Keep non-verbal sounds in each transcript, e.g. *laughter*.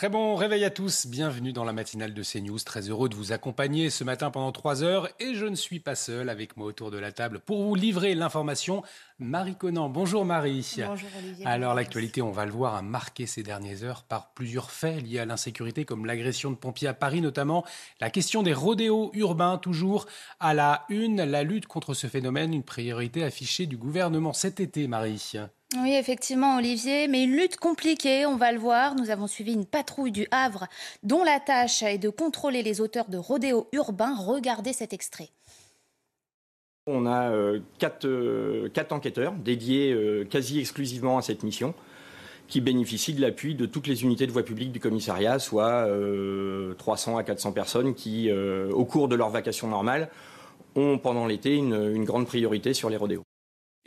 Très bon réveil à tous, bienvenue dans la matinale de CNews. Très heureux de vous accompagner ce matin pendant 3 heures et je ne suis pas seul avec moi autour de la table pour vous livrer l'information. Marie Conan, bonjour Marie. Bonjour Olivier. Alors l'actualité, on va le voir, a marqué ces dernières heures par plusieurs faits liés à l'insécurité comme l'agression de pompiers à Paris notamment, la question des rodéos urbains toujours à la une, la lutte contre ce phénomène, une priorité affichée du gouvernement cet été Marie. Oui, effectivement, Olivier, mais une lutte compliquée, on va le voir. Nous avons suivi une patrouille du Havre dont la tâche est de contrôler les auteurs de rodéos urbains. Regardez cet extrait. On a euh, quatre, euh, quatre, enquêteurs dédiés euh, quasi exclusivement à cette mission qui bénéficient de l'appui de toutes les unités de voie publique du commissariat, soit 300 à 400 personnes qui, au cours de leur vacation normale, ont pendant l'été une grande priorité sur les rodéos.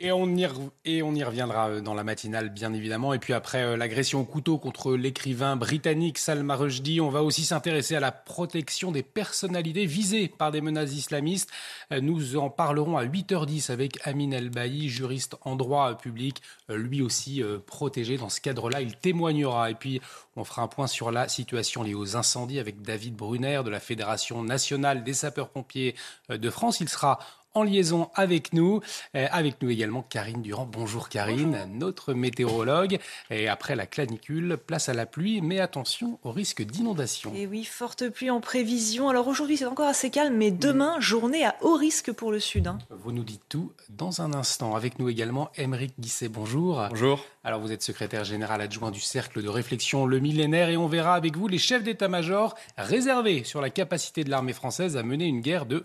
Et on, y reviendra euh, dans la matinale, bien évidemment. Et puis après euh, l'agression au couteau contre l'écrivain britannique Salma Rushdie, on va aussi s'intéresser à la protection des personnalités visées par des menaces islamistes. Euh, nous en parlerons à 8h10 avec Amin El Bailly, juriste en droit public, lui aussi protégé. Dans ce cadre-là, il témoignera. Et puis, on fera un point sur la situation liée aux incendies avec David Brunner de la Fédération nationale des sapeurs-pompiers de France. Il sera en liaison avec nous. Euh, avec nous également Karine Durand. Bonjour Karine, notre météorologue. Et après la canicule, place à la pluie, mais attention au risque d'inondation. Et oui, forte pluie en prévision. Alors aujourd'hui, c'est encore assez calme, mais demain, journée à haut risque pour le sud. Hein. Vous nous dites tout dans un instant. Avec nous également Émeric Guisset. Bonjour. Bonjour. Alors vous êtes secrétaire général adjoint du Cercle de réflexion Le Millénaire et on verra avec vous les chefs d'état-major réservés sur la capacité de l'armée française à mener une guerre de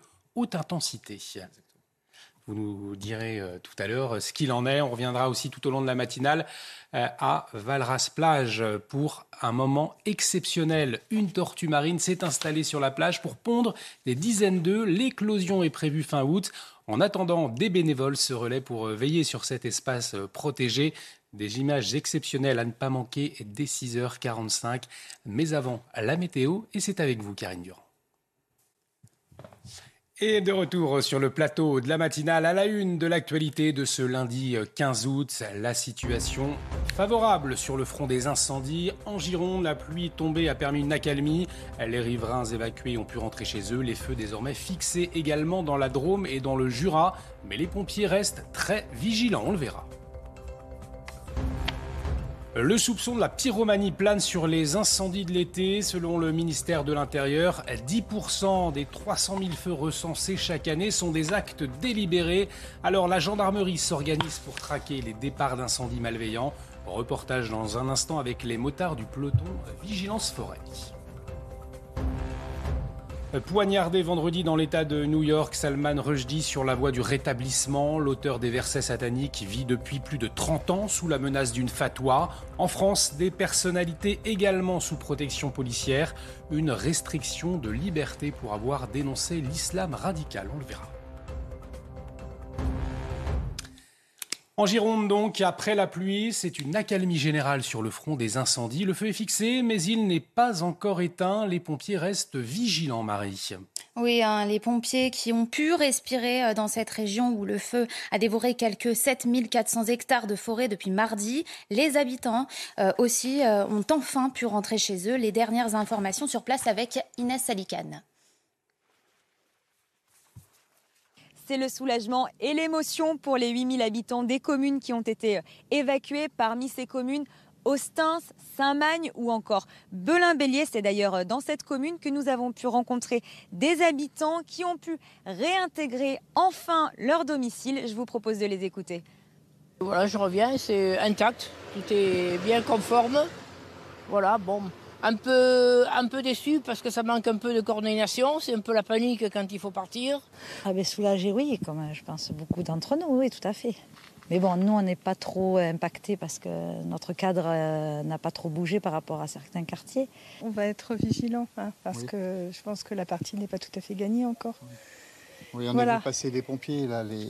intensité. Vous nous direz euh, tout à l'heure euh, ce qu'il en est. On reviendra aussi tout au long de la matinale euh, à Valras-Plage pour un moment exceptionnel. Une tortue marine s'est installée sur la plage pour pondre des dizaines d'œufs. L'éclosion est prévue fin août. En attendant, des bénévoles se relaient pour veiller sur cet espace protégé. Des images exceptionnelles à ne pas manquer dès 6h45. Mais avant, la météo, et c'est avec vous, Karine Durand. Et de retour sur le plateau de la matinale à la une de l'actualité de ce lundi 15 août, la situation favorable sur le front des incendies. En Gironde, la pluie tombée a permis une accalmie. Les riverains évacués ont pu rentrer chez eux. Les feux désormais fixés également dans la Drôme et dans le Jura. Mais les pompiers restent très vigilants, on le verra. Le soupçon de la pyromanie plane sur les incendies de l'été. Selon le ministère de l'Intérieur, 10% des 300 000 feux recensés chaque année sont des actes délibérés. Alors la gendarmerie s'organise pour traquer les départs d'incendies malveillants. Reportage dans un instant avec les motards du peloton Vigilance Forêt. Poignardé vendredi dans l'État de New York, Salman Rushdie sur la voie du rétablissement. L'auteur des versets sataniques vit depuis plus de 30 ans sous la menace d'une fatwa. En France, des personnalités également sous protection policière. Une restriction de liberté pour avoir dénoncé l'islam radical. On le verra. En Gironde, donc, après la pluie, c'est une accalmie générale sur le front des incendies. Le feu est fixé, mais il n'est pas encore éteint. Les pompiers restent vigilants, Marie. Oui, hein, les pompiers qui ont pu respirer euh, dans cette région où le feu a dévoré quelques 7400 hectares de forêt depuis mardi. Les habitants euh, aussi euh, ont enfin pu rentrer chez eux. Les dernières informations sur place avec Inès Salicane. C'est le soulagement et l'émotion pour les 8000 habitants des communes qui ont été évacuées. Parmi ces communes, Austins, Saint-Magne ou encore Belin-Bélier. C'est d'ailleurs dans cette commune que nous avons pu rencontrer des habitants qui ont pu réintégrer enfin leur domicile. Je vous propose de les écouter. Voilà, je reviens, c'est intact, tout est bien conforme. Voilà, bon, un peu, un peu déçu parce que ça manque un peu de coordination, c'est un peu la panique quand il faut partir. Ah ben soulagé, oui, comme je pense beaucoup d'entre nous, oui, tout à fait. Mais bon, nous, on n'est pas trop impacté parce que notre cadre euh, n'a pas trop bougé par rapport à certains quartiers. On va être vigilant hein, parce que je pense que la partie n'est pas tout à fait gagnée encore. Oui, on a vu passer les pompiers, là, les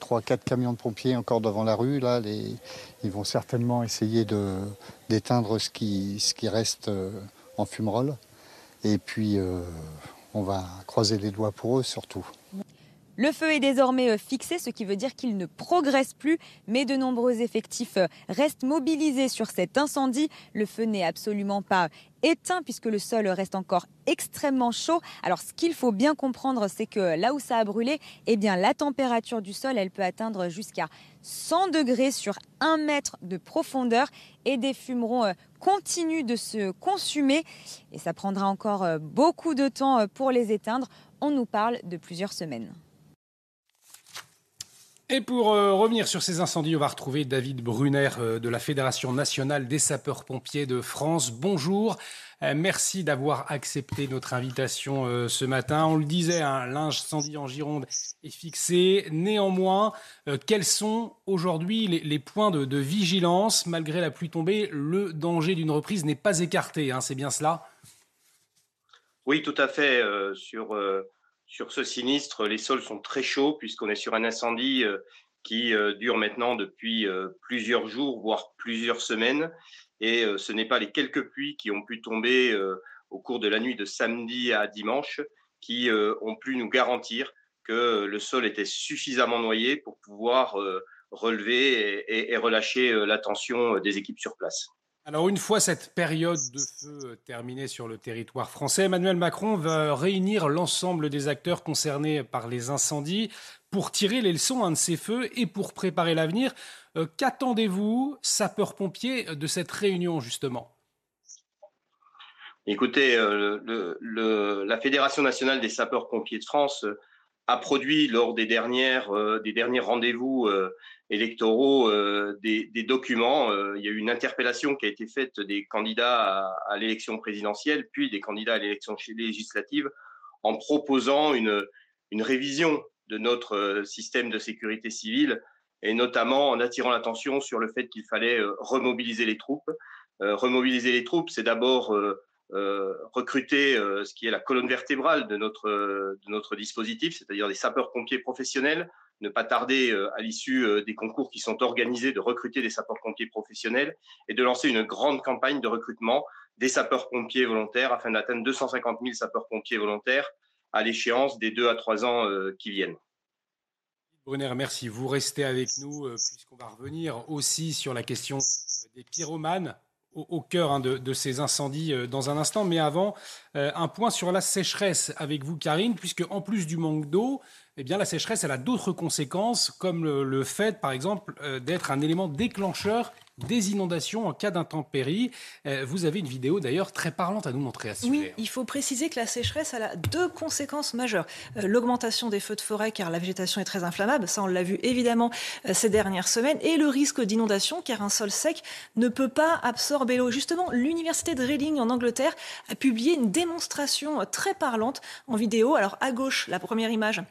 3-4 camions de pompiers encore devant la rue. Là, les... Ils vont certainement essayer d'éteindre ce qui, ce qui reste euh, en fumerolles. Et puis, euh, on va croiser les doigts pour eux surtout. Le feu est désormais euh, fixé, ce qui veut dire qu'il ne progresse plus, mais de nombreux effectifs euh, restent mobilisés sur cet incendie. Le feu n'est absolument pas éteint puisque le sol reste encore extrêmement chaud. Alors ce qu'il faut bien comprendre, c'est que là où ça a brûlé, eh bien la température du sol, elle peut atteindre jusqu'à 100 degrés sur un mètre de profondeur et des fumerons euh, continuent de se consumer et ça prendra encore beaucoup de temps pour les éteindre. On nous parle de plusieurs semaines. Et pour euh, revenir sur ces incendies, on va retrouver David Brunner euh, de la Fédération nationale des sapeurs-pompiers de France. Bonjour. Euh, merci d'avoir accepté notre invitation ce matin. On le disait, un linge incendie en Gironde est fixé. Néanmoins, quels sont aujourd'hui les, points de, vigilance? Malgré la pluie tombée, le danger d'une reprise n'est pas écarté. Hein, c'est bien cela? Oui, tout à fait. sur sur ce sinistre, les sols sont très chauds puisqu'on est sur un incendie euh, qui euh, dure maintenant depuis euh, plusieurs jours, voire plusieurs semaines. Et ce n'est pas les quelques pluies qui ont pu tomber au cours de la nuit de samedi à dimanche qui ont pu nous garantir que le sol était suffisamment noyé pour pouvoir relever et, relâcher l'attention des équipes sur place. Alors une fois cette période de feu terminée sur le territoire français, Emmanuel Macron va réunir l'ensemble des acteurs concernés par les incendies pour tirer les leçons de ces feux et pour préparer l'avenir. Euh, qu'attendez-vous, sapeurs-pompiers, de cette réunion justement? Écoutez, euh, la Fédération nationale des sapeurs-pompiers de France a produit lors des, dernières, euh, des derniers rendez-vous électoraux euh, des, documents. Euh, il y a eu une interpellation qui a été faite des candidats à, l'élection présidentielle, puis des candidats à l'élection législative, en proposant une, une révision de notre euh, système de sécurité civile, et notamment en attirant l'attention sur le fait qu'il fallait remobiliser les troupes. remobiliser les troupes, c'est d'abord recruter ce qui est la colonne vertébrale de notre, de notre dispositif, c'est-à-dire des sapeurs-pompiers professionnels, ne pas tarder euh, à l'issue euh, des concours qui sont organisés de recruter des sapeurs-pompiers professionnels et de lancer une grande campagne de recrutement des sapeurs-pompiers volontaires afin d'atteindre 250 000 sapeurs-pompiers volontaires à l'échéance des deux à trois ans euh, qui viennent. Brunner, merci. Vous restez avec nous puisqu'on va revenir aussi sur la question des pyromanes au, cœur hein, de, ces incendies dans un instant. Mais avant, un point sur la sécheresse avec vous, Karine, puisque en plus du manque d'eau, eh la sécheresse, elle a d'autres conséquences, comme le, fait, par exemple, euh, d'être un élément déclencheur des inondations en cas d'intempéries. Euh, vous avez une vidéo d'ailleurs très parlante à nous montrer à ce Oui, il faut préciser que la sécheresse a deux conséquences majeures. Euh, l'augmentation des feux de forêt car la végétation est très inflammable, ça on l'a vu évidemment ces dernières semaines, et le risque d'inondation car un sol sec ne peut pas absorber l'eau. Justement, l'université de Reading en Angleterre a publié une démonstration très parlante en vidéo. Alors à gauche, la première image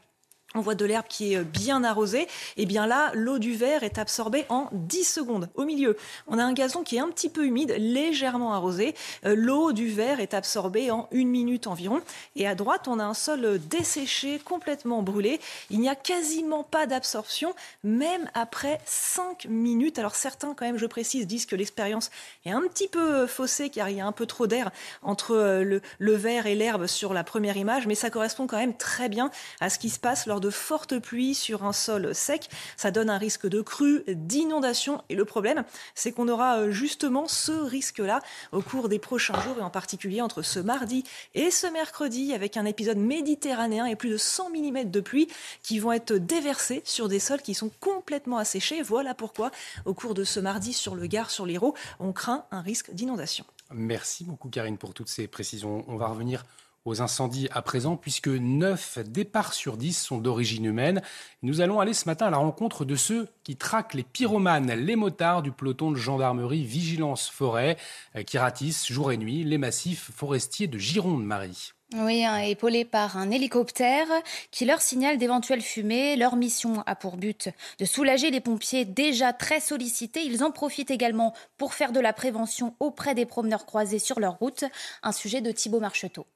on voit de l'herbe qui est bien arrosée, et eh bien là, l'eau du verre est absorbée en 10 secondes. Au milieu, on a un gazon qui est un petit peu humide, légèrement arrosé. Euh, l'eau du verre est absorbée en une minute environ. Et à droite, on a un sol desséché, complètement brûlé. Il n'y a quasiment pas d'absorption, même après 5 minutes. Alors certains, quand même, je précise, disent que l'expérience est un petit peu faussée, car il y a un peu trop d'air entre euh, le, le verre et l'herbe sur la première image, mais ça correspond quand même très bien à ce qui se passe lors de fortes pluies sur un sol sec. Ça donne un risque de crue, d'inondation. Et le problème, c'est qu'on aura euh, justement ce risque-là au cours des prochains jours et en particulier entre ce mardi et ce mercredi avec un épisode méditerranéen et plus de 100 mm de pluie qui vont être déversés sur des sols qui sont complètement asséchés. Voilà pourquoi au cours de ce mardi sur le Gard, sur l'Hérault, on craint un risque d'inondation. Merci beaucoup Karine pour toutes ces précisions. On va revenir aux incendies à présent, puisque 9 départs sur 10 sont d'origine humaine. Nous allons aller ce matin à la rencontre de ceux qui traquent les pyromanes, les motards du peloton de gendarmerie Vigilance Forêt, euh, qui ratissent jour et nuit les massifs forestiers de Gironde-Marie. Oui, hein, épaulés par un hélicoptère qui leur signale d'éventuelles fumées. Leur mission a pour but de soulager les pompiers déjà très sollicités. Ils en profitent également pour faire de la prévention auprès des promeneurs croisés sur leur route. Un sujet de Thibault Marcheteau.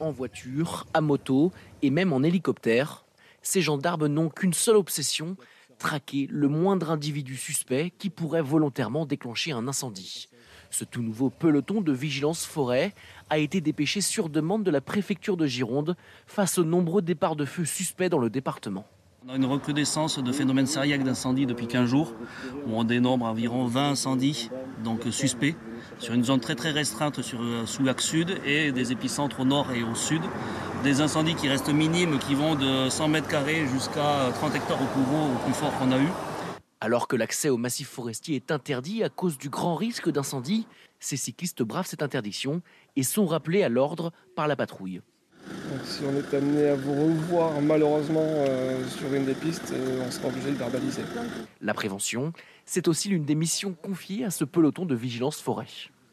En voiture, à moto et même en hélicoptère, ces gendarmes n'ont qu'une seule obsession, traquer le moindre individu suspect qui pourrait volontairement déclencher un incendie. Ce tout nouveau peloton de vigilance forêt a été dépêché sur demande de la préfecture de Gironde face aux nombreux départs de feu suspects dans le département. On a une recrudescence de phénomènes sérieux d'incendies depuis 15 jours, où on dénombre environ 20 incendies donc suspects sur une zone très très restreinte sur, euh, sous l'axe sud et des épicentres au nord et au sud. Des incendies qui restent minimes, qui vont de 100 mètres carrés jusqu'à 30 hectares au plus gros, au plus fort qu'on a eu. Alors que l'accès au massif forestier est interdit à cause du grand risque d'incendie, ces cyclistes bravent cette interdiction et sont rappelés à l'ordre par la patrouille. Si on est amené à vous revoir malheureusement euh, sur une des pistes, euh, on sera obligé de verbaliser. La prévention, c'est aussi l'une des missions confiées à ce peloton de vigilance forêt.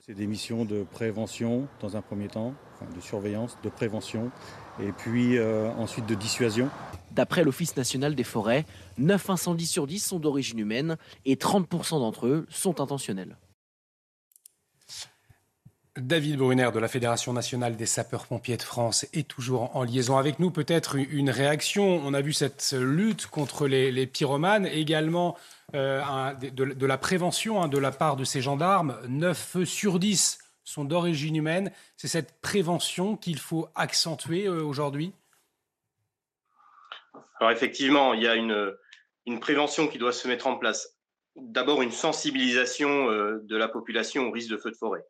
C'est des missions de prévention dans un premier temps, de surveillance, de prévention, et puis euh, ensuite de dissuasion. D'après l'Office national des forêts, 9 incendies sur 10 sont d'origine humaine et 30% d'entre eux sont intentionnels. David Brunner de la Fédération nationale des sapeurs-pompiers de France est toujours en liaison avec nous. Peut-être une réaction. On a vu cette lutte contre les, pyromanes, également euh, de, la prévention hein, de la part de ces gendarmes. 9 feux sur 10 sont d'origine humaine. C'est cette prévention qu'il faut accentuer euh, aujourd'hui? Alors effectivement, il y a une, prévention qui doit se mettre en place. D'abord une sensibilisation euh, de la population au risque de feux de forêt.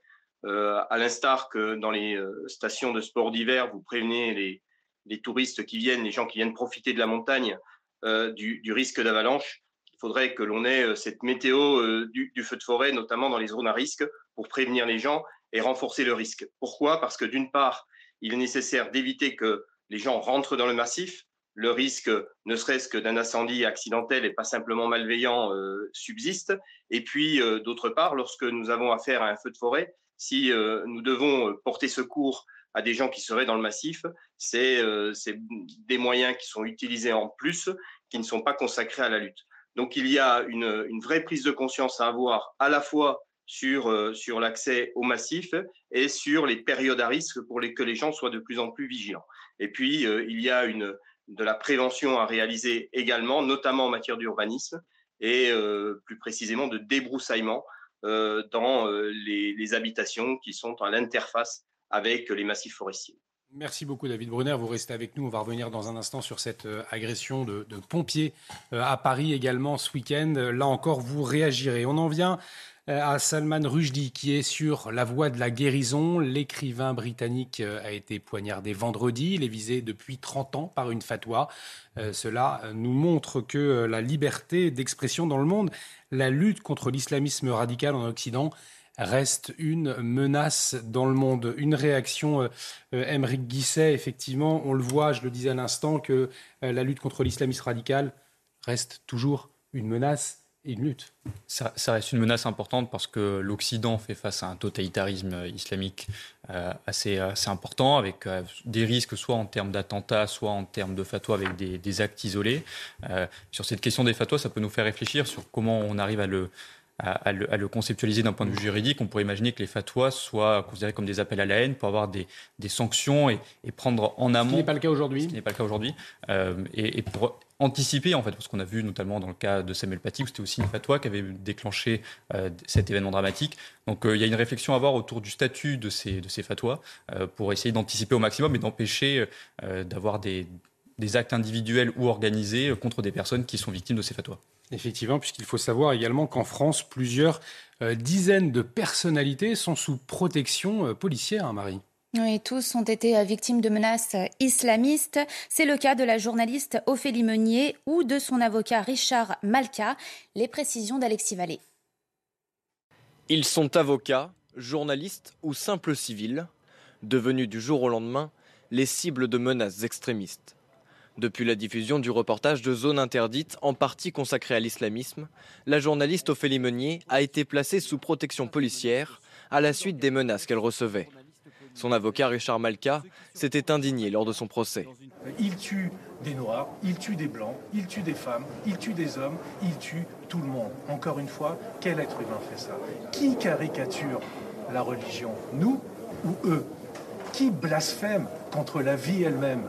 À l'instar que dans les stations de sport d'hiver, vous prévenez les, les, touristes qui viennent, les gens qui viennent profiter de la montagne du, du risque d'avalanche il faudrait que l'on ait euh, cette météo euh, du, feu de forêt, notamment dans les zones à risque, pour prévenir les gens et renforcer le risque. Pourquoi? Parce que d'une part, il est nécessaire d'éviter que les gens rentrent dans le massif. Le risque, ne serait-ce que d'un incendie accidentel et pas simplement malveillant, euh, subsiste. Et puis, d'autre part, lorsque nous avons affaire à un feu de forêt, si nous devons porter secours à des gens qui seraient dans le massif, c'est des moyens qui sont utilisés en plus, qui ne sont pas consacrés à la lutte. Donc il y a une, vraie prise de conscience à avoir à la fois sur, euh, sur l'accès au massif et sur les périodes à risque pour les, que les gens soient de plus en plus vigilants. Et puis, euh, il y a une, de la prévention à réaliser également, notamment en matière d'urbanisme et euh, plus précisément de débroussaillement dans les, les habitations qui sont à l'interface avec les massifs forestiers. Merci beaucoup David Brunner. Vous restez avec nous. On va revenir dans un instant sur cette euh, agression de, pompiers euh, à Paris également ce week-end. Là encore, vous réagirez. On en vient euh, à Salman Rushdie qui est sur la voie de la guérison. L'écrivain britannique a été poignardé vendredi. Il est visé depuis 30 ans par une fatwa. Cela nous montre que la liberté d'expression dans le monde, la lutte contre l'islamisme radical en Occident reste une menace dans le monde. Une réaction, euh, euh Guisset, effectivement, on le voit, je le disais à l'instant, que euh, la lutte contre l'islamisme radical reste toujours une menace et une lutte. Ça, reste une menace importante parce que l'Occident fait face à un totalitarisme islamique euh, assez, assez, important, avec des risques soit en termes d'attentats, soit en termes de fatwas avec des, des actes isolés. sur cette question des fatwas, ça peut nous faire réfléchir sur comment on arrive à le à, le, conceptualiser d'un point de vue juridique, on pourrait imaginer que les fatwas soient considérés comme des appels à la haine pour avoir des, sanctions et, prendre en amont. Ce qui n'est pas le cas aujourd'hui. Ce qui n'est pas le cas aujourd'hui. Euh, et, pour anticiper, en fait, parce qu'on a vu notamment dans le cas de Samuel Paty, où c'était aussi une fatwa qui avait déclenché euh, cet événement dramatique. Donc euh, il y a une réflexion à avoir autour du statut de ces, de ces fatwas pour essayer d'anticiper au maximum et d'empêcher d'avoir des, des actes individuels ou organisés contre des personnes qui sont victimes de ces fatwas. Effectivement, puisqu'il faut savoir également qu'en France, plusieurs euh, dizaines de personnalités sont sous protection euh, policière, hein, Marie. Oui, tous ont été victimes de menaces islamistes. C'est le cas de la journaliste Ophélie Meunier ou de son avocat Richard Malka. Les précisions d'Alexis Vallée. Ils sont avocats, journalistes ou simples civils, devenus du jour au lendemain les cibles de menaces extrémistes. Depuis la diffusion du reportage de Zone interdite, en partie consacré à l'islamisme, la journaliste Ophélie Meunier a été placée sous protection policière à la suite des menaces qu'elle recevait. Son avocat Richard Malka s'était indigné lors de son procès. Il tue des Noirs, il tue des Blancs, il tue des femmes, il tue des hommes, il tue tout le monde. Encore une fois, quel être humain fait ça? Qui caricature la religion? Nous ou eux? Qui blasphème contre la vie elle-même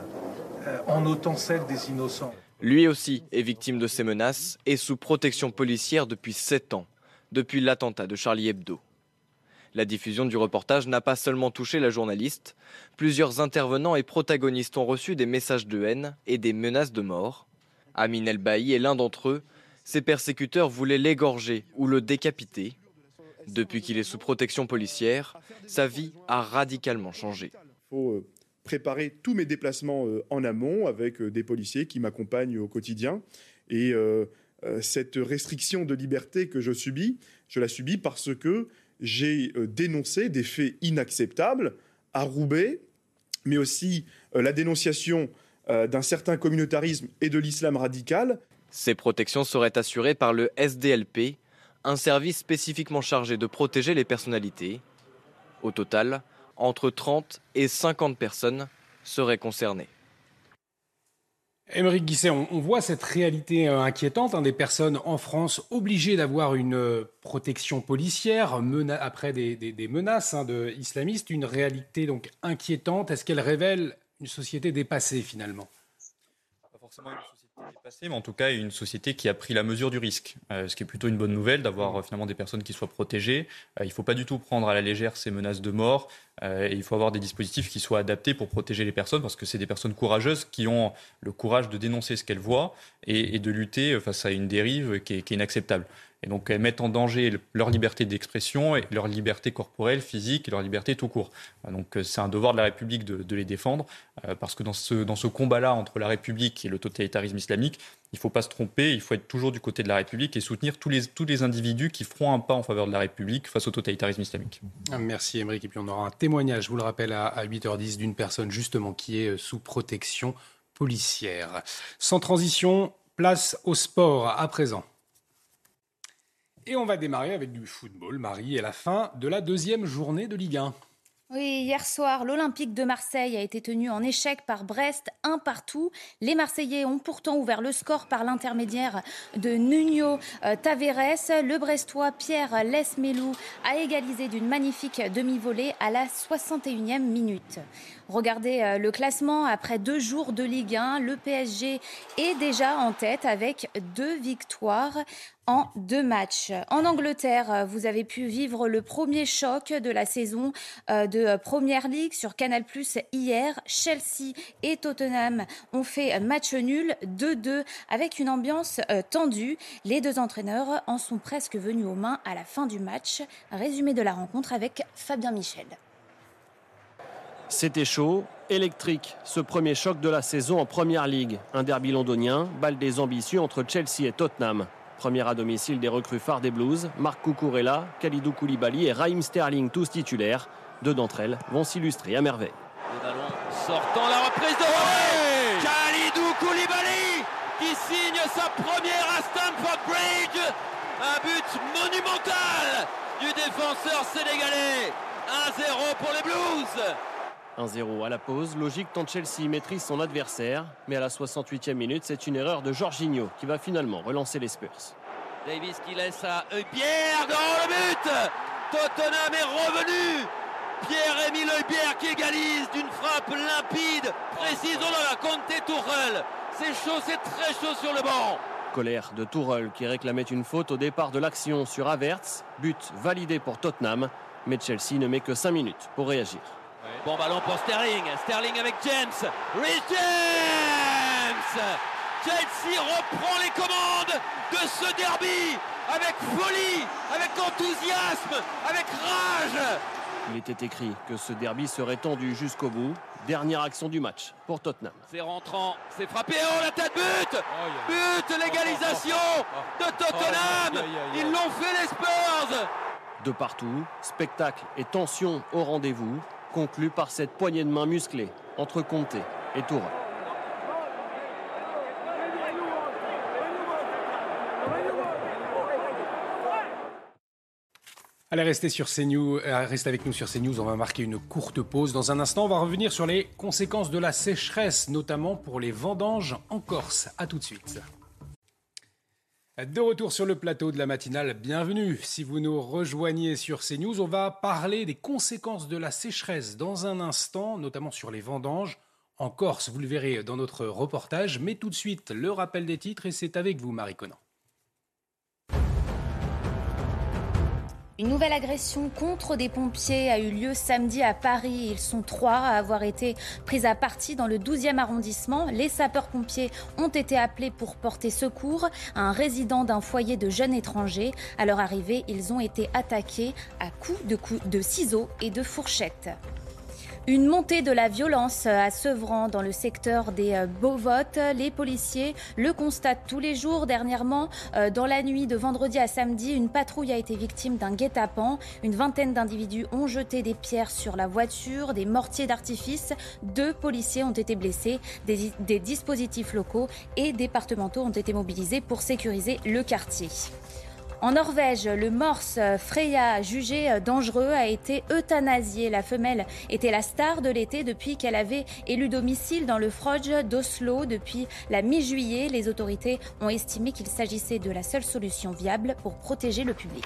euh, en ôtant celle des innocents? Lui aussi est victime de ces menaces et sous protection policière depuis 7 ans, depuis l'attentat de Charlie Hebdo. La diffusion du reportage n'a pas seulement touché la journaliste, plusieurs intervenants et protagonistes ont reçu des messages de haine et des menaces de mort. Amin El Bailly est l'un d'entre eux. Ses persécuteurs voulaient l'égorger ou le décapiter. Depuis qu'il est sous protection policière, sa vie a radicalement changé. Il faut euh, préparer tous mes déplacements euh, en amont avec euh, des policiers qui m'accompagnent au quotidien. Et cette restriction de liberté que je subis, je la subis parce que j'ai euh, dénoncé des faits inacceptables à Roubaix, mais aussi euh, la dénonciation euh, d'un certain communautarisme et de l'islam radical. Ces protections seraient assurées par le SDLP, un service spécifiquement chargé de protéger les personnalités. Au total, entre 30 et 50 personnes seraient concernées. Émeric Guisset, on, voit cette réalité euh, inquiétante hein, des personnes en France obligées d'avoir une euh, protection policière après des, menaces hein, islamistes, une réalité donc inquiétante. Est-ce qu'elle révèle une société dépassée finalement? Mais en tout cas une société qui a pris la mesure du risque, euh, ce qui est plutôt une bonne nouvelle d'avoir finalement des personnes qui soient protégées. il ne faut pas du tout prendre à la légère ces menaces de mort. Euh, il faut avoir des dispositifs qui soient adaptés pour protéger les personnes, parce que c'est des personnes courageuses qui ont le courage de dénoncer ce qu'elles voient et, de lutter face à une dérive qui est, inacceptable. Et donc elles mettent en danger leur liberté d'expression, et leur liberté corporelle, physique et leur liberté tout court. Donc euh, c'est un devoir de la République de, les défendre, euh, parce que dans ce, dans ce combat-là entre la République et le totalitarisme islamique, il ne faut pas se tromper, il faut être toujours du côté de la République et soutenir tous les, tous les individus qui feront un pas en faveur de la République face au totalitarisme islamique. Merci Émeric. Et puis on aura un témoignage, je vous le rappelle, à 8h10 d'une personne justement qui est sous protection policière. Sans transition, place au sport à présent. Et on va démarrer avec du football, Marie, et la fin de la deuxième journée de Ligue 1. Oui, hier soir, l'Olympique de Marseille a été tenu en échec par Brest, un partout. Les Marseillais ont pourtant ouvert le score par l'intermédiaire de Nuno euh, Taveres. Le Brestois Pierre Lesmelou a égalisé d'une magnifique demi-volée à la 61e minute. Regardez euh, le classement après deux jours de Ligue 1. Le PSG est déjà en tête avec deux victoires en deux matchs. En Angleterre, vous avez pu vivre le premier choc de la saison euh, de Première League sur Canal Plus hier. Chelsea et Tottenham ont fait match nul 2-2 avec une ambiance euh, tendue. Les deux entraîneurs en sont presque venus aux mains à la fin du match. Résumé de la rencontre avec Fabien Michel. C'était chaud, électrique, ce premier choc de la saison en Première Ligue. Un derby londonien, balle des ambitieux entre Chelsea et Tottenham. Première à domicile des recrues phares des Blues, Marc Cucurella, Khalidou Koulibaly et Raheem Sterling, tous titulaires. Deux d'entre elles vont s'illustrer à merveille. Le ballon sortant la reprise de ouais Khalidou Koulibaly qui signe sa première à Stamford Bridge. Un but monumental du défenseur sénégalais. 1-0 pour les Blues. 1-0 à la pause, logique tant Chelsea maîtrise son adversaire, mais à la 68e minute, c'est une erreur de Jorginho qui va finalement relancer les Spurs. Davis qui laisse à Pierre dans le but Tottenham est revenu Pierre-Émile Heubière qui égalise d'une frappe limpide, précise dans la Conte Tourelle. C'est chaud, c'est très chaud sur le banc. Colère de Tourelle qui réclamait une faute au départ de l'action sur Avertz. But validé pour Tottenham, mais Chelsea ne met que 5 minutes pour réagir. Bon ballon pour Sterling. Sterling avec James. Rhys James. Chelsea reprend les commandes de ce derby avec folie, avec enthousiasme, avec rage. Il était écrit que ce derby serait tendu jusqu'au bout. Dernière action du match pour Tottenham. C'est rentrant, c'est frappé, oh la tête but But, l'égalisation de Tottenham. Ils l'ont fait les Spurs. De partout, spectacle et tension au rendez-vous, conclu par cette poignée de main musclée entre Conte et Tourelle. Allez, restez, sur CNews, euh, restez avec nous sur CNews. On va marquer une courte pause. Dans un instant, on va revenir sur les conséquences de la sécheresse, notamment pour les vendanges en Corse. A tout de suite. De retour sur le plateau de la matinale, bienvenue. Si vous nous rejoignez sur CNews, on va parler des conséquences de la sécheresse dans un instant, notamment sur les vendanges en Corse. Vous le verrez dans notre reportage. Mais tout de suite, le rappel des titres et c'est avec vous, Marie Conan. Une nouvelle agression contre des pompiers a eu lieu samedi à Paris. Ils sont trois à avoir été pris à partie dans le 12e arrondissement. Les sapeurs-pompiers ont été appelés pour porter secours à un résident d'un foyer de jeunes étrangers. À leur arrivée, ils ont été attaqués à coups de, coups de ciseaux et de fourchettes. Une montée de la violence à Sevran dans le secteur des euh, Beauvotes. Les policiers le constatent tous les jours. Dernièrement, euh, dans la nuit de vendredi à samedi, une patrouille a été victime d'un guet-apens. Une vingtaine d'individus ont jeté des pierres sur la voiture, des mortiers d'artifice. Deux policiers ont été blessés. Des, des dispositifs locaux et départementaux ont été mobilisés pour sécuriser le quartier. En Norvège, le morse Freya, jugé dangereux, a été euthanasié. La femelle était la star de l'été depuis qu'elle avait élu domicile dans le Froge d'Oslo depuis la mi-juillet. Les autorités ont estimé qu'il s'agissait de la seule solution viable pour protéger le public.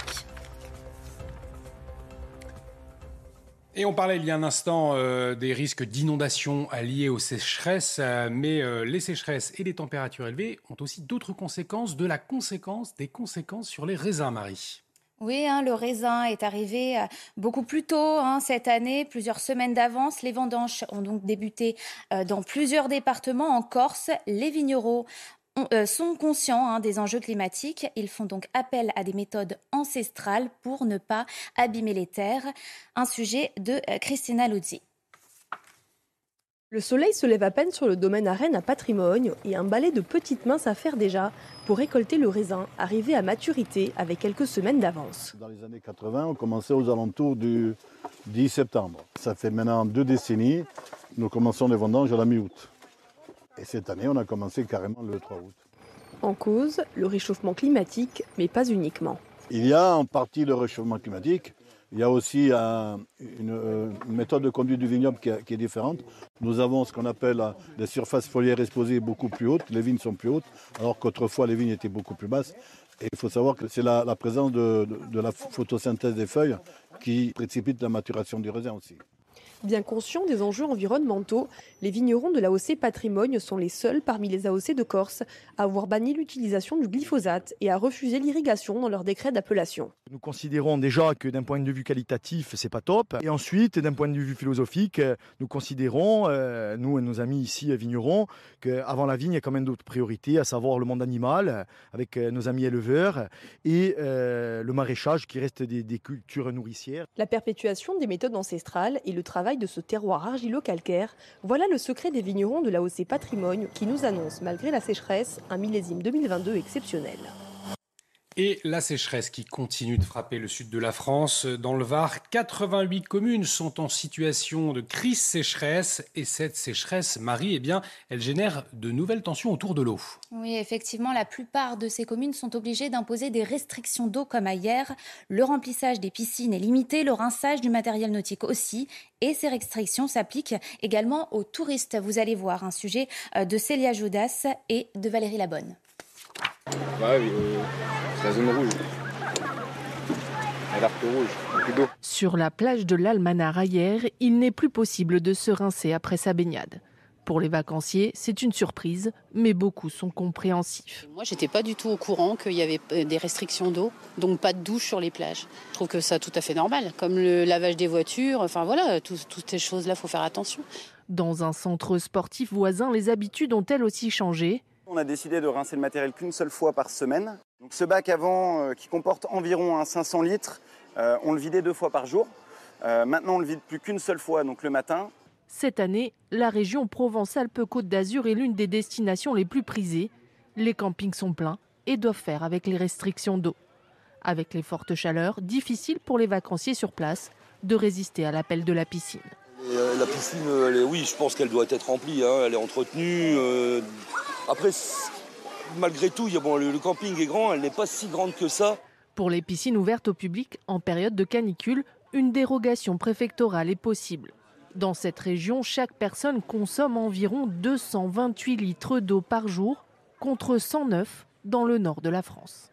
Et on parlait il y a un instant euh, des risques d'inondation liés aux sécheresses, euh, mais euh, les sécheresses et les températures élevées ont aussi d'autres conséquences, de la conséquence des conséquences sur les raisins, Marie. Oui, hein, le raisin est arrivé beaucoup plus tôt hein, cette année, plusieurs semaines d'avance. Les vendanges ont donc débuté dans plusieurs départements. En Corse, les vignerons sont conscients hein, des enjeux climatiques. Ils font donc appel à des méthodes ancestrales pour ne pas abîmer les terres. Un sujet de euh, Christina Luzzi. Le soleil se lève à peine sur le domaine à Rennes à patrimoine et un balai de petites mains s'affaire déjà pour récolter le raisin, arrivé à maturité avec quelques semaines d'avance. Dans les années 80, on commençait aux alentours du 10 septembre. Ça fait maintenant deux décennies, nous commençons les vendanges à la mi-août. Et cette année, on a commencé carrément le 3 août. En cause, le réchauffement climatique, mais pas uniquement. Il y a en partie le réchauffement climatique. Il y a aussi euh, une, méthode de conduite du vignoble qui, est différente. Nous avons ce qu'on appelle des surfaces foliaires exposées beaucoup plus hautes. Les vignes sont plus hautes, alors qu'autrefois les vignes étaient beaucoup plus basses. Et il faut savoir que c'est la, présence de la photosynthèse des feuilles qui précipite la maturation du raisin aussi. Bien conscients des enjeux environnementaux, les vignerons de l'AOC Patrimoine sont les seuls parmi les AOC de Corse à avoir banni l'utilisation du glyphosate et à refuser l'irrigation dans leur décret d'appellation. Nous considérons déjà que d'un point de vue qualitatif, c'est pas top. Et ensuite, d'un point de vue philosophique, nous considérons, euh, nous et nos amis ici vignerons, qu'avant la vigne, il y a quand même d'autres priorités, à savoir le monde animal, avec euh, nos amis éleveurs, et euh, le maraîchage qui reste des, des cultures nourricières. La perpétuation des méthodes ancestrales et le travail de ce terroir argilo-calcaire, voilà le secret des vignerons de l'AOC Patrimoine qui nous annonce, malgré la sécheresse, un millésime 2022 exceptionnel. Et la sécheresse qui continue de frapper le sud de la France. Dans le Var, 88 communes sont en situation de crise sécheresse. Et cette sécheresse, Marie, eh bien, elle génère de nouvelles tensions autour de l'eau. Oui, effectivement, la plupart de ces communes sont obligées d'imposer des restrictions d'eau comme ailleurs. Le remplissage des piscines est limité, le rinçage du matériel nautique aussi. Et ces restrictions s'appliquent également aux touristes. Vous allez voir un sujet euh, de Célia Judas et de Valérie Labonne. Bah la zone rouge. rouge, Sur la plage de l'Almanar hier, il n'est plus possible de se rincer après sa baignade. Pour les vacanciers, c'est une surprise, mais beaucoup sont compréhensifs. Moi, j'étais pas du tout au courant qu'il y avait des restrictions d'eau, donc pas de douche sur les plages. Je trouve que ça tout à fait normal, comme le lavage des voitures. Enfin voilà, toutes ces choses-là, faut faire attention. Dans un centre sportif voisin, les habitudes ont elles aussi changé. On a décidé de rincer le matériel qu'une seule fois par semaine. Donc ce bac avant, euh, qui comporte environ 500 litres, euh, on le vidait deux fois par jour. Euh, maintenant, on le vide plus qu'une seule fois, donc le matin. Cette année, la région Provence-Alpes-Côte d'Azur est l'une des destinations les plus prisées. Les campings sont pleins et doivent faire avec les restrictions d'eau. Avec les fortes chaleurs, difficile pour les vacanciers sur place de résister à l'appel de la piscine. Euh, la piscine, oui, je pense qu'elle doit être remplie, hein. elle est entretenue. Euh, après, malgré tout, le camping est grand, elle n'est pas si grande que ça. Pour les piscines ouvertes au public en période de canicule, une dérogation préfectorale est possible. Dans cette région, chaque personne consomme environ 228 litres d'eau par jour contre 109 dans le nord de la France.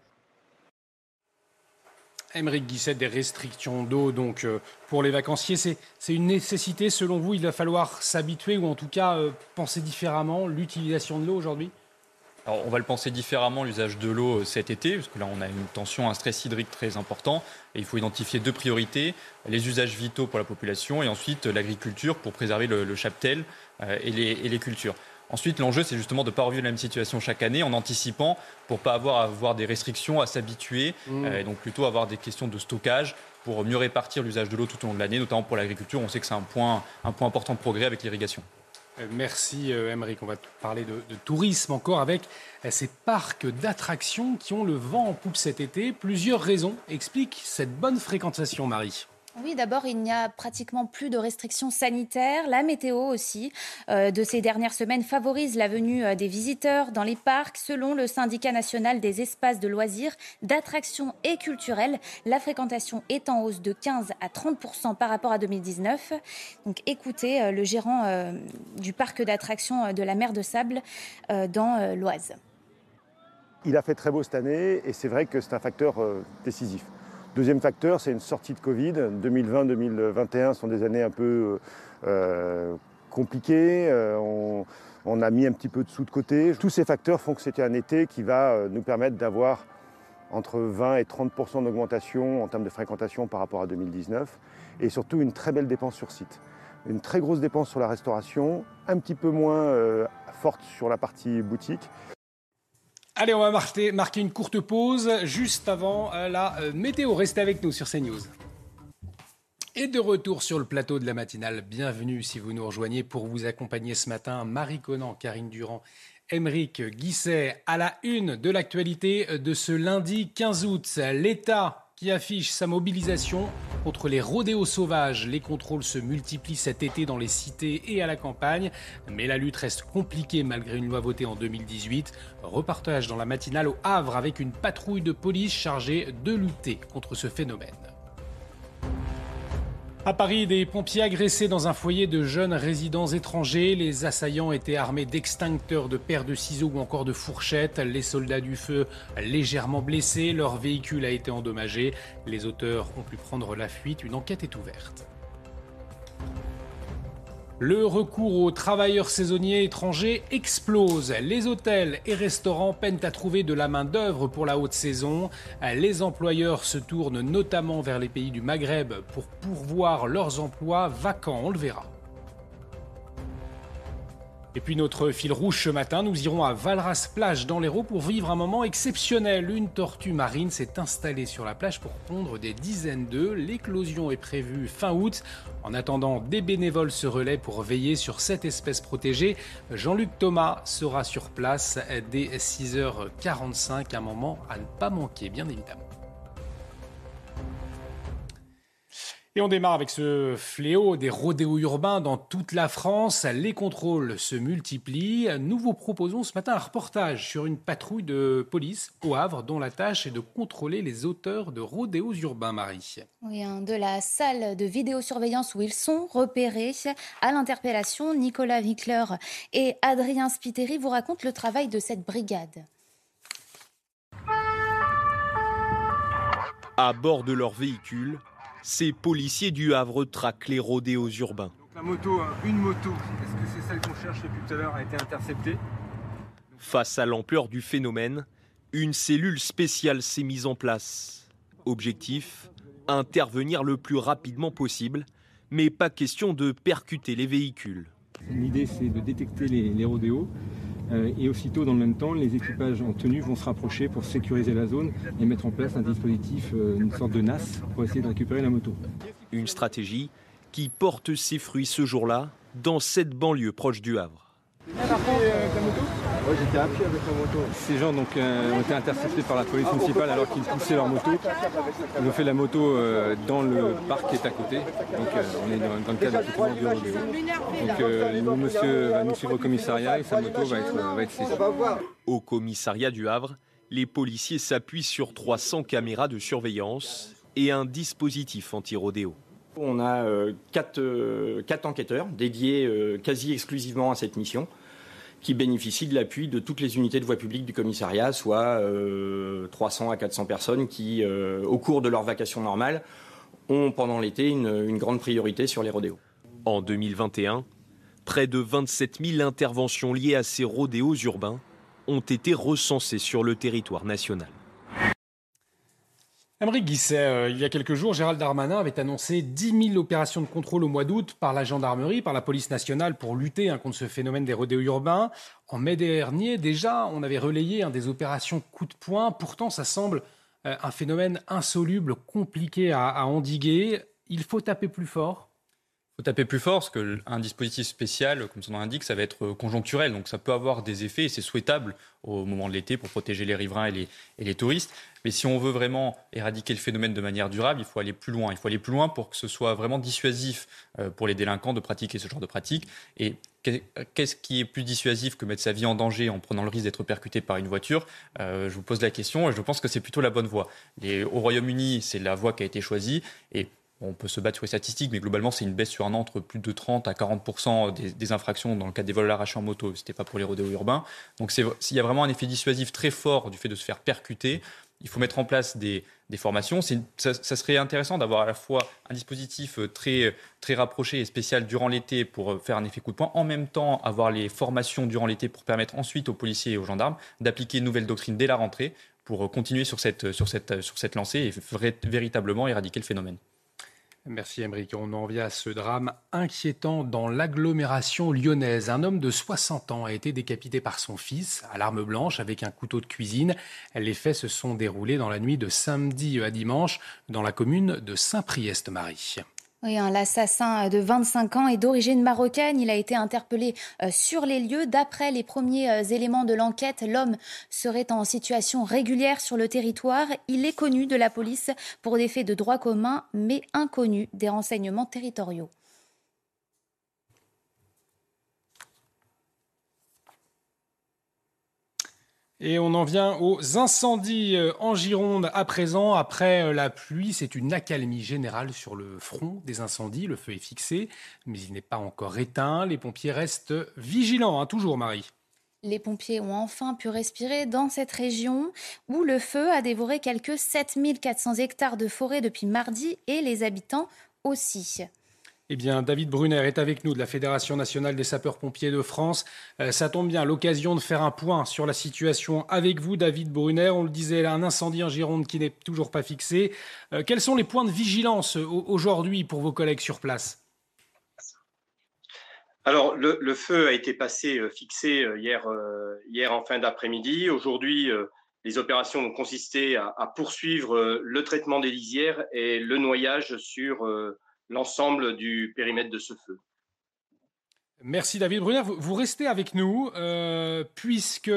Émeric Guisset, des restrictions d'eau donc euh, pour les vacanciers, c'est une nécessité selon vous Il va falloir s'habituer ou en tout cas euh, penser différemment l'utilisation de l'eau aujourd'hui? Alors, on va le penser différemment, l'usage de l'eau euh, cet été, parce que là, on a une tension, un stress hydrique très important. Et il faut identifier deux priorités les usages vitaux pour la population et ensuite l'agriculture pour préserver le, chaptel et les cultures. Ensuite, l'enjeu, c'est justement de ne pas revivre la même situation chaque année en anticipant pour ne pas avoir à avoir des restrictions, à s'habituer, mmh. euh, et donc plutôt avoir des questions de stockage pour mieux répartir l'usage de l'eau tout au long de l'année, notamment pour l'agriculture. On sait que c'est un point, un point important de progrès avec l'irrigation. Euh, merci Emeric. On va parler de, de tourisme encore avec euh, ces parcs d'attractions qui ont le vent en poupe cet été. Plusieurs raisons expliquent cette bonne fréquentation, Marie. Oui, d'abord, il n'y a pratiquement plus de restrictions sanitaires. La météo aussi euh, de ces dernières semaines favorise la venue euh, des visiteurs dans les parcs. Selon le syndicat national des espaces de loisirs, d'attractions et culturels, la fréquentation est en hausse de 15 à 30% par rapport à 2019. Donc écoutez euh, le gérant du parc d'attractions de la mer de Sable dans l'Oise. Il a fait très beau cette année et c'est vrai que c'est un facteur décisif. Deuxième facteur, c'est une sortie de Covid. 2020-2021 sont des années un peu euh, compliquées. Euh, on, a mis un petit peu de sous de côté. Tous ces facteurs font que c'était un été qui va euh, nous permettre d'avoir entre 20 et 30% d'augmentation en termes de fréquentation par rapport à 2019 et surtout une très belle dépense sur site. Une très grosse dépense sur la restauration, un petit peu moins forte sur la partie boutique. Allez, on va marquer, une courte pause juste avant euh, la euh, météo. Restez avec nous sur CNews. Et de retour sur le plateau de la matinale, bienvenue si vous nous rejoignez pour vous accompagner ce matin. Marie Conan, Karine Durand, Émeric Guisset à la une de l'actualité de ce lundi 15 août. L'État qui affiche sa mobilisation contre les rodéos sauvages. Les contrôles se multiplient cet été dans les cités et à la campagne, mais la lutte reste compliquée malgré une loi votée en 2018. Repartage dans la matinale au Havre avec une patrouille de police chargée de lutter contre ce phénomène. À Paris, des pompiers agressés dans un foyer de jeunes résidents étrangers. Les assaillants étaient armés d'extincteurs, de paires de ciseaux ou encore de fourchettes. Les soldats du feu légèrement blessés. Leur véhicule a été endommagé. Les auteurs ont pu prendre la fuite. Une enquête est ouverte. Le recours aux travailleurs saisonniers étrangers explose. Les hôtels et restaurants peinent à trouver de la main-d'œuvre pour la haute saison. Les employeurs se tournent notamment vers les pays du Maghreb pour pourvoir leurs emplois vacants. On le verra. Et puis notre fil rouge ce matin, nous irons à Valras Plage dans l'Hérault pour vivre un moment exceptionnel. Une tortue marine s'est installée sur la plage pour pondre des dizaines d'œufs. L'éclosion est prévue fin août. En attendant, des bénévoles se relaient pour veiller sur cette espèce protégée. Jean-Luc Thomas sera sur place dès 6h45, un moment à ne pas manquer bien évidemment. Et on démarre avec ce fléau des rodéos urbains dans toute la France. Les contrôles se multiplient. Nous vous proposons ce matin un reportage sur une patrouille de police au Havre dont la tâche est de contrôler les auteurs de rodéos urbains, Marie. Oui, hein, de la salle de vidéosurveillance où ils sont repérés à l'interpellation, Nicolas Wickler et Adrien Spiteri vous racontent le travail de cette brigade. À bord de leur véhicule, ces policiers du Havre traquent les rodéos urbains. la moto, hein, une moto, est-ce que c'est celle qu'on cherche depuis tout à l'heure, a été interceptée? Face à l'ampleur du phénomène, une cellule spéciale s'est mise en place. Objectif intervenir le plus rapidement possible, mais pas question de percuter les véhicules. L'idée, c'est de détecter les, les rodéos et aussitôt, dans le même temps, les équipages en tenue vont se rapprocher pour sécuriser la zone et mettre en place un dispositif, euh, une sorte de NAS, pour essayer de récupérer la moto. Une stratégie qui porte ses fruits ce jour-là dans cette banlieue proche du Havre. Oui, j'étais à pied avec la moto. Ces gens donc, euh, ont été interceptés par la police municipale alors qu'ils poussaient leur moto. Ils ont fait la moto euh, dans le parc qui est à côté. Donc euh, on est dans, dans le cadre effectivement du rodéo. Donc euh, le monsieur va nous suivre au commissariat et sa moto va être, va être saisie. Au commissariat du Havre, les policiers s'appuient sur 300 caméras de surveillance et un dispositif anti-rodéo. On a euh, quatre, euh, quatre enquêteurs dédiés euh, quasi exclusivement à cette mission qui bénéficient de l'appui de toutes les unités de voie publique du commissariat, soit euh, 300 à 400 personnes qui, euh, au cours de leur vacation normale, ont pendant l'été une, une grande priorité sur les rodéos. En 2021, près de 27 000 interventions liées à ces rodéos urbains ont été recensées sur le territoire national. Emery Guisset, euh, il y a quelques jours, Gérald Darmanin avait annoncé 10 000 opérations de contrôle au mois d'août par la gendarmerie, par la police nationale pour lutter hein, contre ce phénomène des rodéos urbains. En mai dernier, déjà, on avait relayé hein, des opérations coup de poing. Pourtant, ça semble euh, un phénomène insoluble, compliqué à, endiguer. Il faut taper plus fort. faut taper plus fort parce qu'un dispositif spécial, comme son nom l'indique, ça va être conjoncturel. Donc ça peut avoir des effets et c'est souhaitable au moment de l'été pour protéger les riverains et les touristes. Mais si on veut vraiment éradiquer le phénomène de manière durable, il faut aller plus loin. Il faut aller plus loin pour que ce soit vraiment dissuasif euh, pour les délinquants de pratiquer ce genre de pratique. Et qu'est-ce qui est plus dissuasif que mettre sa vie en danger en prenant le risque d'être percuté par une voiture? Euh, Je vous pose la question et je pense que c'est plutôt la bonne voie. Au Royaume-Uni, c'est la voie qui a été choisie. Et on peut se battre sur les statistiques, mais globalement, c'est une baisse sur un an entre plus de 30 à 40 des, des infractions dans le cas des vols arrachés en moto. Ce n'était pas pour les rodéos urbains. Donc, s'il y a vraiment un effet dissuasif très fort du fait de se faire percuter, il faut mettre en place des, formations. Ça, ça, serait intéressant d'avoir à la fois un dispositif très, très rapproché et spécial durant l'été pour faire un effet coup de poing, en même temps avoir les formations durant l'été pour permettre ensuite aux policiers et aux gendarmes d'appliquer une nouvelle doctrine dès la rentrée pour continuer sur cette, sur cette, sur cette lancée et véritablement éradiquer le phénomène. Merci Émeric. On en vient à ce drame inquiétant dans l'agglomération lyonnaise. Un homme de 60 ans a été décapité par son fils à l'arme blanche avec un couteau de cuisine. Les faits se sont déroulés dans la nuit de samedi à dimanche dans la commune de Saint-Priest-Marie. Oui, hein, l'assassin de 25 ans est d'origine marocaine. Il a été interpellé euh, sur les lieux. D'après les premiers euh, éléments de l'enquête, l'homme serait en situation régulière sur le territoire. Il est connu de la police pour des faits de droit commun, mais inconnu des renseignements territoriaux. Et on en vient aux incendies en Gironde à présent. Après la pluie, c'est une accalmie générale sur le front des incendies. Le feu est fixé, mais il n'est pas encore éteint. Les pompiers restent vigilants, hein, toujours Marie. Les pompiers ont enfin pu respirer dans cette région où le feu a dévoré quelques 7400 hectares de forêt depuis mardi et les habitants aussi. Eh bien, David Brunner est avec nous de la Fédération nationale des sapeurs-pompiers de France. Euh, ça tombe bien, l'occasion de faire un point sur la situation avec vous, David Brunner. On le disait, là, un incendie en Gironde qui n'est toujours pas fixé. Euh, quels sont les points de vigilance aujourd'hui pour vos collègues sur place? Alors, le, feu a été passé, euh, fixé hier, euh, hier en fin d'après-midi. Aujourd'hui, euh, les opérations ont consisté à poursuivre le traitement des lisières et le noyage sur l'ensemble du périmètre de ce feu. Merci David Brunner. Vous, restez avec nous euh, puisque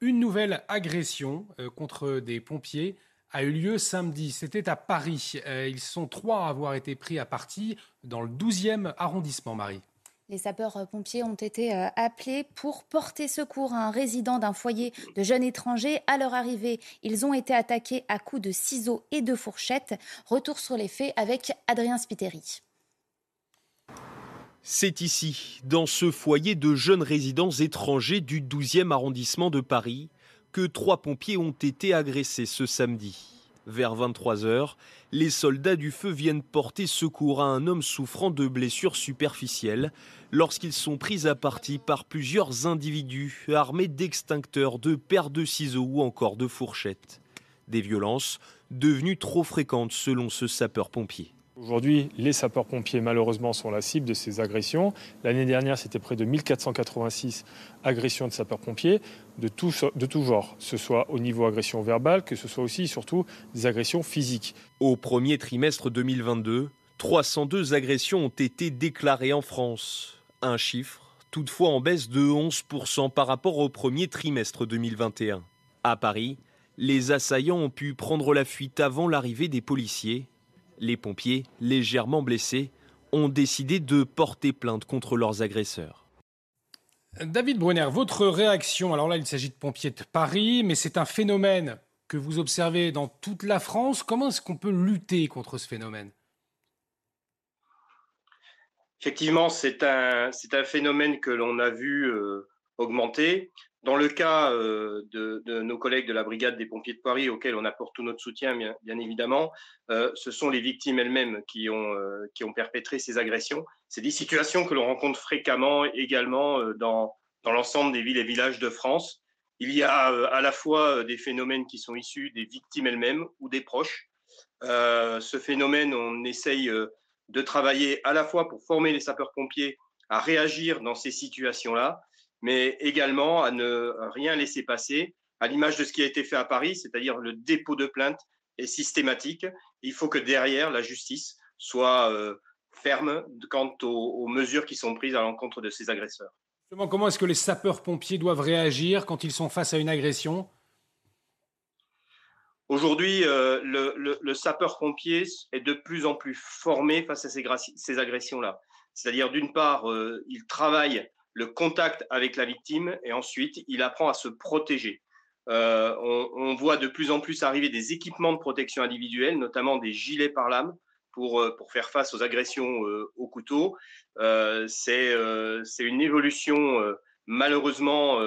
une nouvelle agression euh, contre des pompiers a eu lieu samedi. C'était à Paris. Euh, ils sont trois à avoir été pris à partie dans le 12e arrondissement, Marie. Les sapeurs-pompiers ont été appelés pour porter secours à un résident d'un foyer de jeunes étrangers. À leur arrivée, ils ont été attaqués à coups de ciseaux et de fourchettes. Retour sur les faits avec Adrien Spiteri. C'est ici, dans ce foyer de jeunes résidents étrangers du 12e arrondissement de Paris, que trois pompiers ont été agressés ce samedi. Vers 23 heures, les soldats du feu viennent porter secours à un homme souffrant de blessures superficielles lorsqu'ils sont pris à partie par plusieurs individus armés d'extincteurs, de paires de ciseaux ou encore de fourchettes. Des violences devenues trop fréquentes selon ce sapeur-pompier. Aujourd'hui, les sapeurs-pompiers, malheureusement, sont la cible de ces agressions. L'année dernière, c'était près de 1486 agressions de sapeurs-pompiers de tout, genre, que ce soit au niveau agression verbale, que ce soit aussi, surtout, des agressions physiques. Au premier trimestre 2022, 302 agressions ont été déclarées en France. Un chiffre, toutefois en baisse de 11% par rapport au premier trimestre 2021. À Paris, les assaillants ont pu prendre la fuite avant l'arrivée des policiers. Les pompiers, légèrement blessés, ont décidé de porter plainte contre leurs agresseurs. David Brunner, votre réaction, alors là il s'agit de pompiers de Paris, mais c'est un phénomène que vous observez dans toute la France. Comment est-ce qu'on peut lutter contre ce phénomène? Effectivement, c'est un, un, phénomène que l'on a vu euh, augmenter. Dans le cas euh, de, nos collègues de la brigade des pompiers de Paris, auxquels on apporte tout notre soutien, bien, évidemment, euh, ce sont les victimes elles-mêmes qui ont, euh, qui ont perpétré ces agressions. C'est des situations que l'on rencontre fréquemment également dans, dans l'ensemble des villes et villages de France. Il y a à la fois des phénomènes qui sont issus des victimes elles-mêmes ou des proches. ce phénomène, on essaye de travailler à la fois pour former les sapeurs-pompiers à réagir dans ces situations-là, mais également à ne rien laisser passer, à l'image de ce qui a été fait à Paris, c'est-à-dire le dépôt de plainte est systématique. Il faut que derrière, la justice soit euh, ferme quant aux, aux, mesures qui sont prises à l'encontre de ces agresseurs. Comment est-ce que les sapeurs-pompiers doivent réagir quand ils sont face à une agression? Aujourd'hui, euh, le, le, le sapeur-pompier est de plus en plus formé face à ces, ces agressions-là. C'est-à-dire, d'une part, euh, il travaille le contact avec la victime et ensuite, il apprend à se protéger. Euh, on, voit de plus en plus arriver des équipements de protection individuelle, notamment des gilets par lame pour, euh, pour faire face aux agressions euh, au couteau. C'est une évolution malheureusement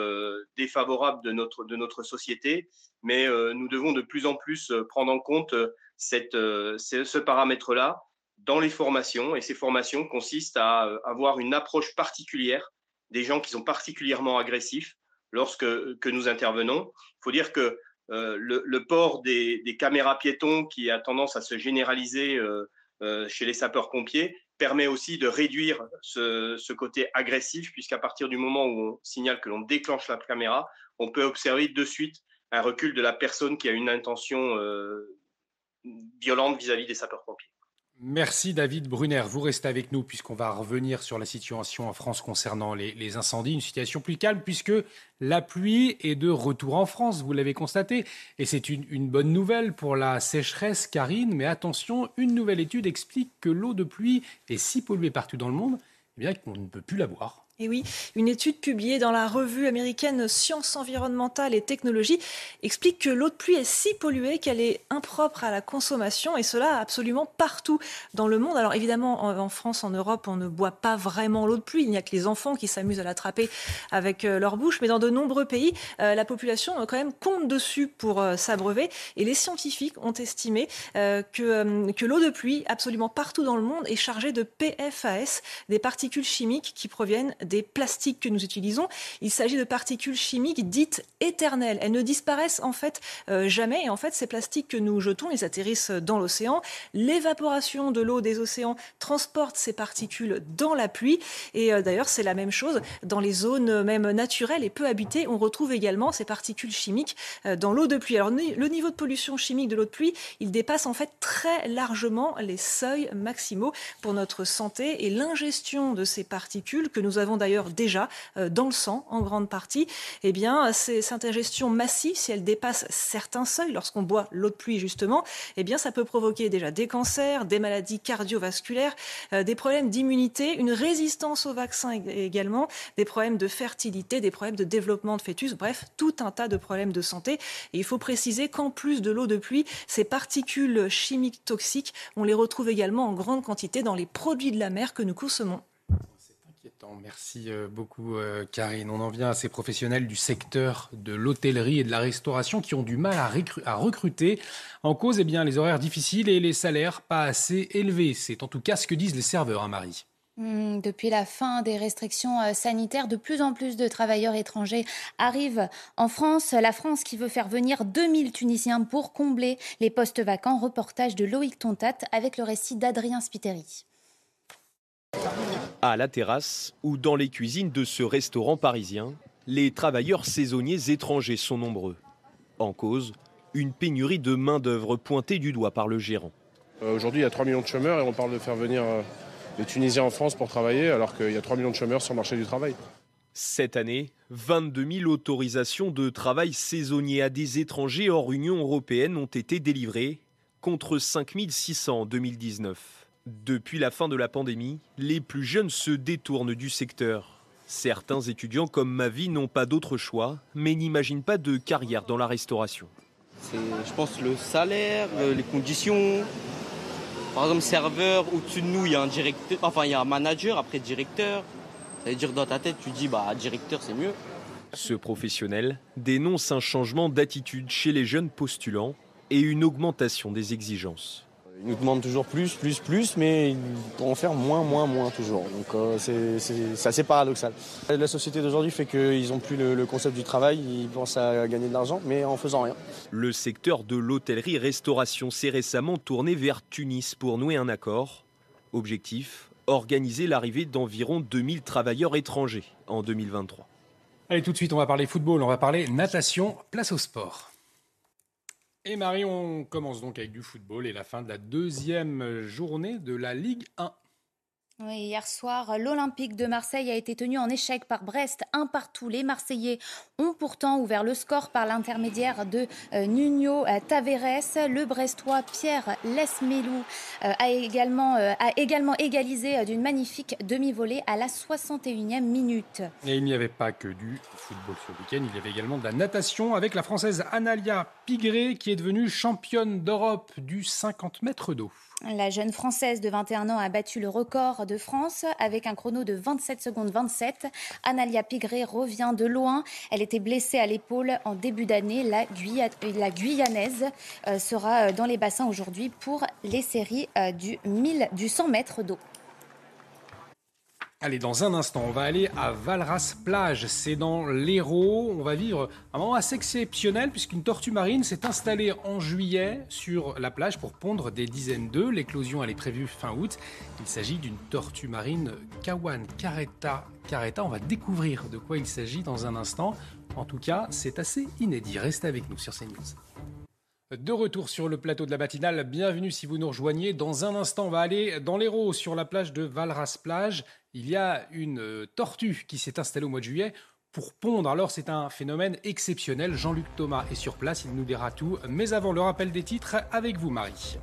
défavorable de notre, de notre société mais nous devons de plus en plus prendre en compte cette, ce paramètre-là dans les formations. Et ces formations consistent à avoir une approche particulière des gens qui sont particulièrement agressifs lorsque que nous intervenons. Il faut dire que euh, le, port des, caméras piétons qui a tendance à se généraliser euh, euh, chez les sapeurs-pompiers permet aussi de réduire ce, côté agressif, puisqu'à partir du moment où on signale que l'on déclenche la caméra, on peut observer de suite un recul de la personne qui a une intention violente vis-à-vis -vis des sapeurs-pompiers. Merci David Brunner. Vous restez avec nous puisqu'on va revenir sur la situation en France concernant les, incendies. Une situation plus calme puisque la pluie est de retour en France, vous l'avez constaté. Et c'est une, bonne nouvelle pour la sécheresse, Karine. Mais attention, une nouvelle étude explique que l'eau de pluie est si polluée partout dans le monde eh qu'on ne peut plus la boire. Et oui, une étude publiée dans la revue américaine Sciences environnementales et technologies explique que l'eau de pluie est si polluée qu'elle est impropre à la consommation et cela absolument partout dans le monde. Alors évidemment, en France, en Europe, on ne boit pas vraiment l'eau de pluie. Il n'y a que les enfants qui s'amusent à l'attraper avec euh, leur bouche. Mais dans de nombreux pays, euh, la population quand même compte dessus pour euh, s'abreuver. Et les scientifiques ont estimé euh, que, euh, que l'eau de pluie, absolument partout dans le monde, est chargée de PFAS, des particules chimiques qui proviennent des plastiques que nous utilisons. Il s'agit de particules chimiques dites éternelles. Elles ne disparaissent en fait euh, jamais. Et en fait, ces plastiques que nous jetons, ils atterrissent dans l'océan. L'évaporation de l'eau des océans transporte ces particules dans la pluie. Et euh, d'ailleurs, c'est la même chose dans les zones même naturelles et peu habitées. On retrouve également ces particules chimiques euh, dans l'eau de pluie. Alors, le niveau de pollution chimique de l'eau de pluie, il dépasse en fait très largement les seuils maximaux pour notre santé et l'ingestion de ces particules que nous avons d'ailleurs déjà euh, dans le sang en grande partie, eh bien, cette ingestion massive, si elle dépasse certains seuils, lorsqu'on boit l'eau de pluie justement, eh bien, ça peut provoquer déjà des cancers, des maladies cardiovasculaires, euh, des problèmes d'immunité, une résistance aux vaccins également, des problèmes de fertilité, des problèmes de développement de fœtus, bref, tout un tas de problèmes de santé. Et il faut préciser qu'en plus de l'eau de pluie, ces particules chimiques toxiques, on les retrouve également en grande quantité dans les produits de la mer que nous consommons. Merci euh, beaucoup, euh, Karine. On en vient à ces professionnels du secteur de l'hôtellerie et de la restauration qui ont du mal à, recruter. En cause, eh les horaires difficiles et les salaires pas assez élevés. C'est en tout cas ce que disent les serveurs, hein, Marie. Mmh, depuis la fin des restrictions euh, sanitaires, de plus en plus de travailleurs étrangers arrivent en France. La France qui veut faire venir 2000 Tunisiens pour combler les postes vacants. Reportage de Loïc Tontat avec le récit d'Adrien Spiteri. À la terrasse ou dans les cuisines de ce restaurant parisien, les travailleurs saisonniers étrangers sont nombreux. En cause, une pénurie de main-d'œuvre pointée du doigt par le gérant. Aujourd'hui, il y a 3 millions de chômeurs et on parle de faire venir les Tunisiens en France pour travailler alors qu'il y a 3 millions de chômeurs sur le marché du travail. Cette année, 22 000 autorisations de travail saisonnier à des étrangers hors Union européenne ont été délivrées, contre 5 600 en 2019. Depuis la fin de la pandémie, les plus jeunes se détournent du secteur. Certains étudiants comme Mavi n'ont pas d'autre choix, mais n'imaginent pas de carrière dans la restauration. C'est, je pense, le salaire, les conditions. Par exemple, serveur, au-dessus de nous, il y a un directeur, enfin, il y a un manager, après directeur. Ça veut dire dans ta tête, tu dis, bah, directeur, c'est mieux. Ce professionnel dénonce un changement d'attitude chez les jeunes postulants et une augmentation des exigences. Ils nous demandent toujours plus, plus, plus, mais ils vont faire moins, moins, moins toujours. Donc euh, c'est assez paradoxal. La société d'aujourd'hui fait qu'ils n'ont plus le, le, concept du travail, ils pensent à gagner de l'argent, mais en faisant rien. Le secteur de l'hôtellerie-restauration s'est récemment tourné vers Tunis pour nouer un accord. Objectif organiser l'arrivée d'environ 2000 travailleurs étrangers en 2023. Allez, tout de suite, on va parler football, on va parler natation, place au sport. Et Marie, on commence donc avec du football et la fin de la deuxième journée de la Ligue 1. Hier soir, l'Olympique de Marseille a été tenu en échec par Brest, un partout. Les Marseillais ont pourtant ouvert le score par l'intermédiaire de euh, Nuno euh, Taveres. Le Brestois Pierre Lesmelou euh, a, également, a également égalisé d'une magnifique demi-volée à la 61e minute. Et il n'y avait pas que du football ce week-end, il y avait également de la natation avec la Française Analia Pigré qui est devenue championne d'Europe du 50 mètres d'eau. La jeune Française de 21 ans a battu le record de France avec un chrono de 27 secondes 27. Analia Pigré revient de loin. Elle était blessée à l'épaule en début d'année. La, Guya la, Guyanaise euh, sera dans les bassins aujourd'hui pour les séries euh, du, 1000, du 100 mètres d'eau. Allez, dans un instant, on va aller à Valras Plage. C'est dans l'Hérault. On va vivre un moment assez exceptionnel puisqu'une tortue marine s'est installée en juillet sur la plage pour pondre des dizaines d'œufs. L'éclosion, elle est prévue fin août. Il s'agit d'une tortue marine Kawan Careta. Careta, on va découvrir de quoi il s'agit dans un instant. En tout cas, c'est assez inédit. Restez avec nous sur CNews. De retour sur le plateau de la matinale, bienvenue si vous nous rejoignez. Dans un instant, on va aller dans l'Hérault sur la plage de Valras Plage. Il y a une euh, tortue qui s'est installée au mois de juillet pour pondre. Alors c'est un phénomène exceptionnel. Jean-Luc Thomas est sur place, il nous dira tout. Mais avant le rappel des titres, avec vous Marie.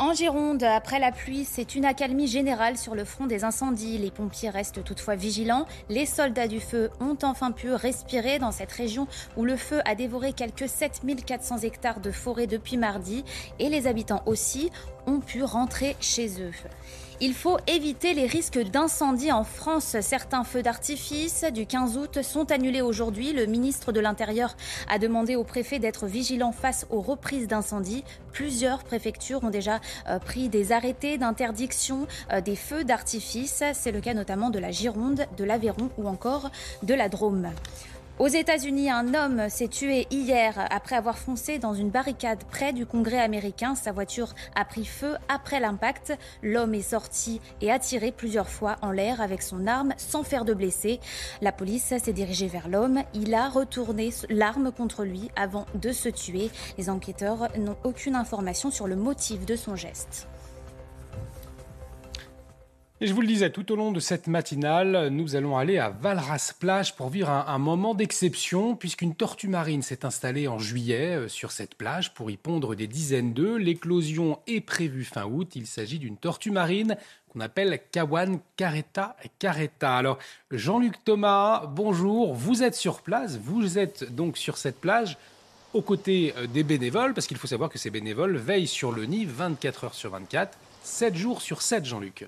En Gironde, après la pluie, c'est une accalmie générale sur le front des incendies. Les pompiers restent toutefois vigilants. Les soldats du feu ont enfin pu respirer dans cette région où le feu a dévoré quelques 7400 hectares de forêt depuis mardi et les habitants aussi ont pu rentrer chez eux. Il faut éviter les risques d'incendie en France. Certains feux d'artifice du 15 août sont annulés aujourd'hui. Le ministre de l'Intérieur a demandé au préfet d'être vigilant face aux reprises d'incendie. Plusieurs préfectures ont déjà euh, pris des arrêtés d'interdiction euh, des feux d'artifice. C'est le cas notamment de la Gironde, de l'Aveyron ou encore de la Drôme. Aux États-Unis, un homme s'est tué hier après avoir foncé dans une barricade près du Congrès américain. Sa voiture a pris feu après l'impact. L'homme est sorti et a tiré plusieurs fois en l'air avec son arme sans faire de blessés. La police s'est dirigée vers l'homme. Il a retourné l'arme contre lui avant de se tuer. Les enquêteurs n'ont aucune information sur le motif de son geste. Et je vous le disais, tout au long de cette matinale, nous allons aller à Valras Plage pour vivre un, un moment d'exception, puisqu'une tortue marine s'est installée en juillet euh, sur cette plage pour y pondre des dizaines d'œufs. L'éclosion est prévue fin août. Il s'agit d'une tortue marine qu'on appelle Kawan Careta Careta. Alors, Jean-Luc Thomas, bonjour. Vous êtes sur place, vous êtes donc sur cette plage aux côtés euh, des bénévoles, parce qu'il faut savoir que ces bénévoles veillent sur le nid 24 heures sur 24, 7 jours sur 7, Jean-Luc.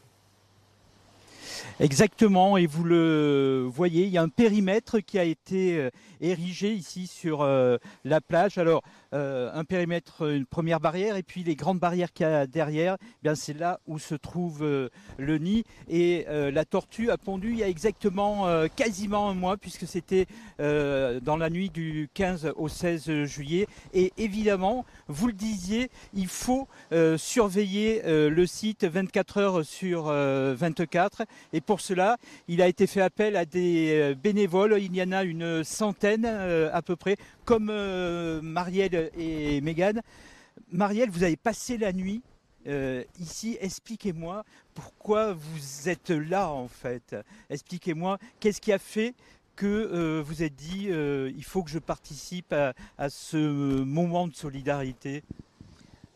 Exactement, et vous le voyez, il y a un périmètre qui a été euh, érigé ici sur euh, la plage. Alors, euh, un périmètre, une première barrière, et puis les grandes barrières qu'il y a derrière, eh bien c'est là où se trouve euh, le nid. Et la tortue a pondu il y a exactement quasiment un mois, puisque c'était dans la nuit du 15 au 16 juillet. Et évidemment, vous le disiez, il faut surveiller le site 24 heures sur euh, 24. Et pour cela, il a été fait appel à des bénévoles. Il y en a une centaine euh, à peu près, comme euh, Marielle et Mégane. Marielle, vous avez passé la nuit ici. Expliquez-moi pourquoi vous êtes là en fait. Expliquez-moi qu'est-ce qui a fait que vous êtes dit il faut que je participe à ce moment de solidarité?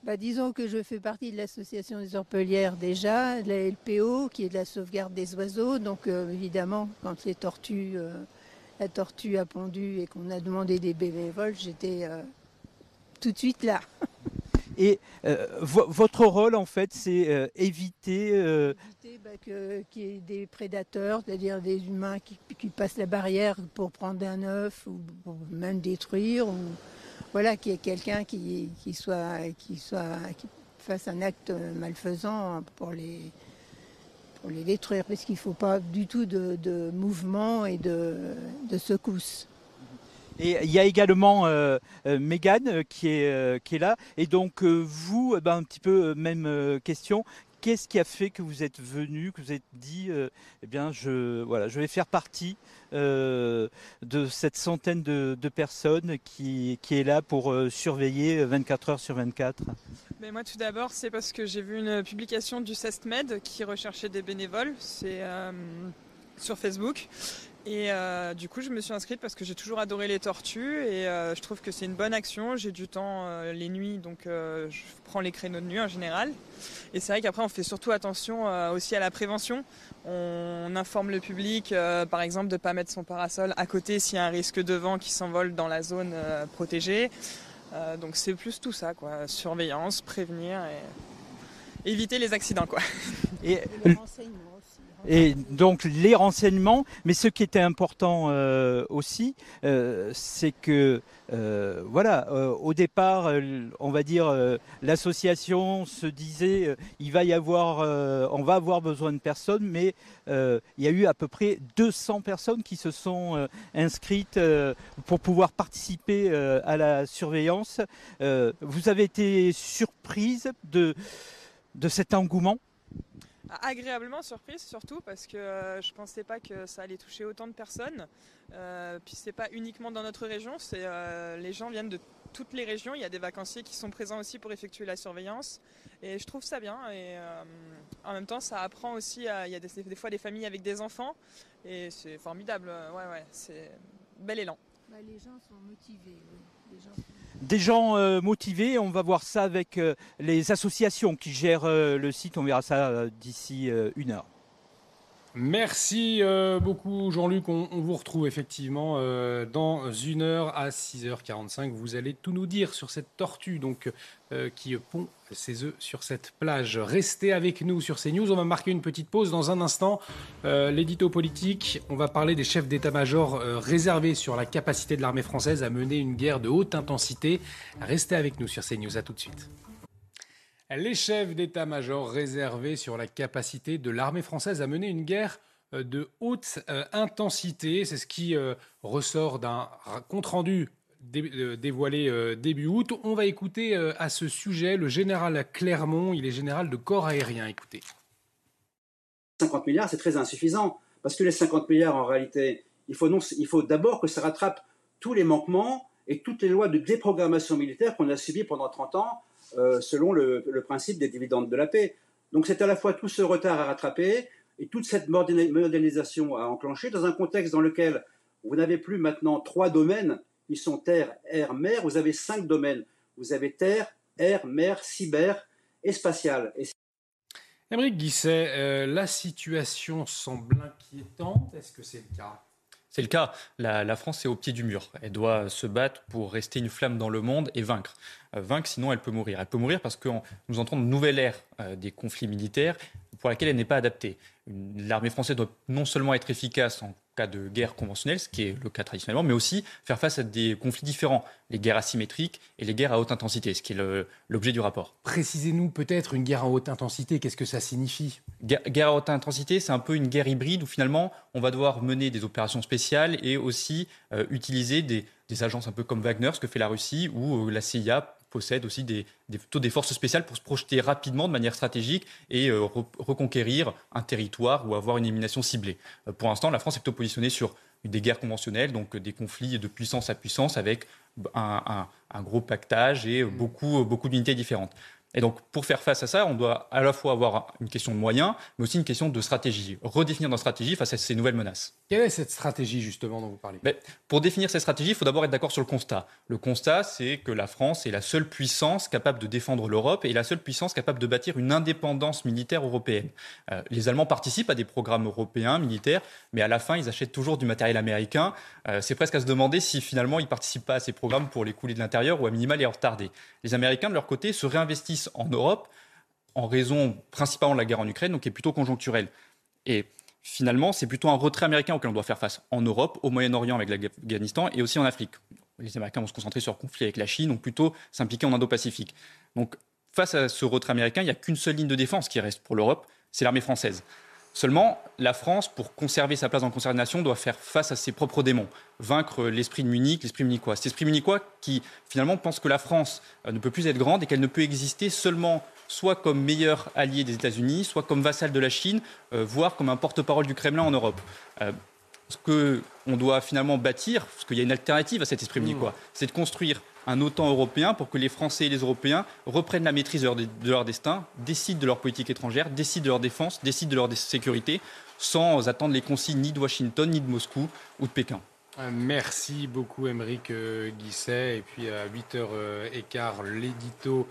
Bah, disons que je fais partie de l'association des orpelières déjà, la LPO, qui est de la sauvegarde des oiseaux. Donc euh, évidemment, quand les tortues, euh, la tortue a pondu et qu'on a demandé des bénévoles, j'étais euh, tout de suite là. *laughs* Et votre rôle, en fait, c'est éviter, éviter bah, qu'il y ait des prédateurs, c'est-à-dire des humains qui, qui, passent la barrière pour prendre un œuf ou pour même détruire. Ou voilà, qu'il y ait quelqu'un qui, soit, qui, soit, qui fasse un acte malfaisant pour les, pour les détruire, parce qu'il ne faut pas du tout de, mouvement et de, de secousse. Et il y a également euh, euh Mégane euh, qui est, euh, qui est là. Et donc vous, ben, un petit peu même question, qu'est-ce qui a fait que vous êtes venu, que vous êtes dit, eh bien, je, voilà, je vais faire partie euh, de cette centaine de, personnes qui, est là pour euh, surveiller 24 heures sur 24 Mais Moi, tout d'abord, c'est parce que j'ai vu une publication du CESTMED qui recherchait des bénévoles. C'est euh, sur Facebook. Et euh, du coup, je me suis inscrite parce que j'ai toujours adoré les tortues et euh, je trouve que c'est une bonne action. J'ai du temps euh, les nuits, donc je prends les créneaux de nuit en général. Et c'est vrai qu'après, on fait surtout attention aussi à la prévention. On, informe le public, par exemple, de ne pas mettre son parasol à côté s'il y a un risque de vent qui s'envole dans la zone protégée. donc c'est plus tout ça, quoi. Surveillance, prévenir et éviter les accidents, quoi. Et, et et donc les renseignements, mais ce qui était important euh, aussi, euh, c'est que euh, voilà, au départ, on va dire l'association se disait il va y avoir, on va avoir besoin de personnes, mais il y a eu à peu près 200 personnes qui se sont inscrites pour pouvoir participer à la surveillance. vous avez été surprise de de cet engouement? Agréablement surprise surtout parce que euh, je pensais pas que ça allait toucher autant de personnes. Euh, puis c'est pas uniquement dans notre région, c'est euh, les gens viennent de toutes les régions. Il y a des vacanciers qui sont présents aussi pour effectuer la surveillance et je trouve ça bien. Et en même temps, ça apprend aussi. il y a des, fois des familles avec des enfants et c'est formidable. Ouais, ouais, c'est bel élan. Bah, les gens sont motivés. Des gens euh, motivés. On va voir ça avec euh, les associations qui gèrent euh, le site. On verra ça d'ici une heure. Merci beaucoup Jean-Luc. On, vous retrouve effectivement dans une heure à 6h45. Vous allez tout nous dire sur cette tortue donc, qui pond ses œufs sur cette plage. Restez avec nous sur CNews. On va marquer une petite pause dans un instant. Euh, l'édito politique, on va parler des chefs d'état-major euh, réservés sur la capacité de l'armée française à mener une guerre de haute intensité. Restez avec nous sur CNews. À tout de suite. Les chefs d'état-major réservés sur la capacité de l'armée française à mener une guerre euh, de haute intensité. C'est ce qui ressort d'un compte-rendu euh, dévoilé euh, début août. On va écouter euh, à ce sujet le général Clermont, il est général de corps aérien. Écoutez. 50 milliards, c'est très insuffisant. Parce que les 50 milliards, en réalité, il faut, il faut d'abord que ça rattrape tous les manquements et toutes les lois de déprogrammation militaire qu'on a subies pendant 30 ans, selon le, le, principe des dividendes de la paix. Donc c'est à la fois tout ce retard à rattraper et toute cette modernisation à enclencher dans un contexte dans lequel vous n'avez plus maintenant trois domaines ils sont terre, air, mer. Vous avez cinq domaines. Vous avez terre, air, mer, cyber et spatial. Et Émeric Guisset, euh, la situation semble inquiétante. Est-ce que c'est le cas? C'est le cas. La, France est au pied du mur. Elle doit se battre pour rester une flamme dans le monde et vaincre. Euh, vaincre, sinon elle peut mourir. Elle peut mourir parce que nous entrons une nouvelle ère euh, des conflits militaires pour laquelle elle n'est pas adaptée. L'armée française doit non seulement être efficace en cas de guerre conventionnelle, ce qui est le cas traditionnellement, mais aussi faire face à des conflits différents, les guerres asymétriques et les guerres à haute intensité, ce qui est l'objet du rapport. Précisez-nous peut-être une guerre à haute intensité, qu'est-ce que ça signifie? Guerre, à haute intensité, c'est un peu une guerre hybride où finalement on va devoir mener des opérations spéciales et aussi euh, utiliser des, agences un peu comme Wagner, ce que fait la Russie, ou euh, la CIA possède aussi des, plutôt des forces spéciales pour se projeter rapidement de manière stratégique et euh, reconquérir un territoire ou avoir une élimination ciblée. Euh, pour l'instant, la France est plutôt positionnée sur des guerres conventionnelles, donc des conflits de puissance à puissance avec un, un gros pactage et beaucoup, beaucoup d'unités différentes. Et donc, pour faire face à ça, on doit à la fois avoir une question de moyens, mais aussi une question de stratégie. Redéfinir notre stratégie face à ces nouvelles menaces. Quelle est cette stratégie, justement, dont vous parlez? Mais Pour définir cette stratégie, il faut d'abord être d'accord sur le constat. Le constat, c'est que la France est la seule puissance capable de défendre l'Europe et la seule puissance capable de bâtir une indépendance militaire européenne. Euh, les Allemands participent à des programmes européens militaires, mais à la fin, ils achètent toujours du matériel américain. Euh, c'est presque à se demander si finalement ils ne participent pas à ces programmes pour les couler de l'intérieur ou à minima les retarder. Les Américains, de leur côté, se réinvestissent en Europe en raison principalement de la guerre en Ukraine, donc qui est plutôt conjoncturelle. Et finalement, c'est plutôt un retrait américain auquel on doit faire face en Europe, au Moyen-Orient avec l'Afghanistan et aussi en Afrique. Les Américains vont se concentrer sur le conflit avec la Chine, donc plutôt s'impliquer en Indo-Pacifique. Donc face à ce retrait américain, il n'y a qu'une seule ligne de défense qui reste pour l'Europe, c'est l'armée française. Seulement, la France, pour conserver sa place dans le des nations, doit faire face à ses propres démons, vaincre l'esprit de Munich, l'esprit munichois. Cet esprit munichois qui, finalement, pense que la France euh, ne peut plus être grande et qu'elle ne peut exister seulement soit comme meilleur allié des États-Unis, soit comme vassal de la Chine, euh, voire comme un porte-parole du Kremlin en Europe. Euh, ce qu'on doit finalement bâtir, parce qu'il y a une alternative à cet esprit munichois, mmh. c'est de construire un OTAN européen pour que les Français et les Européens reprennent la maîtrise de leur, destin, décident de leur politique étrangère, décident de leur défense, décident de leur sécurité, sans attendre les consignes ni de Washington, ni de Moscou ou de Pékin. Euh, merci beaucoup, Émeric euh, Guisset. Et puis à 8h15, l'édito,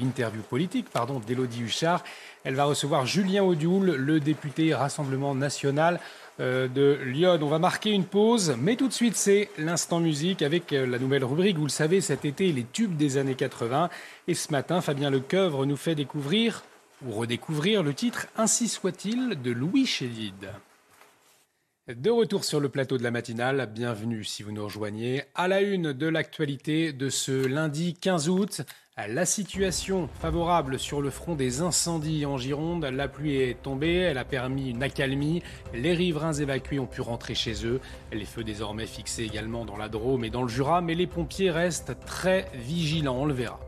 l'interview politique, pardon, d'Élodie Huchard. Elle va recevoir Julien Audioul, le député Rassemblement national. Euh, de Lyon. On va marquer une pause, mais tout de suite, c'est l'instant musique avec euh, la nouvelle rubrique. Vous le savez, cet été, les tubes des années 80. Et ce matin, Fabien Lecoeuvre nous fait découvrir ou redécouvrir le titre Ainsi soit-il de Louis Chédid. De retour sur le plateau de la matinale, bienvenue si vous nous rejoignez à la une de l'actualité de ce lundi 15 août. La situation favorable sur le front des incendies en Gironde, la pluie est tombée, elle a permis une accalmie, les riverains évacués ont pu rentrer chez eux, les feux désormais fixés également dans la Drôme et dans le Jura, mais les pompiers restent très vigilants, on le verra.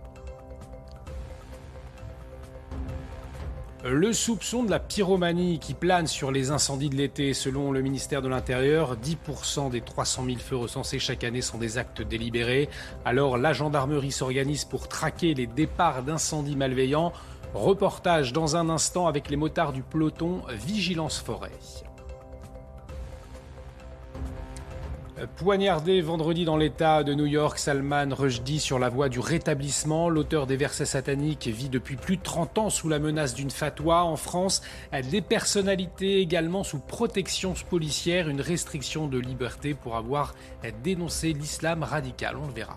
Le soupçon de la pyromanie qui plane sur les incendies de l'été, selon le ministère de l'Intérieur, 10% des 300 000 feux recensés chaque année sont des actes délibérés. Alors la gendarmerie s'organise pour traquer les départs d'incendies malveillants. Reportage dans un instant avec les motards du peloton Vigilance Forêt. Poignardé vendredi dans l'État de New York, Salman Rushdie sur la voie du rétablissement. L'auteur des versets sataniques vit depuis plus de 30 ans sous la menace d'une fatwa. En France, des personnalités également sous protection policière, une restriction de liberté pour avoir dénoncé l'islam radical. On le verra.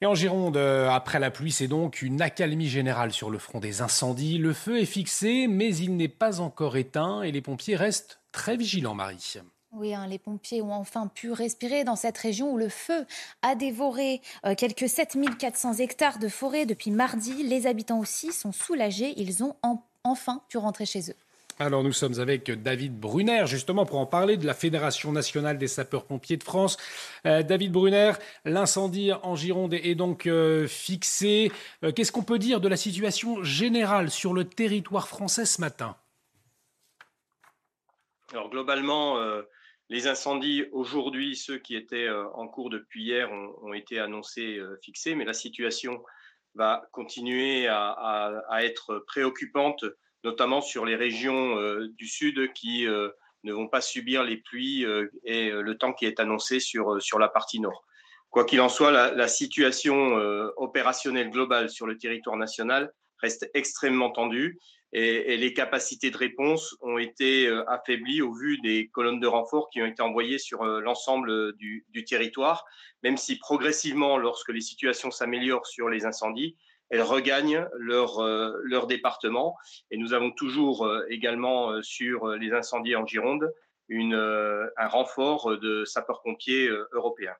Et en Gironde, euh, après la pluie, c'est donc une accalmie générale sur le front des incendies. Le feu est fixé, mais il n'est pas encore éteint et les pompiers restent très vigilants, Marie. Oui, hein, les pompiers ont enfin pu respirer dans cette région où le feu a dévoré euh, quelques 7400 hectares de forêt depuis mardi. Les habitants aussi sont soulagés, ils ont enfin pu rentrer chez eux. Alors nous sommes avec David Brunner, justement pour en parler de la Fédération nationale des sapeurs-pompiers de France. Euh, David Brunner, l'incendie en Gironde est donc euh, fixé. Euh, qu'est-ce qu'on peut dire de la situation générale sur le territoire français ce matin? Alors globalement, les incendies aujourd'hui, ceux qui étaient en cours depuis hier, ont, été annoncés fixés, mais la situation va continuer à être préoccupante notamment sur les régions euh, du sud qui euh, ne vont pas subir les pluies euh, et le temps qui est annoncé sur, sur la partie nord. Quoi qu'il en soit, la, situation opérationnelle globale sur le territoire national reste extrêmement tendue et, les capacités de réponse ont été affaiblies au vu des colonnes de renfort qui ont été envoyées sur l'ensemble du, du, territoire, même si progressivement, lorsque les situations s'améliorent sur les incendies, elles regagnent leur, euh, leur département. Et nous avons toujours euh, également euh, sur les incendies en Gironde une, un renfort de sapeurs-pompiers européens.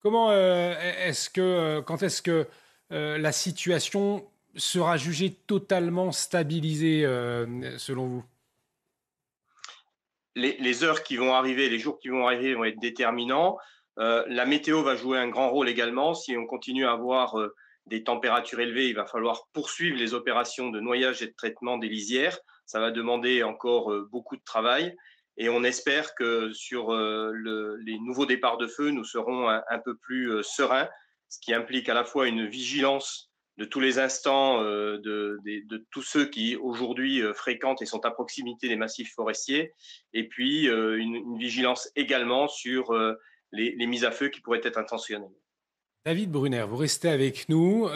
Comment est-ce que, quand est-ce que la situation sera jugée totalement stabilisée selon vous? Les, heures qui vont arriver, les jours qui vont arriver vont être déterminants. la météo va jouer un grand rôle également. Si on continue à avoir des températures élevées, il va falloir poursuivre les opérations de noyage et de traitement des lisières. Ça va demander encore euh, beaucoup de travail. Et on espère que sur les nouveaux départs de feu, nous serons un peu plus sereins, ce qui implique à la fois une vigilance de tous les instants euh, de, tous ceux qui aujourd'hui euh, fréquentent et sont à proximité des massifs forestiers, et puis euh, une, vigilance également sur les, mises à feu qui pourraient être intentionnelles. David Brunner, vous restez avec nous,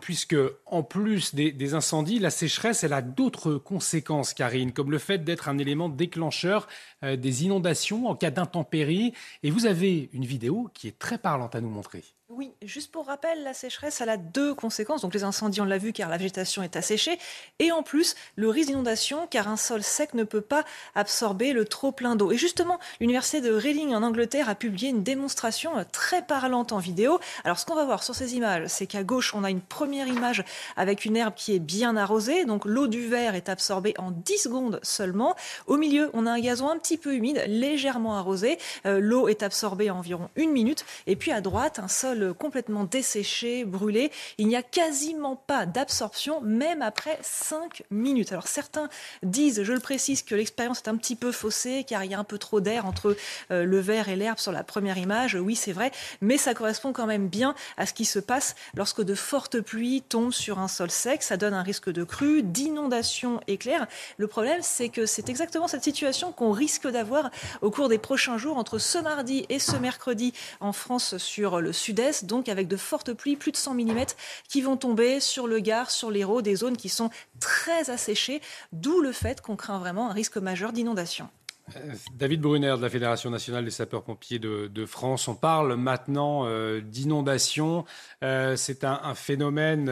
puisque en plus des, des, incendies, la sécheresse, elle a d'autres conséquences, Karine, comme le fait d'être un élément déclencheur des inondations en cas d'intempéries. Et vous avez une vidéo qui est très parlante à nous montrer. Oui, juste pour rappel, la sécheresse, elle a deux conséquences. Donc les incendies, on l'a vu, car la végétation est asséchée. Et en plus, le risque d'inondation, car un sol sec ne peut pas absorber le trop plein d'eau. Et justement, l'université de Reading en Angleterre a publié une démonstration très parlante en vidéo. Alors ce qu'on va voir sur ces images, c'est qu'à gauche, on a une première image avec une herbe qui est bien arrosée. Donc l'eau du verre est absorbée en 10 secondes seulement. Au milieu, on a un gazon un petit peu humide, légèrement arrosé. Euh, l'eau est absorbée en environ une minute. Et puis à droite, un sol complètement desséché, brûlé. Il n'y a quasiment pas d'absorption, même après 5 minutes. Alors certains disent, je le précise, que l'expérience est un petit peu faussée, car il y a un peu trop d'air entre euh, le verre et l'herbe sur la première image. Oui, c'est vrai, mais ça correspond quand même bien à ce qui se passe lorsque de fortes pluies tombent sur un sol sec. Ça donne un risque de crue, d'inondation éclair. Le problème, c'est que c'est exactement cette situation qu'on risque d'avoir au cours des prochains jours, entre ce mardi et ce mercredi en France sur le sud-est donc avec de fortes pluies, plus de 100 mm, qui vont tomber sur le Gard, sur l'Hérault, des zones qui sont très asséchées, d'où le fait qu'on craint vraiment un risque majeur d'inondation. Euh, David Brunner de la Fédération nationale des sapeurs-pompiers de, France. On parle maintenant euh, d'inondation. Euh, c'est un, phénomène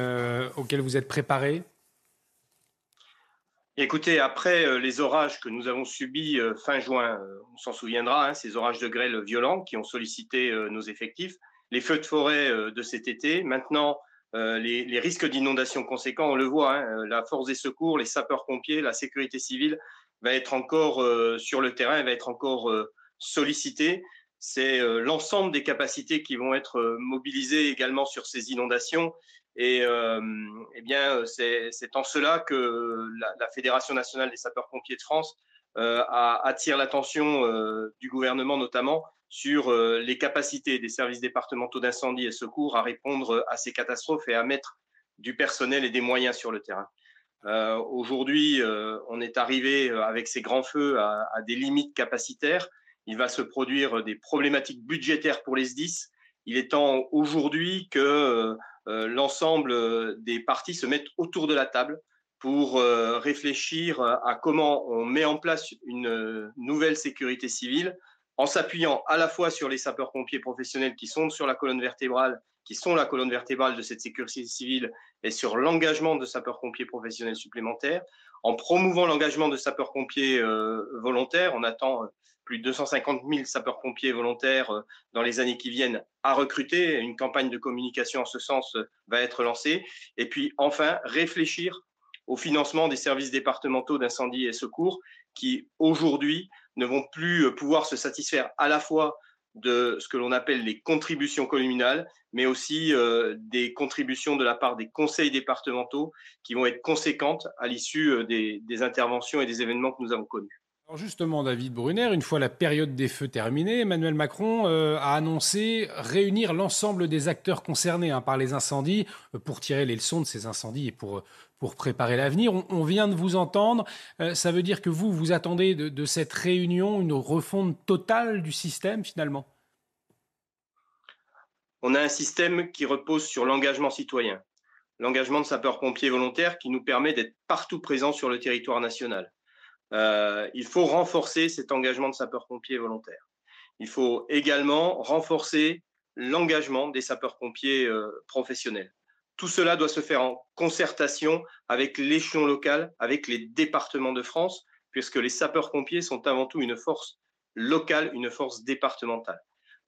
auquel vous êtes préparé? Écoutez, après les orages que nous avons subis fin juin, on s'en souviendra, hein, ces orages de grêle violents qui ont sollicité nos effectifs, les feux de forêt euh, de cet été. Maintenant, euh, les, risques d'inondation conséquents, on le voit, hein, euh, la force des secours, les sapeurs-pompiers, la sécurité civile va être encore sur le terrain, va être encore sollicitée. C'est l'ensemble des capacités qui vont être mobilisées également sur ces inondations. Et eh bien, c'est en cela que la, Fédération nationale des sapeurs-pompiers de France attire l'attention du gouvernement notamment sur euh, les capacités des services départementaux d'incendie et secours à répondre à ces catastrophes et à mettre du personnel et des moyens sur le terrain. Euh, aujourd'hui, euh, on est arrivé avec ces grands feux à, des limites capacitaires. Il va se produire des problématiques budgétaires pour les SDIS. Il est temps aujourd'hui que l'ensemble des parties se mettent autour de la table pour réfléchir à comment on met en place une nouvelle sécurité civile en s'appuyant à la fois sur les sapeurs-pompiers professionnels qui sont sur la colonne vertébrale, qui sont la colonne vertébrale de cette sécurité civile, et sur l'engagement de sapeurs-pompiers professionnels supplémentaires, en promouvant l'engagement de sapeurs-pompiers euh, volontaires. On attend euh, plus de 250 000 sapeurs-pompiers volontaires euh, dans les années qui viennent à recruter. Une campagne de communication en ce sens va être lancée. Et puis enfin, réfléchir au financement des services départementaux d'incendie et secours qui aujourd'hui ne vont plus euh, pouvoir se satisfaire à la fois de ce que l'on appelle les contributions communales, mais aussi euh, des contributions de la part des conseils départementaux qui vont être conséquentes à l'issue euh, des, interventions et des événements que nous avons connus. Justement, David Brunner, une fois la période des feux terminée, Emmanuel Macron a annoncé réunir l'ensemble des acteurs concernés hein, par les incendies pour tirer les leçons de ces incendies et pour pour préparer l'avenir. On, vient de vous entendre. Euh, ça veut dire que vous, vous attendez de, cette réunion une refonte totale du système finalement? On a un système qui repose sur l'engagement citoyen, l'engagement de sapeurs-pompiers volontaires qui nous permet d'être partout présents sur le territoire national. Euh, il faut renforcer cet engagement de sapeurs-pompiers volontaires. Il faut également renforcer l'engagement des sapeurs-pompiers euh, professionnels. Tout cela doit se faire en concertation avec l'échelon local, avec les départements de France, puisque les sapeurs-pompiers sont avant tout une force locale, une force départementale.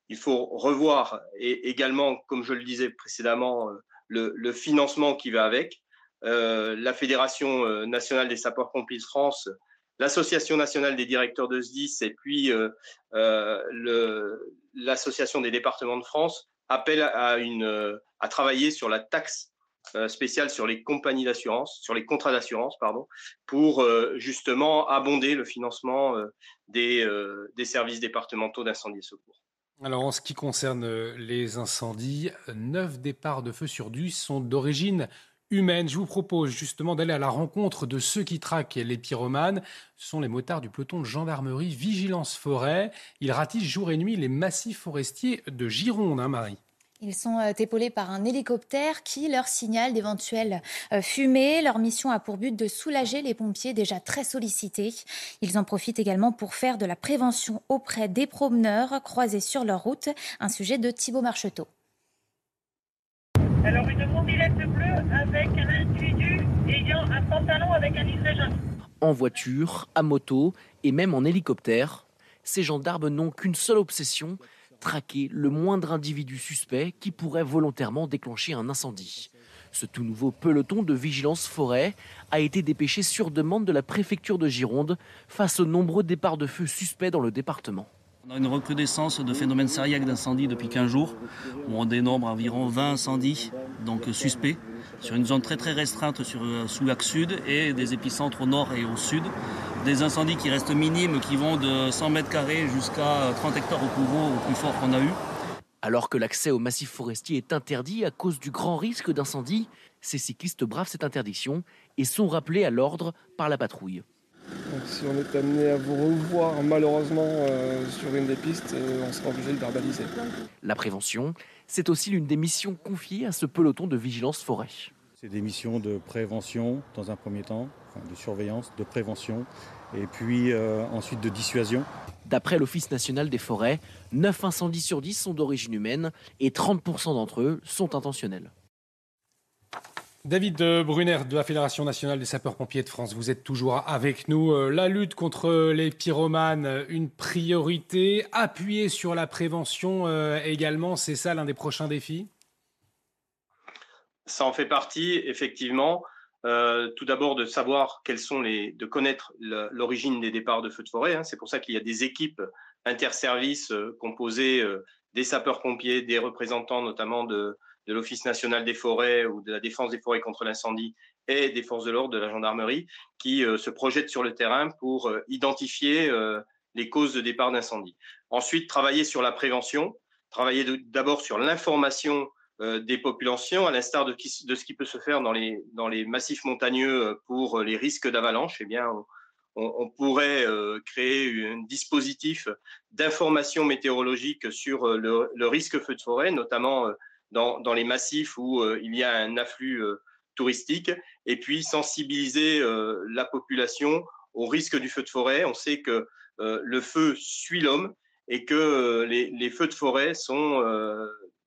Il faut revoir et également, comme je le disais précédemment, euh, le, financement qui va avec. Euh, la Fédération euh, nationale des sapeurs-pompiers de France, l'Association nationale des directeurs de SDIS et puis l'Association des départements de France appellent à, une, à travailler sur la taxe spécial sur les compagnies d'assurance, sur les contrats d'assurance, pardon, pour justement abonder le financement des, services départementaux d'incendie et secours. Alors en ce qui concerne les incendies, neuf départs de feu sur 10 sont d'origine humaine. Je vous propose justement d'aller à la rencontre de ceux qui traquent les pyromanes. Ce sont les motards du peloton de gendarmerie Vigilance Forêt. Ils ratissent jour et nuit les massifs forestiers de Gironde, hein, Marie. Ils sont euh, épaulés par un hélicoptère qui leur signale d'éventuelles euh, fumées. Leur mission a pour but de soulager les pompiers déjà très sollicités. Ils en profitent également pour faire de la prévention auprès des promeneurs croisés sur leur route. Un sujet de Thibaut Marcheteau. Alors une bleue avec un individu ayant un pantalon avec un. En voiture, à moto et même en hélicoptère, ces gendarmes n'ont qu'une seule obsession, traquer le moindre individu suspect qui pourrait volontairement déclencher un incendie. Ce tout nouveau peloton de vigilance forêt a été dépêché sur demande de la préfecture de Gironde face aux nombreux départs de feu suspects dans le département. On a une recrudescence de phénomènes sérieux d'incendies depuis 15 jours, où on dénombre environ 20 incendies donc suspects sur une zone très très restreinte sur, euh, sous l'axe sud et des épicentres au nord et au sud. Des incendies qui restent minimes, qui vont de 100 mètres carrés jusqu'à 30 hectares au plus gros, au plus fort qu'on a eu. Alors que l'accès au massif forestier est interdit à cause du grand risque d'incendie, ces cyclistes bravent cette interdiction et sont rappelés à l'ordre par la patrouille. Si on est amené à vous revoir malheureusement euh, sur une des pistes, euh, on sera obligé de verbaliser. La prévention, c'est aussi l'une des missions confiées à ce peloton de vigilance forêt. C'est des missions de prévention dans un premier temps, de surveillance, de prévention, et puis euh, ensuite de dissuasion. D'après l'Office national des forêts, 9 incendies sur 10 sont d'origine humaine et 30% d'entre eux sont intentionnels. David Brunner de la Fédération nationale des sapeurs-pompiers de France, vous êtes toujours avec nous. Euh, la lutte contre les pyromanes, une priorité. Appuyer sur la prévention euh, également, c'est ça l'un des prochains défis? Ça en fait partie, effectivement. Euh, tout d'abord de savoir quels sont les, de connaître l'origine des départs de feux de forêt. Hein. C'est pour ça qu'il y a des équipes interservices composées des sapeurs-pompiers, des représentants notamment de, de l'Office national des forêts ou de la défense des forêts contre l'incendie et des forces de l'ordre, de la gendarmerie, qui euh, se projettent sur le terrain pour euh, identifier euh, les causes de départ d'incendie. Ensuite, travailler sur la prévention, travailler d'abord sur l'information des populations, à l'instar de, ce qui peut se faire dans les, dans les massifs montagneux pour les risques d'avalanche. Eh bien, on, pourrait créer un dispositif d'information météorologique sur le, risque feu de forêt, notamment dans, les massifs où euh, il y a un afflux euh, touristique, et puis sensibiliser euh, la population au risque du feu de forêt. On sait que le feu suit l'homme et que les, feux de forêt sont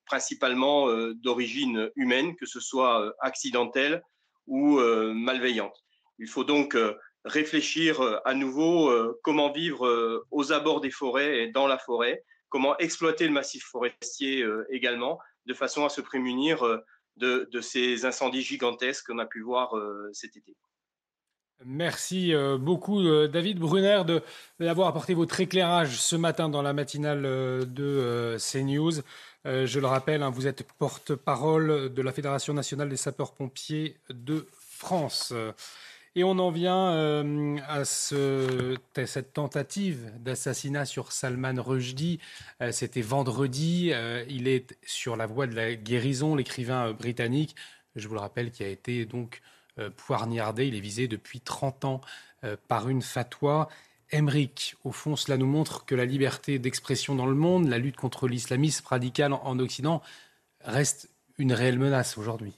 principalement d'origine humaine, que ce soit accidentelle ou malveillante. Il faut donc réfléchir à nouveau comment vivre aux abords des forêts et dans la forêt, comment exploiter le massif forestier également, de façon à se prémunir euh, de, ces incendies gigantesques qu'on a pu voir euh, cet été. Merci euh, beaucoup David Brunner d'avoir apporté votre éclairage ce matin dans la matinale de CNews. Je le rappelle, hein, vous êtes porte-parole de la Fédération nationale des sapeurs-pompiers de France. Et on en vient euh, à cette tentative d'assassinat sur Salman Rushdie. Euh, c'était vendredi. Euh, il est sur la voie de la guérison, l'écrivain britannique, je vous le rappelle, qui a été donc poignardé. Il est visé depuis 30 ans par une fatwa. Emmerich, au fond, cela nous montre que la liberté d'expression dans le monde, la lutte contre l'islamisme radical en Occident, reste une réelle menace aujourd'hui.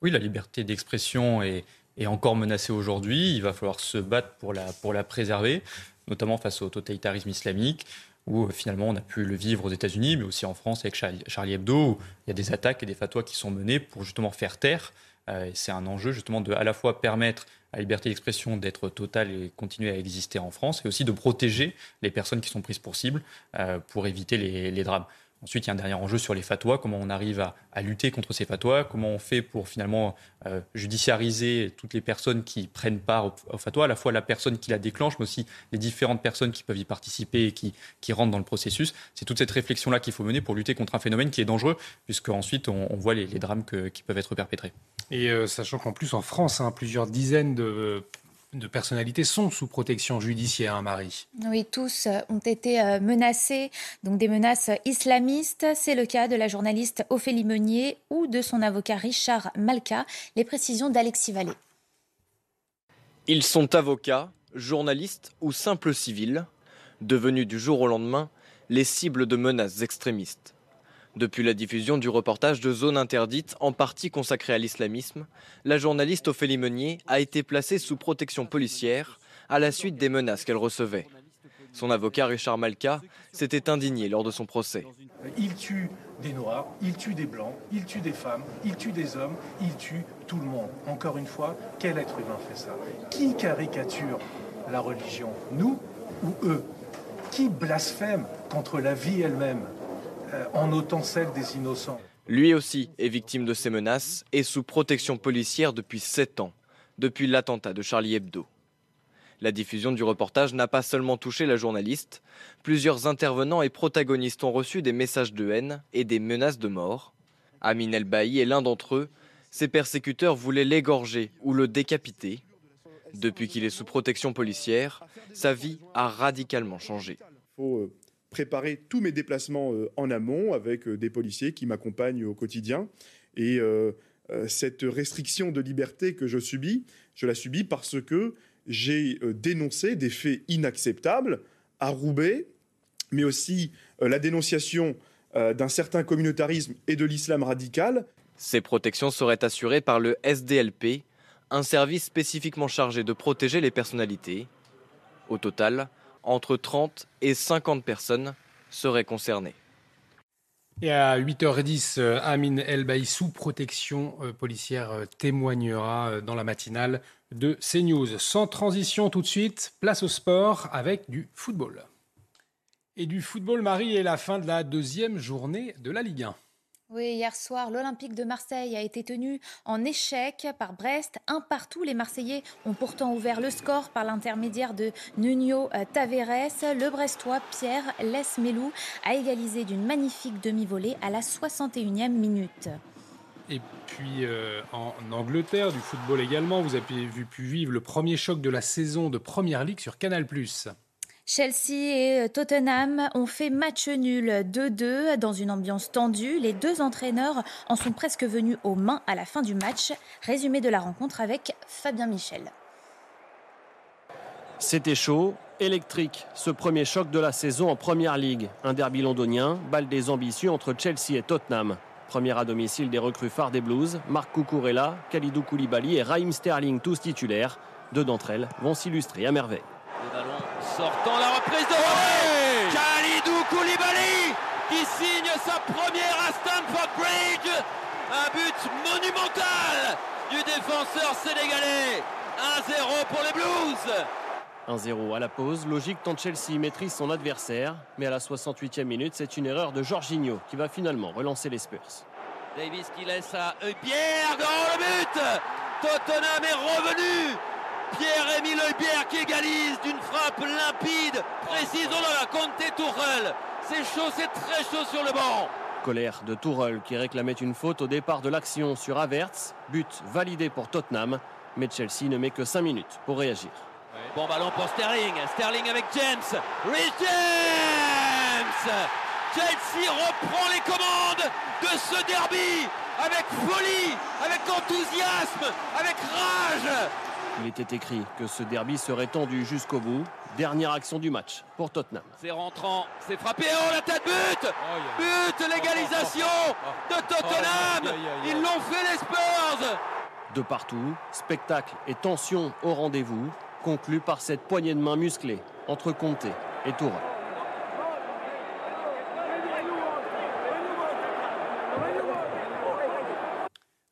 Oui, la liberté d'expression est est encore menacée aujourd'hui. Il va falloir se battre pour la, pour la préserver, notamment face au totalitarisme islamique, où euh, finalement on a pu le vivre aux États-Unis, mais aussi en France avec Charlie Hebdo, où il y a des attaques et des fatwas qui sont menées pour justement faire taire. Euh, c'est un enjeu justement de à la fois permettre à la liberté d'expression d'être totale et continuer à exister en France, et aussi de protéger les personnes qui sont prises pour cible euh, pour éviter les, les drames. Ensuite, il y a un dernier enjeu sur les fatwas, comment on arrive à, lutter contre ces fatwas, comment on fait pour finalement euh, judiciariser toutes les personnes qui prennent part au, au, fatwa, à la fois la personne qui la déclenche, mais aussi les différentes personnes qui peuvent y participer et qui, rentrent dans le processus. C'est toute cette réflexion-là qu'il faut mener pour lutter contre un phénomène qui est dangereux, puisque ensuite on, voit les, drames qui peuvent être perpétrés. Et euh, sachant qu'en plus en France, hein, plusieurs dizaines de de personnalités sont sous protection judiciaire, hein, Marie. Oui, tous ont été euh, menacés, donc des menaces islamistes. C'est le cas de la journaliste Ophélie Meunier ou de son avocat Richard Malka. Les précisions d'Alexis Vallée. Ils sont avocats, journalistes ou simples civils, devenus du jour au lendemain les cibles de menaces extrémistes. Depuis la diffusion du reportage de Zone interdite, en partie consacré à l'islamisme, la journaliste Ophélie Meunier a été placée sous protection policière à la suite des menaces qu'elle recevait. Son avocat Richard Malka s'était indigné lors de son procès. Il tue des Noirs, il tue des Blancs, il tue des femmes, il tue des hommes, il tue tout le monde. Encore une fois, quel être humain fait ça? Qui caricature la religion? Nous ou eux? Qui blasphème contre la vie elle-même? euh, en ôtant celle des innocents. Lui aussi est victime de ces menaces et sous protection policière depuis 7 ans, depuis l'attentat de Charlie Hebdo. La diffusion du reportage n'a pas seulement touché la journaliste, plusieurs intervenants et protagonistes ont reçu des messages de haine et des menaces de mort. Amin El Bailly est l'un d'entre eux. Ses persécuteurs voulaient l'égorger ou le décapiter. Depuis qu'il est sous protection policière, sa vie a radicalement changé préparer tous mes déplacements euh, en amont avec euh, des policiers qui m'accompagnent au quotidien. Et euh, cette restriction de liberté que je subis, je la subis parce que j'ai dénoncé des faits inacceptables à Roubaix, mais aussi la dénonciation d'un certain communautarisme et de l'islam radical. Ces protections seraient assurées par le SDLP, un service spécifiquement chargé de protéger les personnalités. Au total, entre 30 et 50 personnes seraient concernées. Et à 8h10, euh, Amin El sous protection euh, policière, euh, témoignera dans la matinale de CNews. Sans transition tout de suite, place au sport avec du football. Et du football, Marie, est la fin de la deuxième journée de la Ligue 1. Oui, hier soir, l'Olympique de Marseille a été tenu en échec par Brest. Un partout, les Marseillais ont pourtant ouvert le score par l'intermédiaire de Nuno Taveres. Le Brestois Pierre Lesmelou a égalisé d'une magnifique demi-volée à la 61e minute. Et puis euh, en Angleterre, du football également, vous avez pu vivre le premier choc de la saison de Première Ligue sur Canal+. Chelsea et Tottenham ont fait match nul 2-2 dans une ambiance tendue. Les deux entraîneurs en sont presque venus aux mains à la fin du match. Résumé de la rencontre avec Fabien Michel. C'était chaud, électrique, ce premier choc de la saison en Première Ligue. Un derby londonien, balle des ambitieux entre Chelsea et Tottenham. Première à domicile des recrues phares des Blues, Marc Cucurella, Khalidou Koulibaly et Raheem Sterling, tous titulaires. Deux d'entre elles vont s'illustrer à merveille. Sortant la reprise de ouais Khalidou Koulibaly qui signe sa première à Stamford Bridge. Un but monumental du défenseur sénégalais. 1-0 pour les Blues. 1-0 à la pause, logique tant Chelsea maîtrise son adversaire, mais à la 68e minute, c'est une erreur de Jorginho qui va finalement relancer les Spurs. Davis qui laisse à Pierre dans le but Tottenham est revenu Pierre-Émile Heubière qui égalise d'une frappe limpide, précise. Oh là là, Conte Tourelle. C'est chaud, c'est très chaud sur le banc. Colère de Tourelle qui réclamait une faute au départ de l'action sur Avertz. But validé pour Tottenham. Mais Chelsea ne met que 5 minutes pour réagir. Bon ballon pour Sterling. Sterling avec James. Rhys James Chelsea reprend les commandes de ce derby avec folie, avec enthousiasme, avec rage. Il était écrit que ce derby serait tendu jusqu'au bout. Dernière action du match pour Tottenham. C'est rentrant, c'est frappé, oh la tête but But, l'égalisation de Tottenham Ils l'ont fait les Spurs De partout, spectacle et tension au rendez-vous, conclu par cette poignée de main musclée entre Conte et Tourelle.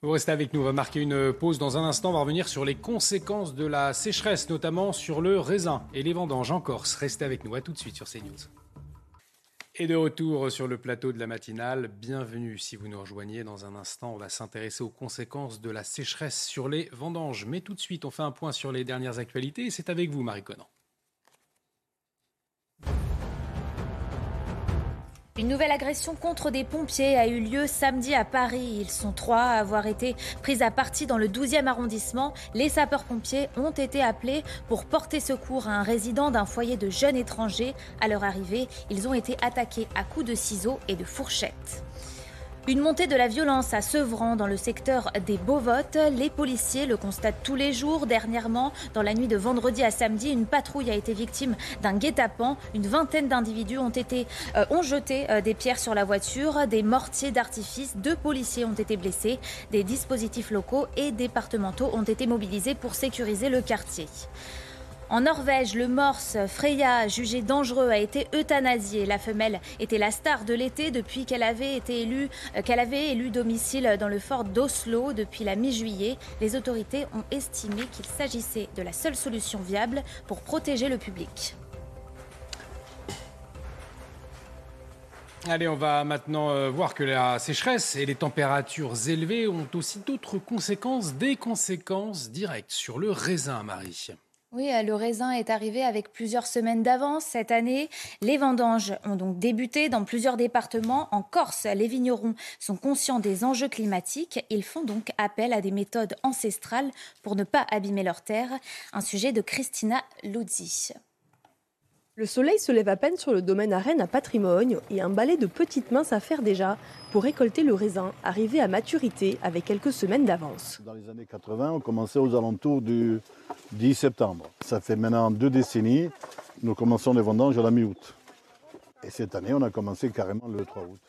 Vous restez avec nous, on va marquer une pause dans un instant, on va revenir sur les conséquences de la sécheresse, notamment sur le raisin et les vendanges en Corse. Restez avec nous, à tout de suite sur CNews. Et de retour sur le plateau de la matinale, bienvenue si vous nous rejoignez. Dans un instant, on va s'intéresser aux conséquences de la sécheresse sur les vendanges. Mais tout de suite, on fait un point sur les dernières actualités et c'est avec vous, Marie Conan. Une nouvelle agression contre des pompiers a eu lieu samedi à Paris. Ils sont trois à avoir été pris à partie dans le 12e arrondissement. Les sapeurs-pompiers ont été appelés pour porter secours à un résident d'un foyer de jeunes étrangers. À leur arrivée, ils ont été attaqués à coups de ciseaux et de fourchettes. Une montée de la violence à Sevran dans le secteur des Beauvottes. Les policiers le constatent tous les jours. Dernièrement, dans la nuit de vendredi à samedi, une patrouille a été victime d'un guet-apens. Une vingtaine d'individus ont, été, euh, ont jeté euh, des pierres sur la voiture, des mortiers d'artifice. Deux policiers ont été blessés. Des dispositifs locaux et départementaux ont été mobilisés pour sécuriser le quartier. En Norvège, le morse Freya, jugé dangereux, a été euthanasié. La femelle était la star de l'été depuis qu'elle avait été élue, euh, qu'elle avait élu domicile dans le fort d'Oslo depuis la mi-juillet. Les autorités ont estimé qu'il s'agissait de la seule solution viable pour protéger le public. Allez, on va maintenant euh, voir que la sécheresse et les températures élevées ont aussi d'autres conséquences, des conséquences directes sur le raisin, Marie. Oui, euh, le raisin est arrivé avec plusieurs semaines d'avance cette année. Les vendanges ont donc débuté dans plusieurs départements. En Corse, les vignerons sont conscients des enjeux climatiques. Ils font donc appel à des méthodes ancestrales pour ne pas abîmer leurs terres. Un sujet de Christina Luzzi. Le soleil se lève à peine sur le domaine à Rennes à patrimoine et un balai de petites mains s'affaire déjà pour récolter le raisin, arrivé à maturité avec quelques semaines d'avance. Dans les années 80, on commençait aux alentours du 10 septembre. Ça fait maintenant deux décennies, nous commençons les vendanges à la mi-août. Et cette année, on a commencé carrément le 3 août.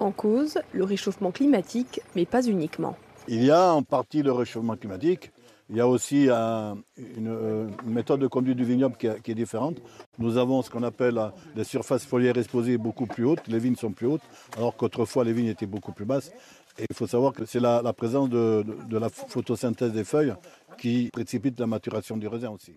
En cause, le réchauffement climatique, mais pas uniquement. Il y a en partie le réchauffement climatique, il y a aussi euh, une, méthode de conduite du vignoble qui, est différente. Nous avons ce qu'on appelle euh, des surfaces foliaires exposées beaucoup plus hautes, les vignes sont plus hautes, alors qu'autrefois les vignes étaient beaucoup plus basses. Et il faut savoir que c'est la, présence de, de la photosynthèse des feuilles qui précipite la maturation du raisin aussi.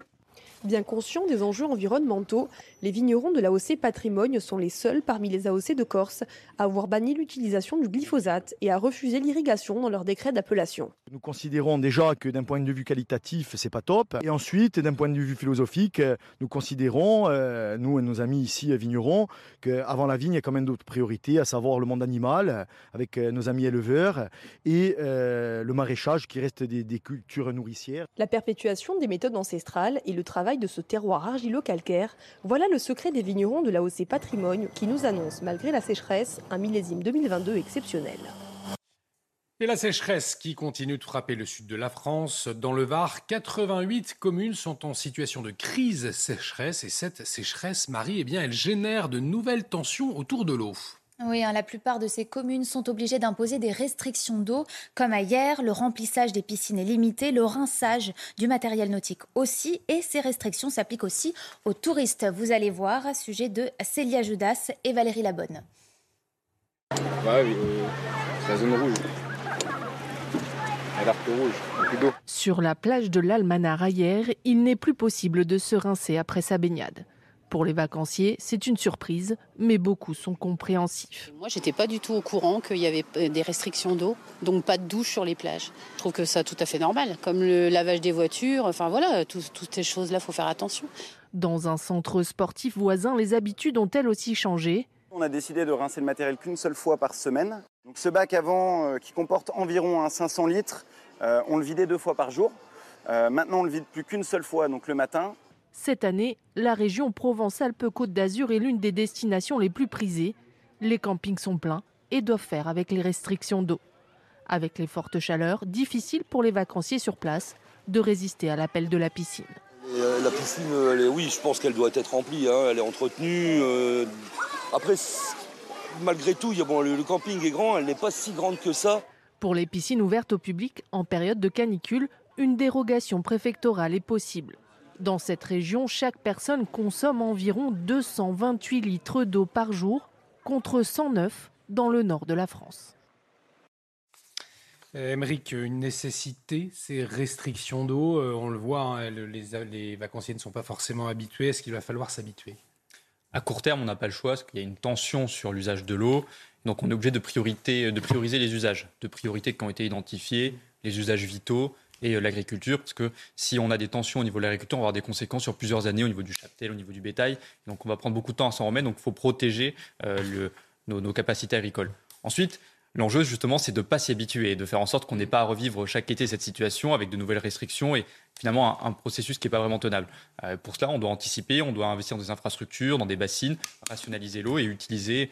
Bien conscients des enjeux environnementaux, les vignerons de l'AOC Patrimoine sont les seuls parmi les AOC de Corse à avoir banni l'utilisation du glyphosate et à refuser l'irrigation dans leur décret d'appellation. Nous considérons déjà que d'un point de vue qualitatif, c'est pas top. Et ensuite, d'un point de vue philosophique, nous considérons, euh, nous et nos amis ici vignerons, qu'avant la vigne, il y a quand même d'autres priorités, à savoir le monde animal, avec euh, nos amis éleveurs, et euh, le maraîchage qui reste des, des cultures nourricières. La perpétuation des méthodes ancestrales et le travail de ce terroir argilo-calcaire, voilà le secret des vignerons de la l'AOC Patrimoine qui nous annonce, malgré la sécheresse, un millésime 2022 exceptionnel. Et la sécheresse qui continue de frapper le sud de la France. Dans le Var, 88 communes sont en situation de crise sécheresse. Et cette sécheresse, Marie, eh bien, elle génère de nouvelles tensions autour de l'eau. Oui, hein, la plupart de ces communes sont obligées d'imposer des restrictions d'eau, comme ailleurs, le remplissage des piscines est limité, le rinçage du matériel nautique aussi, et ces restrictions s'appliquent aussi aux touristes. Vous allez voir, à sujet de Célia Judas et Valérie Labonne. Ouais, c'est la zone rouge. rouge, Sur la plage de l'Almanar hier, il n'est plus possible de se rincer après sa baignade. Pour les vacanciers, c'est une surprise, mais beaucoup sont compréhensifs. Moi, j'étais pas du tout au courant qu'il y avait des restrictions d'eau, donc pas de douche sur les plages. Je trouve que ça tout à fait normal, comme le lavage des voitures. Enfin voilà, toutes ces choses-là, faut faire attention. Dans un centre sportif voisin, les habitudes ont elles aussi changé. On a décidé de rincer le matériel qu'une seule fois par semaine. Donc ce bac avant, euh, qui comporte environ 500 litres, euh, on le vidait deux fois par jour. Euh, maintenant, on le vide plus qu'une seule fois, donc le matin. Cette année, la région Provence-Alpes-Côte d'Azur est l'une des destinations les plus prisées. Les campings sont pleins et doivent faire avec les restrictions d'eau. Avec les fortes chaleurs, difficile pour les vacanciers sur place de résister à l'appel de la piscine. Euh, la piscine, oui, je pense qu'elle doit être remplie, hein. elle est entretenue. Euh. après, malgré tout, le camping est grand, elle n'est pas si grande que ça. Pour les piscines ouvertes au public en période de canicule, une dérogation préfectorale est possible. Dans cette région, chaque personne consomme environ 228 litres d'eau par jour, contre 109 dans le nord de la France. Émeric, une nécessité, ces restrictions d'eau, euh, on le voit, hein, les, les, vacanciers ne sont pas forcément habitués. Est-ce qu'il va falloir s'habituer À court terme, on n'a pas le choix parce qu'il y a une tension sur l'usage de l'eau. Donc on est obligé de, priorité, de prioriser les usages, de priorités qui ont été identifiés, les usages vitaux et euh, l'agriculture, parce que si on a des tensions au niveau de l'agriculture, on va avoir des conséquences sur plusieurs années au niveau du cheptel, au niveau du bétail. Donc on va prendre beaucoup de temps à s'en remettre, donc il faut protéger euh, nos, capacités agricoles. Ensuite, L'enjeu, justement, c'est de ne pas s'y habituer, de faire en sorte qu'on n'ait pas à revivre chaque été cette situation avec de nouvelles restrictions et finalement un, processus qui n'est pas vraiment tenable. Euh, pour cela, on doit anticiper, on doit investir dans des infrastructures, dans des bassines, rationaliser l'eau et utiliser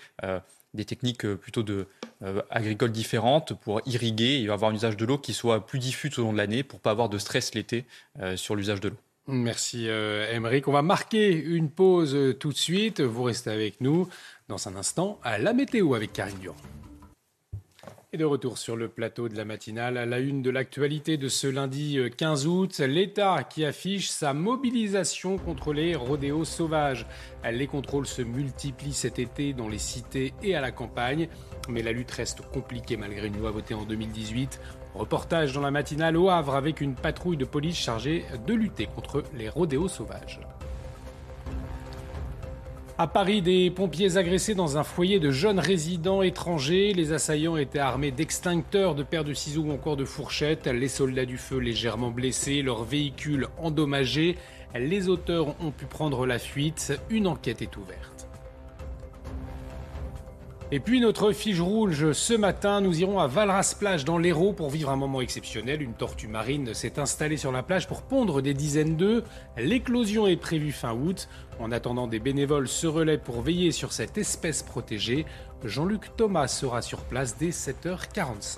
des techniques euh, plutôt de, euh, agricoles différentes pour irriguer et avoir un usage de l'eau qui soit plus diffus tout au long de l'année pour pas avoir de stress l'été euh, sur l'usage de l'eau. Merci Émeric. On va marquer une pause tout de suite. Vous restez avec nous dans un instant à la météo avec Karine Durand. Et de retour sur le plateau de la matinale, à la une de l'actualité de ce lundi 15 euh, août, l'État qui affiche sa mobilisation contre les rodéos sauvages. Les contrôles se multiplient cet été dans les cités et à la campagne, mais la lutte reste compliquée malgré une loi votée en 2018. Reportage dans la matinale au Havre avec une patrouille de police chargée de lutter contre les rodéos sauvages. À Paris, des pompiers agressés dans un foyer de jeunes résidents étrangers. Les assaillants étaient armés d'extincteurs, de paires de ciseaux ou encore de fourchettes. Les soldats du feu légèrement blessés, leur véhicule endommagé. Les auteurs ont pu prendre la fuite. Une enquête est ouverte. Et puis notre fiche rouge ce matin, nous irons à Valras-Plage dans l'Hérault pour vivre un moment exceptionnel. Une tortue marine s'est installée sur la plage pour pondre des dizaines d'œufs. L'éclosion est prévue fin août. En attendant, des bénévoles se relaient pour veiller sur cette espèce protégée. Jean-Luc Thomas sera sur place dès 7h45.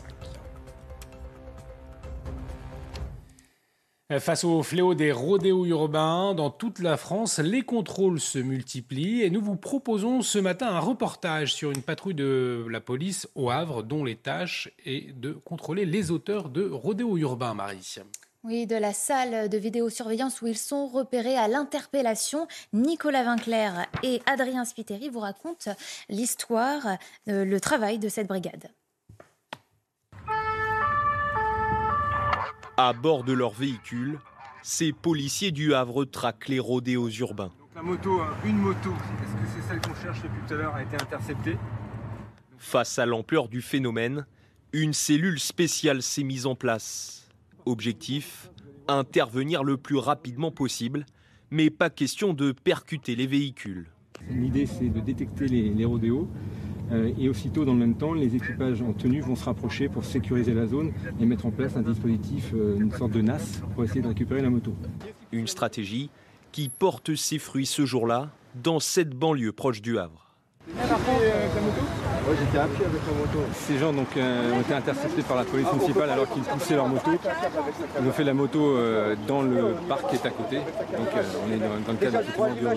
Face au fléau des rodéos urbains dans toute la France, les contrôles se multiplient et nous vous proposons ce matin un reportage sur une patrouille de la police au Havre dont les tâches est de contrôler les auteurs de rodéos urbains, Marie. Oui, de la salle de vidéosurveillance où ils sont repérés à l'interpellation. Nicolas Vinclair et Adrien Spiteri vous racontent l'histoire, euh, le travail de cette brigade. À bord de leur véhicule, ces policiers du Havre traquent les rodéos urbains. la moto, hein, une moto, est-ce que c'est celle qu'on cherche depuis tout à l'heure, a été interceptée? Face à l'ampleur du phénomène, une cellule spéciale s'est mise en place. Objectif intervenir le plus rapidement possible, mais pas question de percuter les véhicules. L'idée, c'est de détecter les, les rodéos euh, et aussitôt, dans le même temps, les équipages en tenue vont se rapprocher pour sécuriser la zone et mettre en place un dispositif, euh, une sorte de NAS, pour essayer de récupérer la moto. Une stratégie qui porte ses fruits ce jour-là dans cette banlieue proche du Havre. Ouais, j'étais à pied avec la moto. Ces gens donc, euh, ont été interceptés par la police municipale alors qu'ils poussaient leur moto. Ils ont fait la moto euh, dans le parc qui est à côté. Donc euh, on est dans, le cadre du rodéo.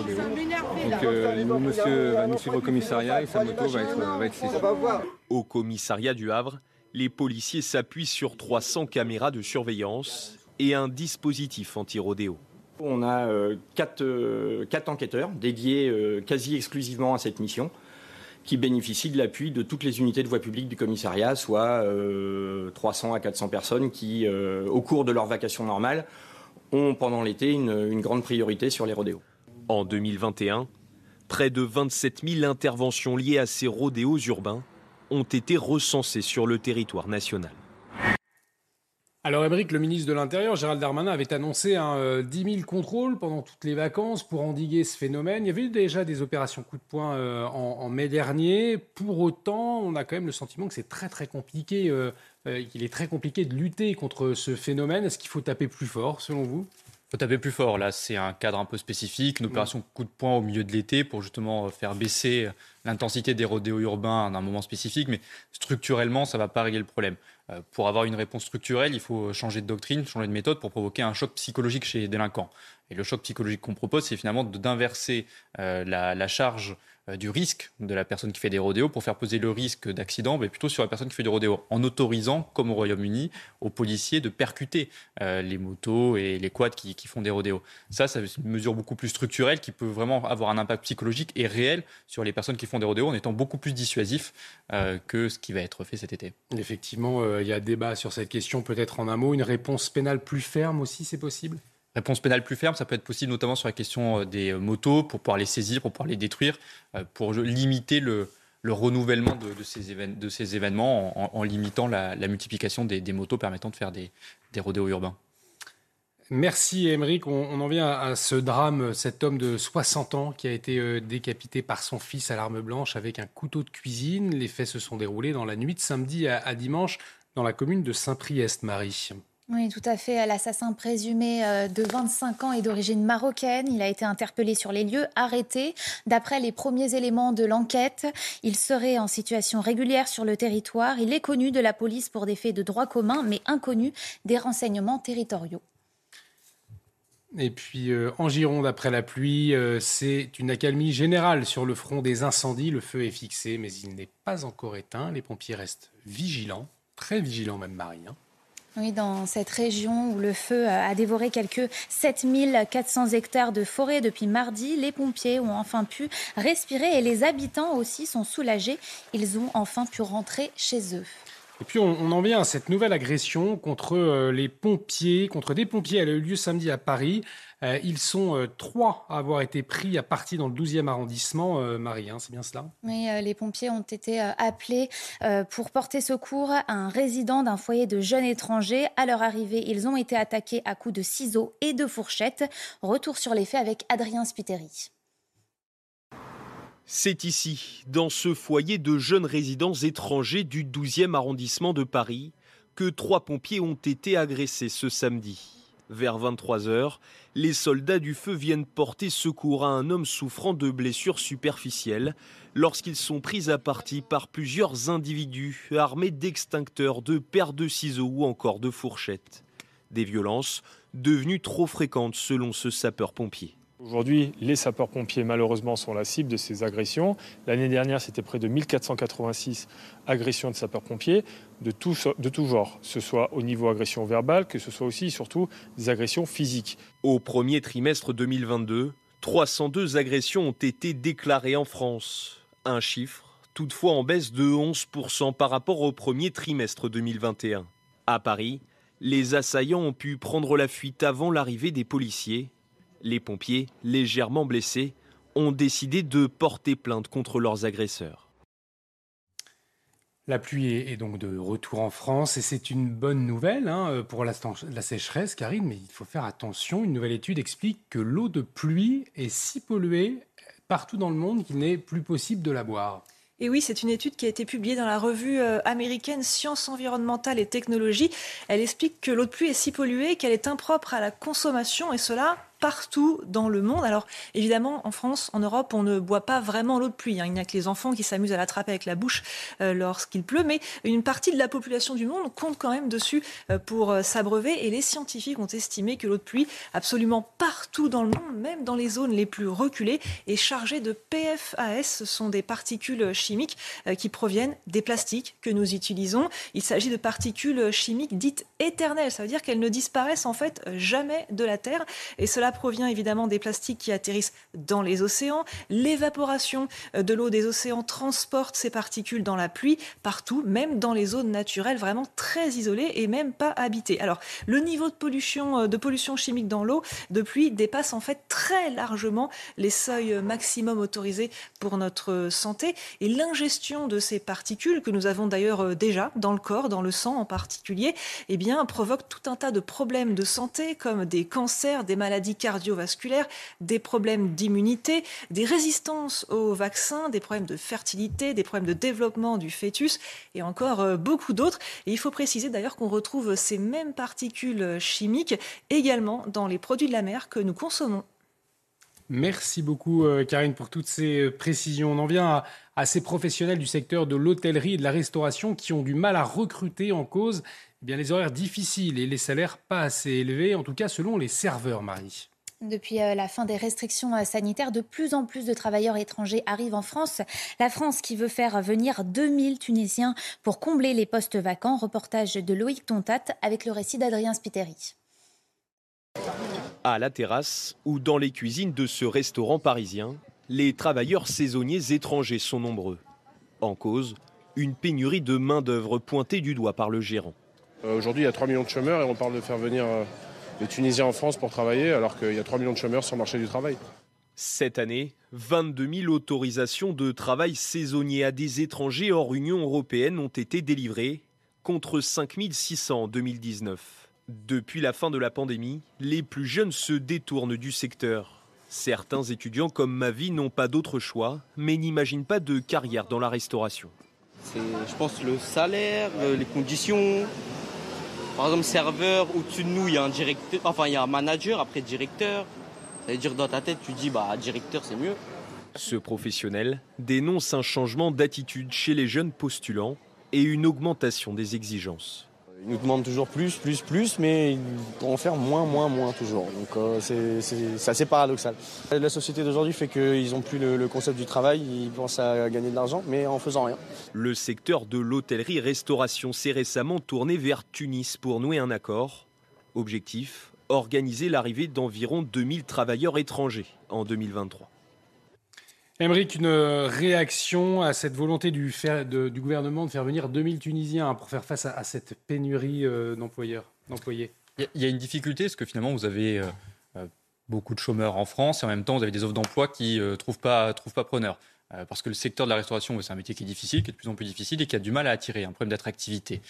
Donc le monsieur va nous suivre au commissariat et sa moto va être, va être saisie. Au commissariat du Havre, les policiers s'appuient sur 300 caméras de surveillance et un dispositif anti-rodéo. On a quatre, quatre enquêteurs dédiés quasi exclusivement à cette mission qui bénéficient de l'appui de toutes les unités de voie publique du commissariat, soit 300 euh, à 400 personnes qui, euh, au cours de leur vacation normale, ont pendant l'été une, grande priorité sur les rodéos. En 2021, près de 27 000 interventions liées à ces rodéos urbains ont été recensées sur le territoire national. Alors, Émeric, le ministre de l'Intérieur, Gérald Darmanin, avait annoncé un 10 000 contrôles pendant toutes les vacances pour endiguer ce phénomène. Il y avait eu déjà des opérations coup de poing euh, en, mai dernier. Pour autant, on a quand même le sentiment que c'est très très compliqué, euh, euh, qu'il est très compliqué de lutter contre ce phénomène. Est-ce qu'il faut taper plus fort, selon vous? il faut taper plus fort. Là, c'est un cadre un peu spécifique, une opération coup de poing au milieu de l'été pour justement faire baisser l'intensité des rodéos urbains à un moment spécifique. Mais structurellement, ça ne va pas régler le problème. Euh, pour avoir une réponse structurelle, il faut changer de doctrine, changer de méthode pour provoquer un choc psychologique chez les délinquants. Et le choc psychologique qu'on propose, c'est finalement d'inverser euh, la, charge euh, du risque de la personne qui fait des rodéos pour faire poser le risque d'accident mais plutôt sur la personne qui fait du rodéo, en autorisant, comme au Royaume-Uni, aux policiers de percuter euh, les motos et les quads qui, font des rodéos. Ça, c'est une mesure beaucoup plus structurelle qui peut vraiment avoir un impact psychologique et réel sur les personnes qui font des rodéos en étant beaucoup plus dissuasif que ce qui va être fait cet été. Effectivement, il y a débat sur cette question, peut-être en un mot. Une réponse pénale plus ferme aussi, c'est possible? Réponse pénale plus ferme, ça peut être possible notamment sur la question des motos, pour pouvoir les saisir, pour pouvoir les détruire, pour limiter le, renouvellement de, ces, événements en, limitant la, multiplication des, motos permettant de faire des, des rodéos urbains. Merci Émeric. On, en vient à ce drame, cet homme de 60 ans qui a été euh, décapité par son fils à l'arme blanche avec un couteau de cuisine. Les faits se sont déroulés dans la nuit de samedi à, dimanche dans la commune de Saint-Priest, Marie. Oui, tout à fait. L'assassin présumé euh, de 25 ans et d'origine marocaine. Il a été interpellé sur les lieux, arrêté. D'après les premiers éléments de l'enquête, il serait en situation régulière sur le territoire. Il est connu de la police pour des faits de droit commun, mais inconnu des renseignements territoriaux. Et puis euh, en Gironde, après la pluie, euh, c'est une accalmie générale sur le front des incendies. Le feu est fixé, mais il n'est pas encore éteint. Les pompiers restent vigilants, très vigilants même, Marie. Oui, dans cette région où le feu a dévoré quelques 7400 hectares de forêt depuis mardi, les pompiers ont enfin pu respirer et les habitants aussi sont soulagés. Ils ont enfin pu rentrer chez eux. Et puis on, en vient à cette nouvelle agression contre euh, les pompiers, contre des pompiers. Elle a eu lieu samedi à Paris. Euh, ils sont euh, trois à avoir été pris à partie dans le 12e arrondissement. Marie, hein, c'est bien cela? Oui, les pompiers ont été appelés pour porter secours à un résident d'un foyer de jeunes étrangers. À leur arrivée, ils ont été attaqués à coups de ciseaux et de fourchettes. Retour sur les faits avec Adrien Spiteri. C'est ici, dans ce foyer de jeunes résidents étrangers du 12e arrondissement de Paris, que trois pompiers ont été agressés ce samedi. Vers 23 h les soldats du feu viennent porter secours à un homme souffrant de blessures superficielles lorsqu'ils sont pris à partie par plusieurs individus armés d'extincteurs, de paires de ciseaux ou encore de fourchettes. Des violences devenues trop fréquentes selon ce sapeur-pompier. Aujourd'hui, les sapeurs-pompiers, malheureusement, sont la cible de ces agressions. L'année dernière, c'était près de 1486 agressions de sapeurs-pompiers de tout, de genre, ce soit au niveau agression verbale, que ce soit aussi, surtout, des agressions physiques. Au premier trimestre 2022, 302 agressions ont été déclarées en France. Un chiffre, toutefois en baisse de 11% par rapport au premier trimestre 2021. À Paris, les assaillants ont pu prendre la fuite avant l'arrivée des policiers les pompiers, légèrement blessés, ont décidé de porter plainte contre leurs agresseurs. La pluie est donc de retour en France et c'est une bonne nouvelle hein, pour la, la, sécheresse, Karine, mais il faut faire attention. Une nouvelle étude explique que l'eau de pluie est si polluée partout dans le monde qu'il n'est plus possible de la boire. Et oui, c'est une étude qui a été publiée dans la revue euh, américaine Sciences environnementales et technologies. Elle explique que l'eau de pluie est si polluée qu'elle est impropre à la consommation et cela partout dans le monde. Alors évidemment, en France, en Europe, on ne boit pas vraiment l'eau de pluie. Hein. Il n'y a que les enfants qui s'amusent à l'attraper avec la bouche euh, lorsqu'il pleut, mais une partie de la population du monde compte quand même dessus euh, pour euh, s'abreuver. Et les scientifiques ont estimé que l'eau de pluie, absolument partout dans le monde, même dans les zones les plus reculées, est chargée de PFAS. Ce sont des particules chimiques qui proviennent des plastiques que nous utilisons. Il s'agit de particules chimiques dites éternelles. Ça veut dire qu'elles ne disparaissent en fait jamais de la Terre. Et cela provient évidemment des plastiques qui atterrissent dans les océans. L'évaporation euh, de l'eau des océans transporte ces particules dans la pluie partout, même dans les zones naturelles vraiment très isolées et même pas habitées. Alors, le niveau de pollution, euh, de pollution chimique dans l'eau de pluie dépasse en fait très largement les seuils maximum autorisés pour notre santé. Et l'ingestion de ces particules, que nous avons d'ailleurs euh, déjà dans le corps, dans le sang en particulier, eh bien, provoque tout un tas de problèmes de santé comme des cancers, des maladies cardiovasculaires, des problèmes d'immunité, des résistances aux vaccins, des problèmes de fertilité, des problèmes de développement du fœtus et encore euh, beaucoup d'autres. Et il faut préciser d'ailleurs qu'on retrouve ces mêmes particules chimiques également dans les produits de la mer que nous consommons. Merci beaucoup, euh, Karine, pour toutes ces euh, précisions. On en vient à, ces professionnels du secteur de l'hôtellerie et de la restauration qui ont du mal à recruter en cause eh bien, les horaires difficiles et les salaires pas assez élevés, en tout cas selon les serveurs, Marie. Depuis euh, la fin des restrictions sanitaires, de plus en plus de travailleurs étrangers arrivent en France. La France qui veut faire venir 2000 Tunisiens pour combler les postes vacants. Reportage de Loïc Tontat avec le récit d'Adrien Spiteri à la terrasse ou dans les cuisines de ce restaurant parisien, les travailleurs saisonniers étrangers sont nombreux. En cause, une pénurie de main-d'œuvre pointée du doigt par le gérant. Euh, aujourd'hui, il y a 3 millions de chômeurs et on parle de faire venir Tunisiens en France pour travailler alors qu'il y a 3 millions de chômeurs sur le marché du travail. Cette année, 22 000 autorisations de travail saisonnier à des étrangers hors Union européenne ont été délivrées, contre 5 600 en 2019. Depuis la fin de la pandémie, les plus jeunes se détournent du secteur. Certains étudiants comme Mavi n'ont pas d'autre choix, mais n'imaginent pas de carrière dans la restauration. C'est, je pense, le salaire, euh, les conditions. Par exemple, serveur, au-dessus de nous, il y a un directeur, enfin, il y a un manager, après directeur. Ça veut dire dans ta tête, tu dis, bah, directeur, c'est mieux. Ce professionnel dénonce un changement d'attitude chez les jeunes postulants et une augmentation des exigences. Ils nous demandent toujours plus, plus, plus, mais vont en faire moins, moins, moins toujours. Donc euh, c'est assez paradoxal. La société d'aujourd'hui fait qu'ils n'ont plus le, le concept du travail, ils pensent à gagner de l'argent, mais en faisant rien. Le secteur de l'hôtellerie-restauration s'est récemment tourné vers Tunis pour nouer un accord. Objectif organiser l'arrivée d'environ 2000 travailleurs étrangers en 2023. Émeric, une réaction à cette volonté du, gouvernement de faire venir 2000 Tunisiens pour faire face à, cette pénurie euh, d'employeurs, d'employés? Il y a- une difficulté, parce que finalement, vous avez euh, euh, beaucoup de chômeurs en France, et en même temps, vous avez des offres d'emploi qui ne trouvent pas, trouvent. Euh, parce que le secteur de la restauration, c'est un métier qui est difficile, qui est de plus en plus difficile et qui a du mal à attirer, un problème d'attractivité.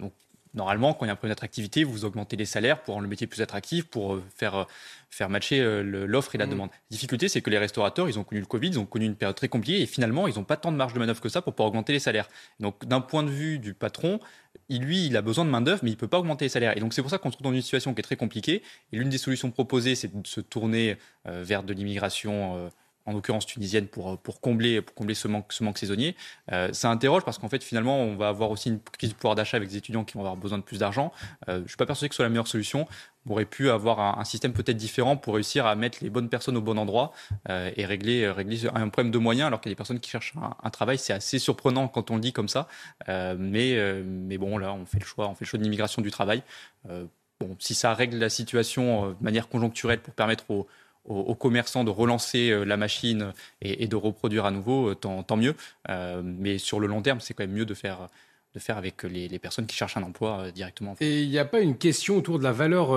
Donc, normalement, quand il y a un problème d'attractivité, vous augmentez les salaires pour rendre le métier plus attractif, pour euh, faire, euh, faire matcher euh, l'offre et la Mhm. demande. La difficulté, c'est que les restaurateurs, ils ont connu le Covid, ils ont connu une période très compliquée et finalement, ils n'ont pas tant de marge de manœuvre que ça pour pouvoir augmenter les salaires. Donc, d'un point de vue du patron, il, lui, il a besoin de main-d'œuvre, mais il ne peut pas augmenter les salaires. Et donc, c'est pour ça qu'on se trouve dans une situation qui est très compliquée. Et l'une des solutions proposées, c'est de se tourner euh, vers de l'immigration. euh, en l'occurrence tunisienne, pour, euh, pour, combler, pour combler ce manque, ce manque saisonnier. Euh, ça interroge parce qu'en fait, finalement, on va avoir aussi une crise du pouvoir d'achat avec des étudiants qui vont avoir besoin de plus d'argent. Euh, je ne suis pas persuadé que ce soit la meilleure solution. On aurait pu avoir un, système peut-être différent pour réussir à mettre les bonnes personnes au bon endroit et régler, régler un problème de moyens alors qu'il y a des personnes qui cherchent un, travail. C'est assez surprenant quand on le dit comme ça. Mais, mais bon, là, on fait le choix, on fait le choix de l'immigration du travail. Bon, si ça règle la situation de manière conjoncturelle pour permettre aux, aux, aux commerçants de relancer euh, la machine et, de reproduire à nouveau, euh, tant, mieux. Euh, mais sur le long terme, c'est quand même mieux de faire, de faire avec les, personnes qui cherchent un emploi directement. Et il n'y a pas une question autour de la valeur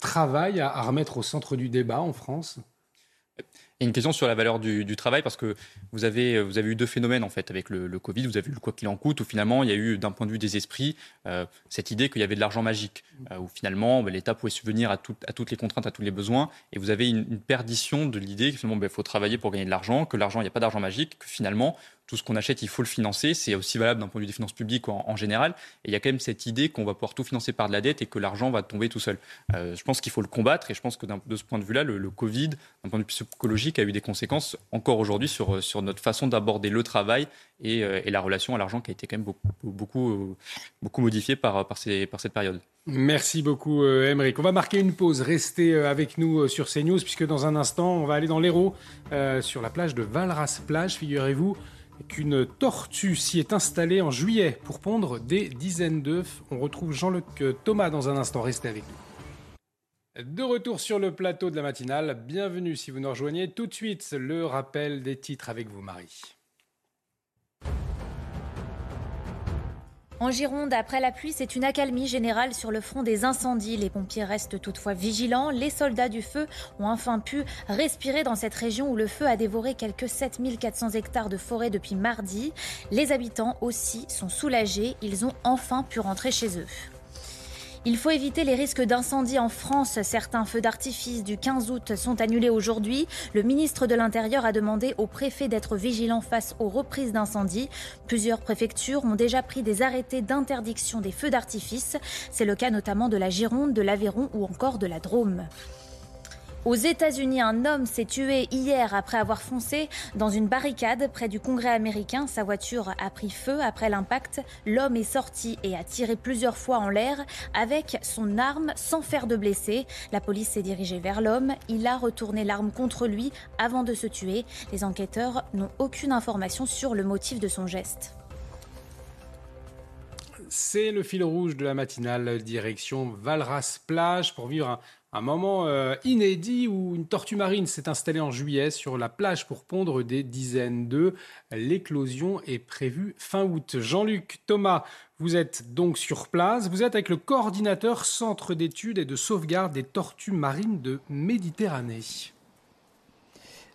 travail à remettre au centre du débat en France? Et une question sur la valeur du, travail, parce que vous avez, vous avez eu deux phénomènes en fait avec le, Covid. Vous avez eu le quoi qu'il en coûte, où finalement il y a eu, d'un point de vue des esprits, euh, cette idée qu'il y avait de l'argent magique, euh, où finalement ben, l'État pouvait subvenir à, à toutes les contraintes, à tous les besoins. Et vous avez une, perdition de l'idée que finalement il faut travailler pour gagner de l'argent, que l'argent, il n'y a pas d'argent magique, que finalement tout ce qu'on achète, il faut le financer. C'est aussi valable d'un point de vue des finances publiques en, général. Et il y a quand même cette idée qu'on va pouvoir tout financer par de la dette et que l'argent va tomber tout seul. Euh, je pense qu'il faut le combattre et je pense que de ce point de vue-là, le, Covid, d'un point de vue psychologique, a eu des conséquences encore aujourd'hui sur, sur notre façon d'aborder le travail et, euh, et la relation à l'argent qui a été quand même beaucoup, beaucoup, euh, beaucoup modifiée par, par, ces- par cette période. Merci beaucoup, euh, Émeric. On va marquer une pause. Restez euh, avec nous euh, sur CNews, puisque dans un instant, on va aller dans l'Hérault, euh, sur la plage de Valras-Plage. Figurez-vous qu'une tortue s'y est installée en juillet pour pondre des dizaines d'œufs. On retrouve Jean-Luc euh, Thomas dans un instant. Restez avec nous. De retour sur le plateau de la matinale. Bienvenue si vous nous rejoignez. Tout de suite, le rappel des titres avec vous, Marie. En Gironde, après la pluie, c'est une accalmie générale sur le front des incendies. Les pompiers restent toutefois vigilants. Les soldats du feu ont enfin pu respirer dans cette région où le feu a dévoré quelques 7400 hectares de forêt depuis mardi. Les habitants aussi sont soulagés. Ils ont enfin pu rentrer chez eux. Il faut éviter les risques d'incendie en France. Certains feux d'artifice du 15 août sont annulés aujourd'hui. Le ministre de l'Intérieur a demandé aux préfets d'être vigilants face aux reprises d'incendie. Plusieurs préfectures ont déjà pris des arrêtés d'interdiction des feux d'artifice. C'est le cas notamment de la Gironde, de l'Aveyron ou encore de la Drôme. Aux États-Unis, un homme s'est tué hier après avoir foncé dans une barricade près du Congrès américain. Sa voiture a pris feu après l'impact. L'homme est sorti et a tiré plusieurs fois en l'air avec son arme sans faire de blessés. La police s'est dirigée vers l'homme. Il a retourné l'arme contre lui avant de se tuer. Les enquêteurs n'ont aucune information sur le motif de son geste. C'est le fil rouge de la matinale, direction Valras-Plage, pour vivre un, Un moment euh, inédit où une tortue marine s'est installée en juillet sur la plage pour pondre des dizaines d'œufs. L'éclosion est prévue fin août. Jean-Luc Thomas, vous êtes donc sur place. Vous êtes avec le coordinateur Centre d'études et de sauvegarde des tortues marines de Méditerranée.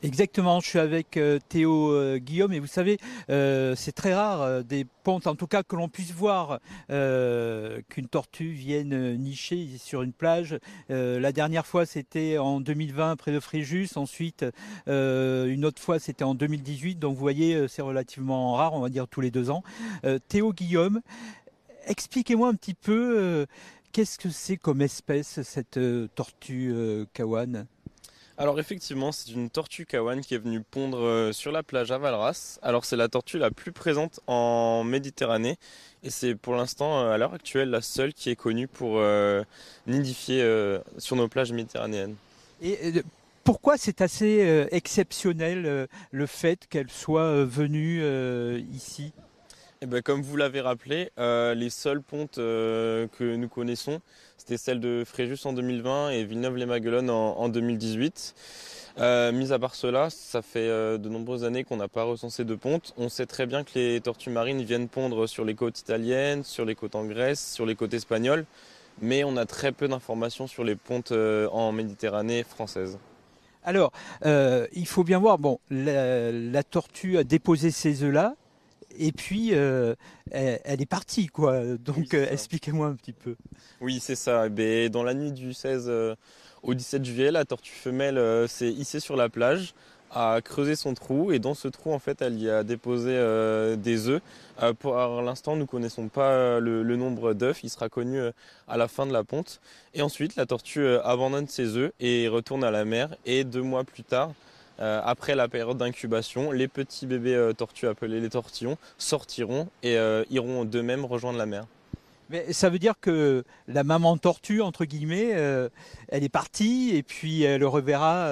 Exactement, je suis avec euh, Théo euh, Guillaume et vous savez, euh, c'est très rare des pontes, en tout cas que l'on puisse voir qu'une tortue vienne nicher sur une plage. la dernière fois c'était en 2020 près de Fréjus, ensuite une autre fois c'était en 2018, donc vous voyez c'est relativement rare, on va dire tous les deux ans. Théo Guillaume, expliquez-moi un petit peu qu'est-ce que c'est comme espèce cette tortue kawan? Alors effectivement, c'est une tortue kawan qui est venue pondre euh, sur la plage à Valras. Alors c'est la tortue la plus présente en Méditerranée et c'est pour l'instant euh, à l'heure actuelle la seule qui est connue pour euh, nidifier sur nos plages méditerranéennes. Et pourquoi c'est assez exceptionnel le fait qu'elle soit venue ici? Eh ben, comme vous l'avez rappelé, les seules pontes que nous connaissons, c'était celle de Fréjus en 2020 et Villeneuve-les-Maguelones en, 2018. Euh, mis à part cela, ça fait euh, de nombreuses années qu'on n'a pas recensé de pontes. On sait très bien que les tortues marines viennent pondre sur les côtes italiennes, sur les côtes en Grèce, sur les côtes espagnoles, mais on a très peu d'informations sur les pontes euh, en Méditerranée française. Alors, il faut bien voir, bon, la tortue a déposé ses œufs là, et puis euh, elle, est partie quoi. Donc euh, expliquez-moi un petit peu. Oui, c'est ça. Eh dans la nuit du 16 euh, au 17 juillet, la tortue femelle s'est hissée sur la plage, a creusé son trou et dans ce trou en fait, elle y a déposé des œufs. pour l'instant, nous connaissons pas le, le nombre d'œufs. Il sera connu à la fin de la ponte. Et ensuite, la tortue abandonne ses œufs et retourne à la mer. Et deux mois plus tard, euh, après la période d'incubation, les petits bébés euh, tortues appelés les tortillons sortiront et euh, iront d'eux-mêmes rejoindre la mer. Mais ça veut dire que la maman tortue, entre guillemets, elle est partie et puis elle reverra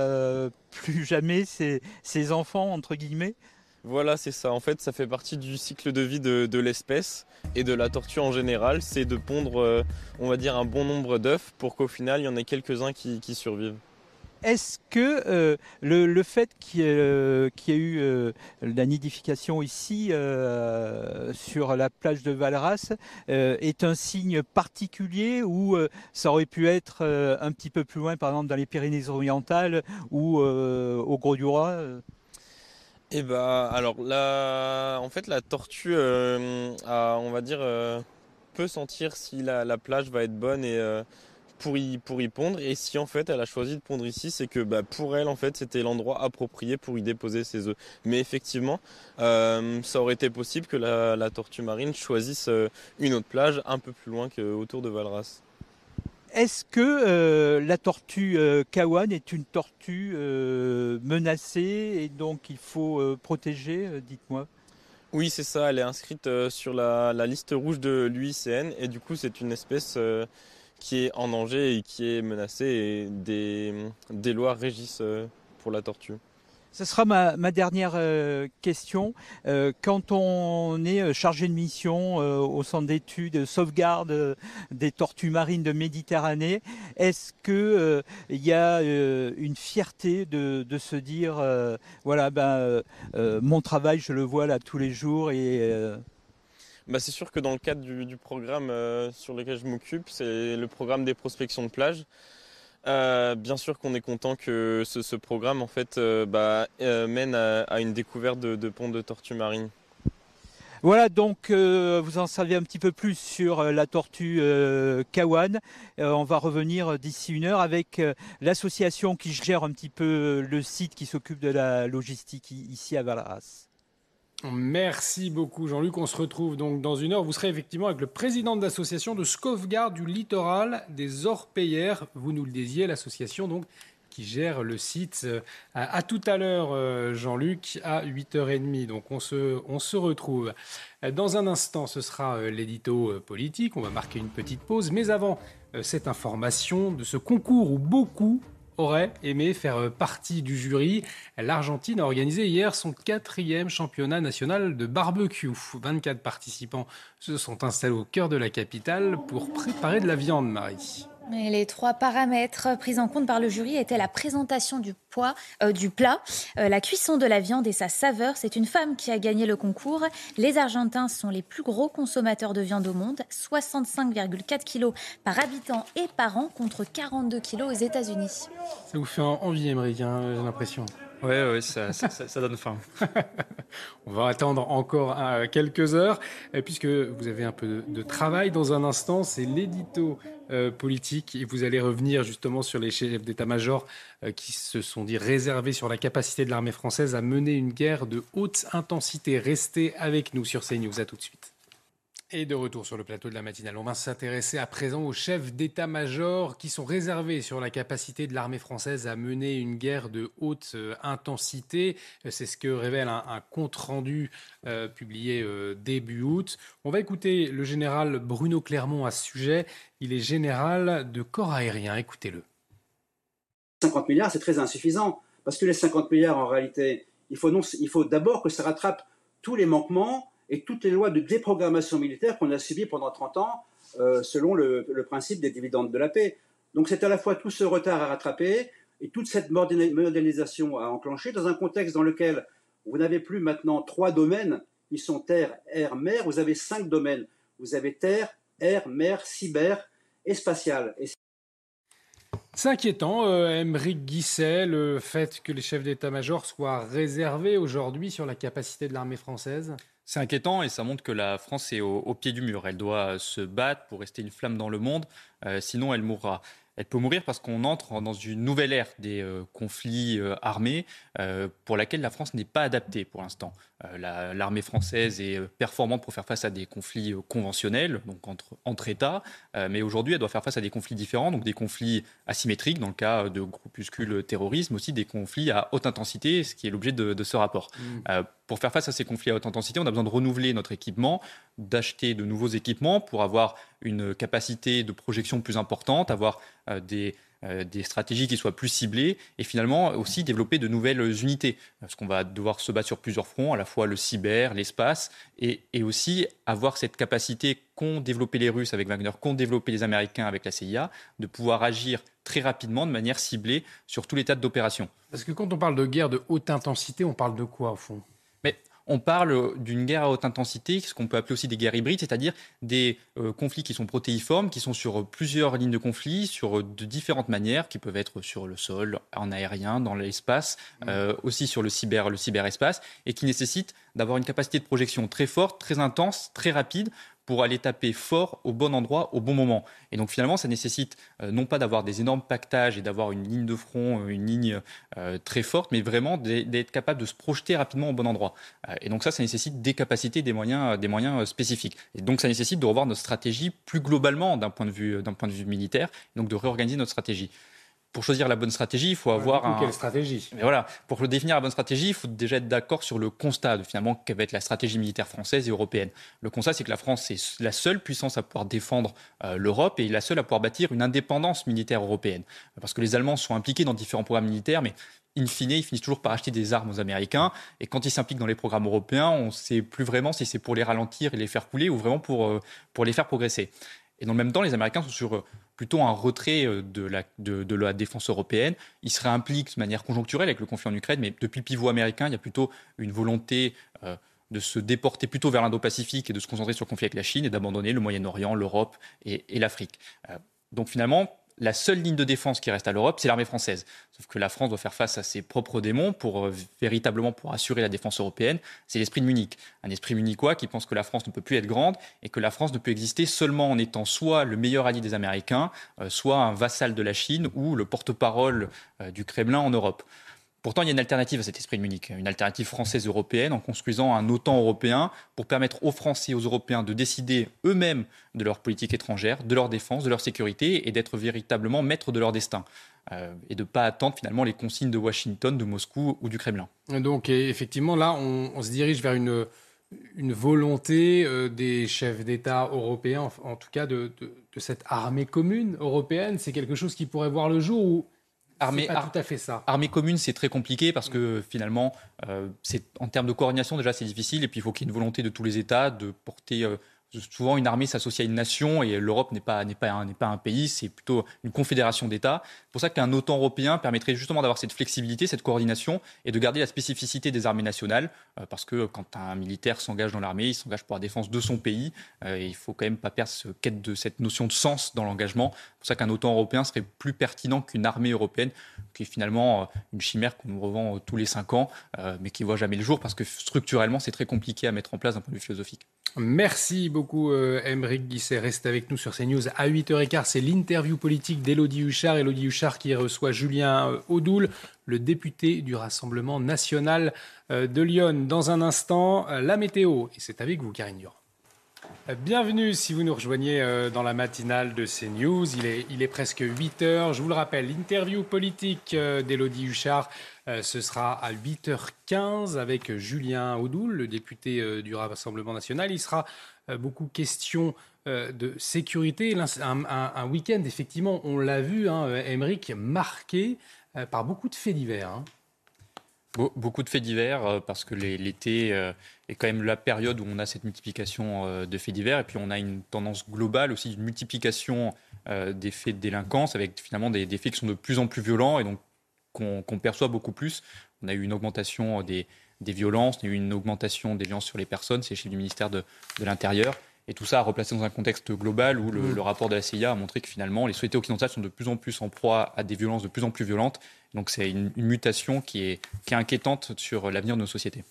plus jamais ses, enfants, entre guillemets? Voilà, c'est ça. En fait, ça fait partie du cycle de vie de, l'espèce et de la tortue en général. C'est de pondre, on va dire, un bon nombre d'œufs pour qu'au final, il y en ait quelques-uns qui survivent. Est-ce que euh, le, fait qu'il y, ait eu euh, la nidification ici euh, sur la plage de Valras est un signe particulier ou ça aurait pu être un petit peu plus loin, par exemple dans les Pyrénées-Orientales ou au Gros-du-Roi Eh ben, alors la, en fait, la tortue, on va dire, peut sentir si la, plage va être bonne et pour y, pour y pondre. Et si en fait elle a choisi de pondre ici, c'est que bah, pour elle en fait c'était l'endroit approprié pour y déposer ses œufs. Mais effectivement, euh, ça aurait été possible que la, tortue marine choisisse euh, une autre plage un peu plus loin qu'autour de Valras. Est-ce que euh, la tortue Kawan est une tortue menacée et donc il faut protéger Dites-moi? Oui, c'est ça. Elle est inscrite sur la, la, liste rouge de l'UICN et du coup, c'est une espèce qui est en danger et qui est menacé et des, lois régissent euh, pour la tortue. Ce sera ma, ma dernière euh, question. Euh, quand on est chargé de mission au centre d'études sauvegarde des tortues marines de Méditerranée, est-ce que il y a une fierté de, de se dire voilà ben mon travail je le vois là tous les jours et bah, c'est sûr que dans le cadre du, programme euh, sur lequel je m'occupe, c'est le programme des prospections de plage. Euh, bien sûr qu'on est content que ce, programme en fait euh, bah, mène à, une découverte de, de ponts de tortues marines. Voilà, donc vous en savez un petit peu plus sur la tortue Kawan. on va revenir d'ici une heure avec l'association qui gère un petit peu le site qui s'occupe de la logistique ici à Valras. Merci beaucoup Jean-Luc. On se retrouve donc dans une heure. Vous serez effectivement avec le président de l'association de sauvegarde du littoral des Orpailleurs. Vous nous le disiez, l'association donc qui gère le site. Euh, à, tout à l'heure, euh, Jean-Luc, à 8h30. Donc on se, on se retrouve. Dans un instant, ce sera euh, l'édito politique. On va marquer une petite pause. Mais avant cette information de ce concours où beaucoup aurait aimé faire euh, partie du jury. L'Argentine a organisé hier son quatrième championnat national de barbecue. 24 participants se sont installés au cœur de la capitale pour préparer de la viande, Marie. Les trois paramètres pris en compte par le jury étaient la présentation du, poids, euh, du plat, euh, la cuisson de la viande et sa saveur. C'est une femme qui a gagné le concours. Les Argentins sont les plus gros consommateurs de viande au monde, 65,4 kilos par habitant et par an contre 42 kilos aux États-Unis. Ça vous fait envie, Émeric, hein, j'ai l'impression. Oui, ça, donne faim. *laughs* On va attendre encore euh, quelques heures, puisque vous avez un peu de, travail dans un instant. C'est l'édito euh, politique et vous allez revenir justement sur les chefs d'état-major euh, qui se sont dit réservés sur la capacité de l'armée française à mener une guerre de haute intensité. Restez avec nous sur CNews. À tout de suite. Et de retour sur le plateau de la matinale, on va s'intéresser à présent aux chefs d'état-major qui sont réservés sur la capacité de l'armée française à mener une guerre de haute euh, intensité. Euh, c'est ce que révèle un, compte-rendu euh, publié début août. On va écouter le général Bruno Clermont à ce sujet. Il est général de corps aérien. Écoutez-le. 50 milliards, c'est très insuffisant. Parce que les 50 milliards, en réalité, il faut, il faut d'abord que ça rattrape tous les manquements et toutes les lois de déprogrammation militaire qu'on a subies pendant 30 ans euh, selon le, principe des dividendes de la paix. Donc c'est à la fois tout ce retard à rattraper et toute cette modernisation à enclencher dans un contexte dans lequel vous n'avez plus maintenant trois domaines qui sont terre, air, mer, vous avez cinq domaines. Vous avez terre, air, mer, cyber et spatial. C'est inquiétant, euh, Guisset, le fait que les chefs d'état-major soient réservés aujourd'hui sur la capacité de l'armée française? C'est inquiétant et ça montre que la France est au, pied du mur. Elle doit se battre pour rester une flamme dans le monde, euh, sinon elle mourra. Elle peut mourir parce qu'on entre dans une nouvelle ère des euh, conflits euh, armés pour laquelle la France n'est pas adaptée pour l'instant. L'armée française est performante pour faire face à des conflits conventionnels, donc entre, entre États, mais aujourd'hui elle doit faire face à des conflits différents, donc des conflits asymétriques dans le cas de groupuscules terrorisme, aussi des conflits à haute intensité, ce qui est l'objet de, ce rapport. Mmh pour faire face à ces conflits à haute intensité, on a besoin de renouveler notre équipement, d'acheter de nouveaux équipements pour avoir une capacité de projection plus importante, avoir euh, des, euh, des stratégies qui soient plus ciblées et finalement aussi développer de nouvelles unités. Parce qu'on va devoir se battre sur plusieurs fronts, à la fois le cyber, l'espace et, et aussi avoir cette capacité qu'ont développé les Russes avec Wagner, qu'ont développé les Américains avec la CIA, de pouvoir agir très rapidement, de manière ciblée, sur tous les tas d'opérations. Parce que quand on parle de guerre de haute intensité, on parle de quoi au fond? On parle d'une guerre à haute intensité, ce qu'on peut appeler aussi des guerres hybrides, c'est-à-dire des euh, conflits qui sont protéiformes, qui sont sur plusieurs lignes de conflit, sur de différentes manières, qui peuvent être sur le sol, en aérien, dans l'espace, mmh. euh, aussi sur le cyber, le cyberespace, et qui nécessitent d'avoir une capacité de projection très forte, très intense, très rapide, pour aller taper fort au bon endroit au bon moment. Et donc finalement, ça nécessite euh, non pas d'avoir des énormes pactages et d'avoir une ligne de front, euh, une ligne euh, très forte, mais vraiment d'être capable de se projeter rapidement au bon endroit. et donc ça, ça nécessite des capacités, des moyens, des moyens spécifiques. Et donc ça nécessite de revoir notre stratégie plus globalement d'un point de vue, d'un point de vue militaire, donc de réorganiser notre stratégie pour choisir la bonne stratégie, il faut avoir un... Quelle stratégie? Mais voilà, pour définir la bonne stratégie, il faut déjà être d'accord sur le constat de finalement quelle va être la stratégie militaire française et européenne. Le constat, c'est que la France est la seule puissance à pouvoir défendre euh, l'Europe et la seule à pouvoir bâtir une indépendance militaire européenne. Parce que les Allemands sont impliqués dans différents programmes militaires, mais in fine, ils finissent toujours par acheter des armes aux Américains. Et quand ils s'impliquent dans les programmes européens, on ne sait plus vraiment si c'est pour les ralentir et les faire couler ou vraiment pour, euh, pour les faire progresser. Et dans le même temps, les Américains sont sur euh, plutôt un retrait euh, de la, défense européenne. Ils se réimpliquent de manière conjoncturelle avec le conflit en Ukraine, mais depuis le pivot américain, il y a plutôt une volonté euh, de se déporter plutôt vers l'Indo-Pacifique et de se concentrer sur le conflit avec la Chine et d'abandonner le Moyen-Orient, l'Europe et l'Afrique. donc finalement, la seule ligne de défense qui reste à l'Europe, c'est l'armée française. Sauf que la France doit faire face à ses propres démons pour euh, véritablement pour assurer la défense européenne. C'est l'esprit de Munich, un esprit munichois qui pense que la France ne peut plus être grande et que la France ne peut exister seulement en étant soit le meilleur allié des Américains, euh, soit un vassal de la Chine ou le porte-parole euh, du Kremlin en Europe. Pourtant, il y a une alternative à cet esprit de Munich, une alternative française-européenne en construisant un OTAN européen pour permettre aux Français et aux Européens de décider eux-mêmes de leur politique étrangère, de leur défense, de leur sécurité et d'être véritablement maîtres de leur destin. Euh, et de ne pas attendre finalement les consignes de Washington, de Moscou ou du Kremlin. Donc effectivement, là, on, se dirige vers une, volonté euh, des chefs d'État européens, en, tout cas de, cette armée commune européenne. C'est quelque chose qui pourrait voir le jour ou Armée, pas tout à fait ça. Armée commune, c'est très compliqué parce que finalement, euh, c'est en termes de coordination déjà c'est difficile et puis il faut qu'il y ait une volonté de tous les États de porter euh, souvent une armée s'associe à une nation et l'Europe n'est pas, n'est pas, n'est pas un pays, c'est plutôt une confédération d'États. C'est pour ça qu'un OTAN européen permettrait justement d'avoir cette flexibilité, cette coordination et de garder la spécificité des armées nationales. Euh, parce que quand un militaire s'engage dans l'armée, il s'engage pour la défense de son pays. Euh, et il faut quand même pas perdre ce quête de cette notion de sens dans l'engagement. C'est pour ça qu'un OTAN européen serait plus pertinent qu'une armée européenne, qui est finalement euh, une chimère qu'on nous revend tous les cinq ans, mais qui ne voit jamais le jour parce que structurellement, c'est très compliqué à mettre en place d'un point de vue philosophique. Merci beaucoup, euh, Guisset. Reste avec nous sur CNews. À 8h15, c'est l'interview politique d'Élodie Huchard. Élodie Huchard qui reçoit Julien euh, Audoul, le député du Rassemblement national euh, de Lyon. Dans un instant, euh, la météo. Et c'est avec vous, Karine Durand. Bienvenue si vous nous rejoignez dans la matinale de CNews. Il est, il est presque 8 h Je vous le rappelle, l'interview politique d'Élodie Huchard euh, ce sera à 8h15 avec Julien Audoul, le député euh, du Rassemblement national. Il sera euh, beaucoup question de sécurité. Un, week-end, effectivement, on l'a vu, hein, marqué par beaucoup de faits divers. Hein. Beaucoup de faits divers parce que l'été est quand même la période où on a cette multiplication de faits divers et puis on a une tendance globale aussi d'une multiplication des faits de délinquance avec finalement des, des, faits qui sont de plus en plus violents et donc qu'on perçoit beaucoup plus. On a eu une augmentation des, violences, on a eu une augmentation des violences sur les personnes, c'est chez du ministère de, l'Intérieur. Et tout ça a replacé dans un contexte global où mmh. le, rapport de la CIA a montré que finalement, les sociétés occidentales sont de plus en plus en proie à des violences de plus en plus violentes. Donc c'est une, mutation qui est, qui est inquiétante sur l'avenir de nos sociétés.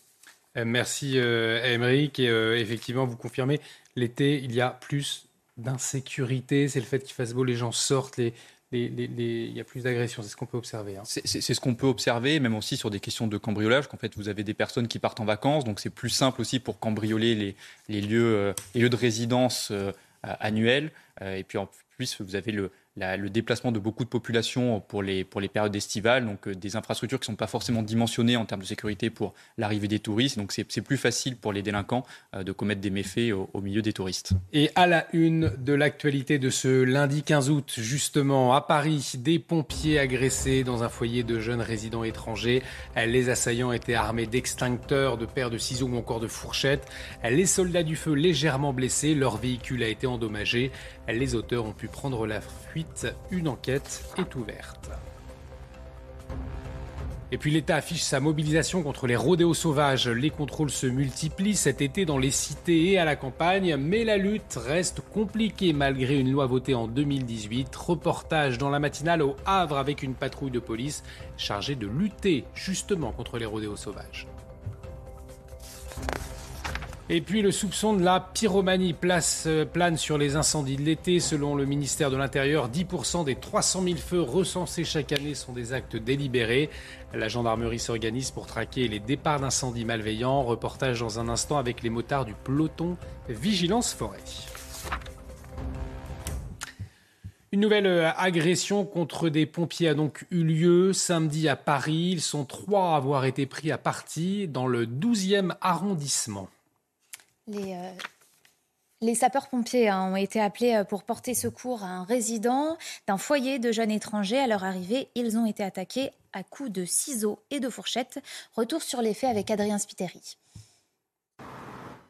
Euh, merci euh, Émeric. Et euh, effectivement, vous confirmez, l'été, il y a plus d'insécurité. C'est le fait qu'il fasse beau, les gens sortent, les, il y a plus d'agressions, c'est ce qu'on peut observer. Hein. C'est ce qu'on peut observer, même aussi sur des questions de cambriolage, qu'en fait vous avez des personnes qui partent en vacances, donc c'est plus simple aussi pour cambrioler les, les lieux, euh, lieux de résidence euh, annuels. Euh, et puis en plus, vous avez le, le déplacement de beaucoup de populations pour les, pour les périodes estivales, donc euh, des infrastructures qui ne sont pas forcément dimensionnées en termes de sécurité pour l'arrivée des touristes. Donc c'est plus facile pour les délinquants euh, de commettre des méfaits au, milieu des touristes. Et à la une de l'actualité de ce lundi 15 août, justement, à Paris, des pompiers agressés dans un foyer de jeunes résidents étrangers. Les assaillants étaient armés d'extincteurs, de paires de ciseaux ou encore de fourchettes. Les soldats du feu légèrement blessés, leur véhicule a été endommagé. Les auteurs ont pu prendre la fuite. Une enquête est ouverte. Et puis l'État affiche sa mobilisation contre les rodéos sauvages. Les contrôles se multiplient cet été dans les cités et à la campagne, mais la lutte reste compliquée malgré une loi votée en 2018. Reportage dans la matinale au Havre avec une patrouille de police chargée de lutter justement contre les rodéos sauvages. Et puis le soupçon de la pyromanie place, euh, plane sur les incendies de l'été. Selon le ministère de l'Intérieur, 10% des 300 000 feux recensés chaque année sont des actes délibérés. La gendarmerie s'organise pour traquer les départs d'incendies malveillants. Reportage dans un instant avec les motards du peloton Vigilance Forêt. Une nouvelle euh, agression contre des pompiers a donc eu lieu samedi à Paris. Ils sont trois à avoir été pris à partie dans le 12e arrondissement. Euh, les, sapeurs-pompiers hein, ont été appelés euh, pour porter secours à un résident d'un foyer de jeunes étrangers. À leur arrivée, ils ont été attaqués à coups de ciseaux et de fourchettes. Retour sur les faits avec Adrien Spiteri.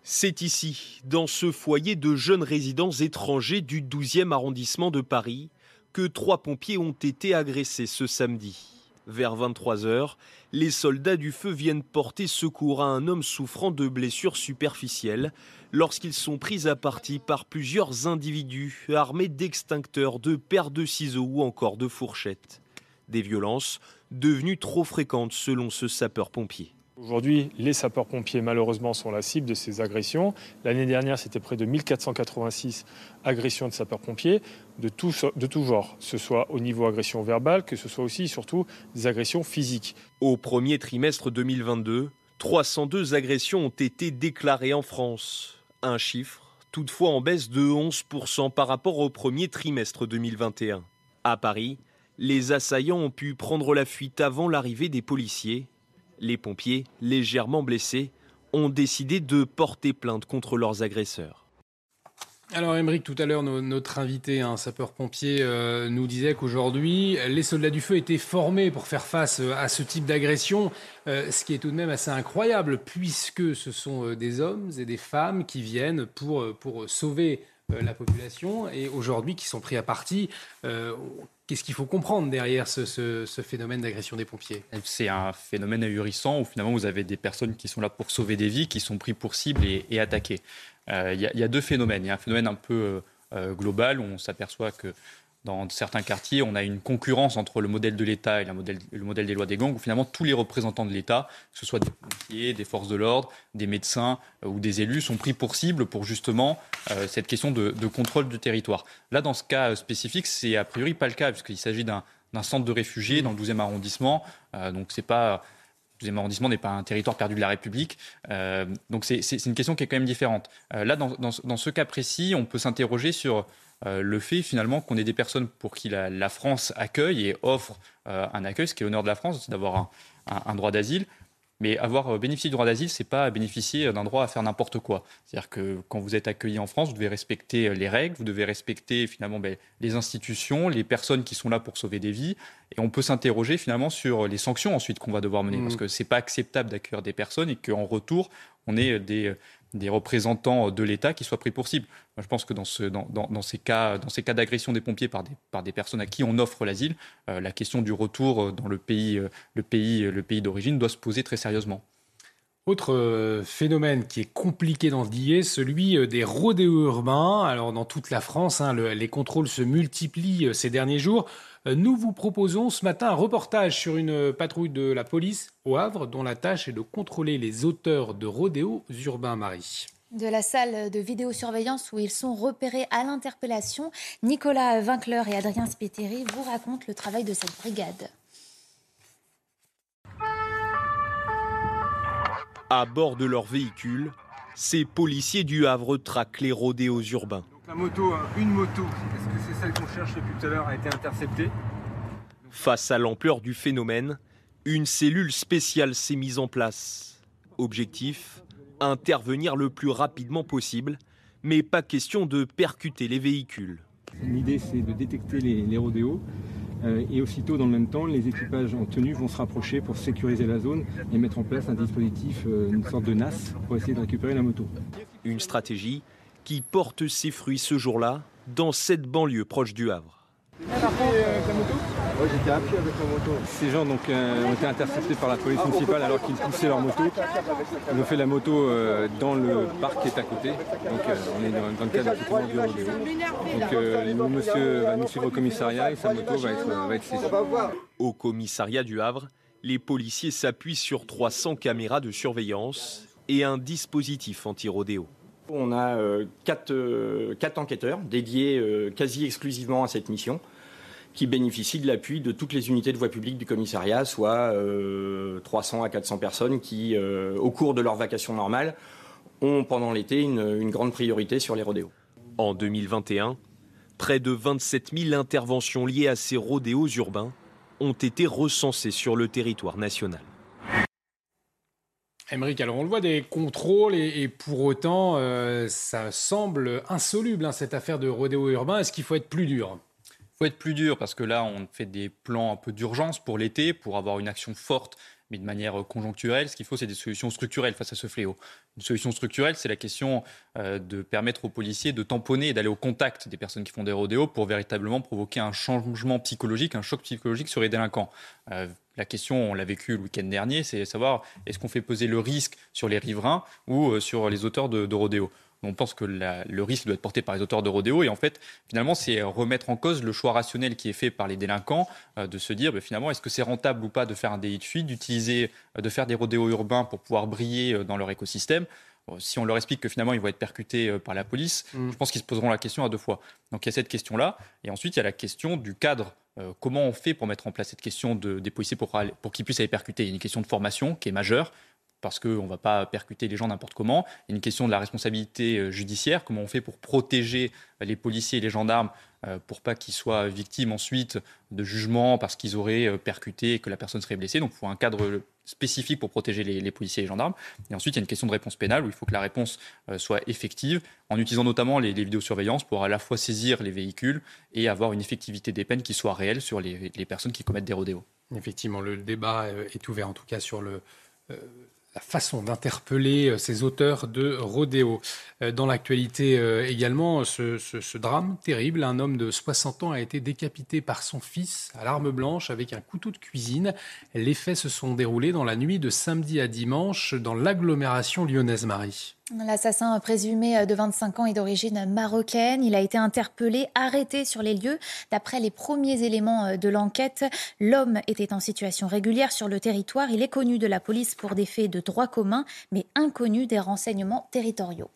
C'est ici, dans ce foyer de jeunes résidents étrangers du 12e arrondissement de Paris, que trois pompiers ont été agressés ce samedi. Vers 23h, les soldats du feu viennent porter secours à un homme souffrant de blessures superficielles lorsqu'ils sont pris à partie par plusieurs individus armés d'extincteurs, de paires de ciseaux ou encore de fourchettes. Des violences devenues trop fréquentes selon ce sapeur-pompier. Aujourd'hui, les sapeurs-pompiers, malheureusement, sont la cible de ces agressions. L'année dernière, c'était près de 1486 agressions de sapeurs-pompiers de tout, genre, que ce soit au niveau agression verbale, que ce soit aussi, surtout, des agressions physiques. Au premier trimestre 2022, 302 agressions ont été déclarées en France. Un chiffre, toutefois en baisse de 11% par rapport au premier trimestre 2021. À Paris, les assaillants ont pu prendre la fuite avant l'arrivée des policiers les pompiers, légèrement blessés, ont décidé de porter plainte contre leurs agresseurs. Alors, Émeric, tout à l'heure, notre invité, un sapeur-pompier, euh, nous disait qu'aujourd'hui, les soldats du feu étaient formés pour faire face euh, à ce type d'agression, euh, ce qui est tout de même assez incroyable, puisque ce sont des hommes et des femmes qui viennent pour, pour sauver la population et aujourd'hui qui sont pris à partie. Qu'est-ce qu'il faut comprendre derrière ce, phénomène d'agression des pompiers? C'est un phénomène ahurissant où finalement vous avez des personnes qui sont là pour sauver des vies, qui sont pris pour cible et, attaquées. Euh, il y, a deux phénomènes. Il y a un phénomène un peu euh, euh, global où on s'aperçoit que dans certains quartiers, on a une concurrence entre le modèle de l'État et le modèle, le modèle des lois des gangs, où finalement tous les représentants de l'État, que ce soit des policiers, des forces de l'ordre, des médecins ou des élus, sont pris pour cible pour justement cette question de, contrôle du territoire. Là, dans ce cas spécifique, c'est a priori pas le cas, puisqu'il s'agit d'un centre de réfugiés dans le 12e arrondissement. donc c'est pas le deuxième arrondissement n'est pas un territoire perdu de la République. Euh, donc c'est une question qui est quand même différente. Euh, là, dans, ce cas précis, on peut s'interroger sur euh, le fait finalement qu'on ait des personnes pour qui la, France accueille et offre un accueil, ce qui est l'honneur de la France, c'est d'avoir un, un, droit d'asile. Mais avoir euh, bénéficié du droit d'asile, c'est pas bénéficier d'un droit à faire n'importe quoi. C'est-à-dire que quand vous êtes accueilli en France, vous devez respecter euh, les règles, vous devez respecter finalement ben, les institutions, les personnes qui sont là pour sauver des vies. Et on peut s'interroger finalement sur les sanctions ensuite qu'on va devoir mener, parce mmh. que c'est pas acceptable d'accueillir des personnes et qu'en retour, on ait des des représentants de l'État qui soient pris pour cible. Je pense que dans, ce, dans, dans, ces cas, dans ces cas d'agression des pompiers par des, personnes à qui on offre l'asile, euh, la question du retour euh, dans euh, le pays d'origine doit se poser très sérieusement. Autre phénomène qui est compliqué d'endiguer, celui des rodéos urbains. Alors dans toute la France, hein, les contrôles se multiplient ces derniers jours. Nous vous proposons ce matin un reportage sur une patrouille de la police au Havre dont la tâche est de contrôler les auteurs de rodéos urbains, Marie de la salle de vidéosurveillance où ils sont repérés à l'interpellation. Nicolas Vincleur et Adrien Spiteri vous racontent le travail de cette brigade. À bord de leur véhicule, ces policiers du Havre traquent les rodéos urbains. La moto, hein, une moto, est-ce que c'est celle qu'on cherche depuis tout à l'heure, a été interceptée Face à l'ampleur du phénomène, une cellule spéciale s'est mise en place. Objectif intervenir le plus rapidement possible, mais pas question de percuter les véhicules. L'idée, c'est de détecter les, rodéos. Euh, et aussitôt, dans le même temps, les équipages en tenue vont se rapprocher pour sécuriser la zone et mettre en place un dispositif, euh, une sorte de NAS, pour essayer de récupérer la moto. Une stratégie qui porte ses fruits ce jour-là dans cette banlieue proche du Havre. J'étais à pied avec la moto. Ces gens donc, euh, ont été interceptés par la police municipale alors qu'ils poussaient leur moto. Ils ont fait la moto euh, dans le parc qui est à côté. Donc euh, on est dans, le cadre du rodéo. Donc le monsieur va nous suivre au commissariat et sa moto va être, va être saisie. Au commissariat du Havre, les policiers s'appuient sur 300 caméras de surveillance et un dispositif anti-rodéo. On a euh, euh, quatre, enquêteurs dédiés euh, quasi exclusivement à cette mission qui bénéficient de l'appui de toutes les unités de voie publique du commissariat, soit 300 à 400 personnes qui, au cours de leur vacation normale, ont pendant l'été une, une, grande priorité sur les rodéos. En 2021, près de 27 000 interventions liées à ces rodéos urbains ont été recensées sur le territoire national. Émeric, alors on le voit des contrôles et, pour autant, euh, ça semble insoluble hein, cette affaire de rodéo urbain. Est-ce qu'il faut être plus dur? Il faut être plus dur parce que là, on fait des plans un peu d'urgence pour l'été, pour avoir une action forte mais de manière conjoncturelle. Ce qu'il faut, c'est des solutions structurelles face à ce fléau. Une solution structurelle, c'est la question euh, de permettre aux policiers de tamponner et d'aller au contact des personnes qui font des rodéos pour véritablement provoquer un changement psychologique, un choc psychologique sur les délinquants. Euh, la question, on l'a vécu le week-end dernier, c'est savoir est-ce qu'on fait peser le risque sur les riverains ou euh, sur les auteurs de, de rodéos on pense que le risque doit être porté par les auteurs de rodéo. Et en fait, finalement, c'est remettre en cause le choix rationnel qui est fait par les délinquants euh, de se dire, ben, finalement, est-ce que c'est rentable ou pas de faire un délit de fuite, d'utiliser, euh, de faire des rodéos urbains pour pouvoir briller dans leur écosystème? Si on leur explique que finalement ils vont être percutés par la police, mm. je pense qu'ils se poseront la question à deux fois. Donc il y a cette question-là. Et ensuite, il y a la question du cadre. comment on fait pour mettre en place cette question de, des policiers pour, pour qu'ils puissent aller percuter? Il y a une question de formation qui est majeure parce qu'on ne va pas percuter les gens n'importe comment. Il y a une question de la responsabilité euh, judiciaire, comment on fait pour protéger les policiers et les gendarmes euh, pour pas qu'ils soient victimes ensuite de jugements parce qu'ils auraient euh, percuté et que la personne serait blessée. Donc il faut un cadre spécifique pour protéger les, policiers et les gendarmes. Et ensuite, il y a une question de réponse pénale où il faut que la réponse soit effective en utilisant notamment les, vidéosurveillances pour à la fois saisir les véhicules et avoir une effectivité des peines qui soit réelle sur les, les personnes qui commettent des rodéos. Effectivement, le débat est ouvert en tout cas sur le la façon d'interpeller euh, ces auteurs de rodéo. Euh, dans l'actualité euh, également, ce, drame terrible, un homme de 60 ans a été décapité par son fils à l'arme blanche avec un couteau de cuisine. Les faits se sont déroulés dans la nuit de samedi à dimanche dans l'agglomération lyonnaise-Marie. L'assassin présumé de 25 ans est d'origine marocaine. Il a été interpellé, arrêté sur les lieux. D'après les premiers éléments de l'enquête, l'homme était en situation régulière sur le territoire. Il est connu de la police pour des faits de droit commun, mais inconnu des renseignements territoriaux.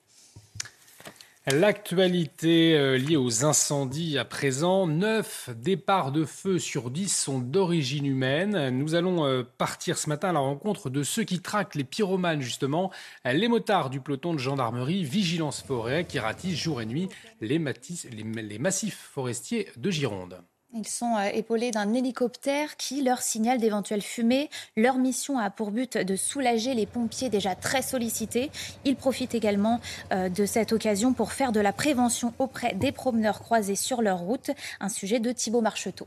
L'actualité euh, liée aux incendies à présent, 9 départs de feu sur 10 sont d'origine humaine. Nous allons euh, partir ce matin à la rencontre de ceux qui traquent les pyromanes justement, les motards du peloton de gendarmerie Vigilance Forêt qui ratissent jour et nuit les, les massifs forestiers de Gironde. Ils sont euh, épaulés d'un hélicoptère qui leur signale d'éventuelles fumées. Leur mission a pour but de soulager les pompiers déjà très sollicités. Ils profitent également euh, de cette occasion pour faire de la prévention auprès des promeneurs croisés sur leur route. Un sujet de Thibault Marcheteau.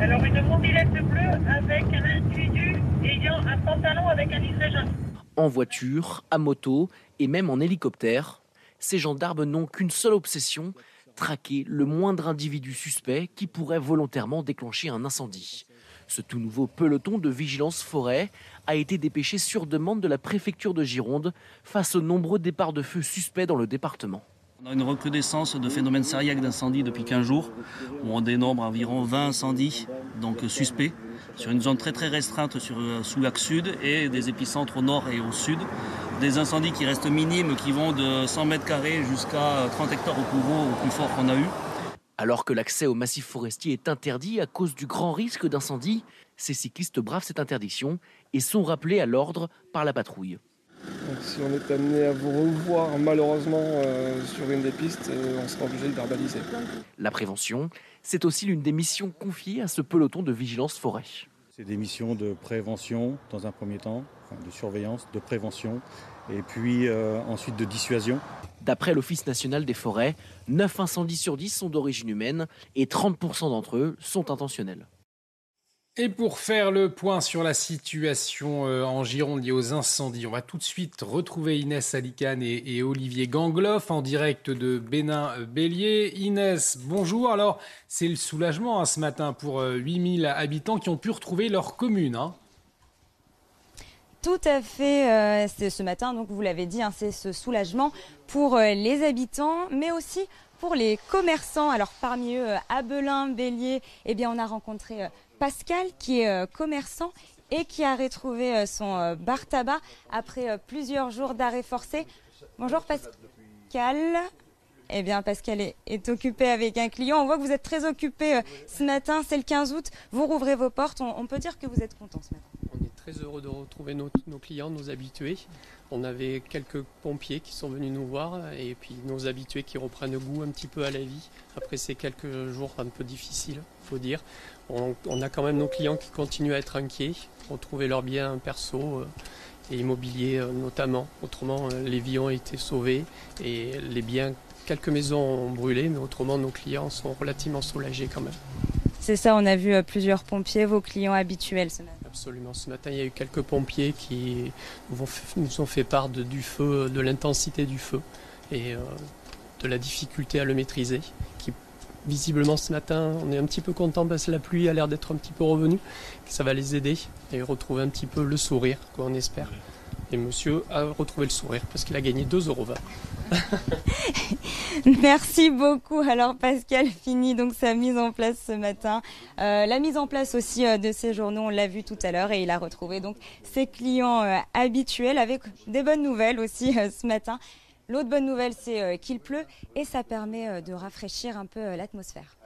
Alors une mobilette bleue avec un individu ayant un pantalon avec un liseré jaune. En voiture, à moto et même en hélicoptère, ces gendarmes n'ont qu'une seule obsession, traquer le moindre individu suspect qui pourrait volontairement déclencher un incendie. Ce tout nouveau peloton de vigilance forêt a été dépêché sur demande de la préfecture de Gironde face aux nombreux départs de feu suspects dans le département. On a une recrudescence de phénomènes sérieux d'incendies depuis 15 jours, où on dénombre environ 20 incendies donc suspects sur une zone très très restreinte sur, euh, sous l'axe sud et des épicentres au nord et au sud. Des incendies qui restent minimes, qui vont de 100 mètres carrés jusqu'à 30 hectares au plus au plus qu'on a eu. Alors que l'accès au massif forestier est interdit à cause du grand risque d'incendie, ces cyclistes bravent cette interdiction et sont rappelés à l'ordre par la patrouille. Si on est amené à vous revoir malheureusement euh, sur une des pistes, euh, on sera obligé de verbaliser. La prévention, c'est aussi l'une des missions confiées à ce peloton de vigilance forêt. C'est des missions de prévention dans un premier temps, de surveillance, de prévention, et puis euh, ensuite de dissuasion. D'après l'Office national des forêts, 9 incendies sur 10 sont d'origine humaine et 30% d'entre eux sont intentionnels. Et pour faire le point sur la situation euh, en Gironde liée aux incendies, on va tout de suite retrouver Inès Alicane et, Olivier Gangloff en direct de Bénin-Bélier. Inès, bonjour. Alors, c'est le soulagement hein, ce matin pour 8000 euh, habitants qui ont pu retrouver leur commune. Hein. Tout à fait. Euh, ce matin, donc vous l'avez dit, hein, c'est ce soulagement pour les habitants, mais aussi pour les commerçants. Alors parmi eux, à Belin, Bélier, eh bien on a rencontré Pascal qui est euh, commerçant et qui a retrouvé euh, son euh, bar tabac après plusieurs jours d'arrêt forcé. Bonjour Pascal. Eh bien, Pascal est, est, occupé avec un client. On voit que vous êtes très occupé ce matin. C'est le 15 août. Vous rouvrez vos portes. On, peut dire que vous êtes content ce matin. Très heureux de retrouver nos, clients, nos habitués. On avait quelques pompiers qui sont venus nous voir et puis nos habitués qui reprennent goût un petit peu à la vie après ces quelques jours un peu difficiles, faut dire. On, a quand même nos clients qui continuent à être inquiets, retrouver leurs biens perso euh, et immobiliers euh, notamment. Autrement, euh, les vies ont été sauvées et les biens, quelques maisons ont brûlé, mais autrement, nos clients sont relativement soulagés quand même. C'est ça, on a vu plusieurs pompiers, vos clients habituels ce matin. Absolument. Ce matin, il y a eu quelques pompiers qui nous ont fait part du feu, de l'intensité du feu et de la difficulté à le maîtriser, visiblement ce matin, on est un petit peu content parce que la pluie a l'air d'être un petit peu revenue. Ça va les aider et retrouver un petit peu le sourire, quoi, on espère. Et monsieur a retrouvé le sourire parce qu'il a gagné 2,20 euros. *laughs* Merci beaucoup. Alors Pascal finit donc sa mise en place ce matin. Euh, la mise en place aussi euh, de ces journaux, on l'a vu tout à l'heure et il a retrouvé donc ses clients euh, habituels avec des bonnes nouvelles aussi ce matin. L'autre bonne nouvelle, c'est qu'il pleut et ça permet de rafraîchir un peu l'atmosphère.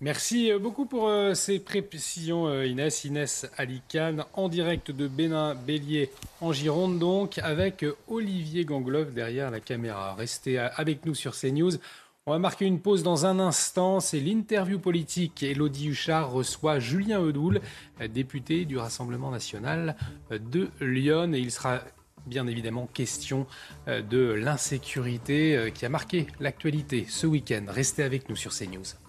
Merci beaucoup pour euh, ces précisions, euh, Inès. Inès Alicane, en direct de Bénin, Bélier, en Gironde, donc, avec euh, Olivier Gangloff derrière la caméra. Restez avec nous sur CNews. On va marquer une pause dans un instant. C'est l'interview politique. Elodie Huchard reçoit Julien Eudoul, député du Rassemblement national de Lyon. Et il sera bien évidemment question de l'insécurité qui a marqué l'actualité ce week-end. Restez avec nous sur CNews.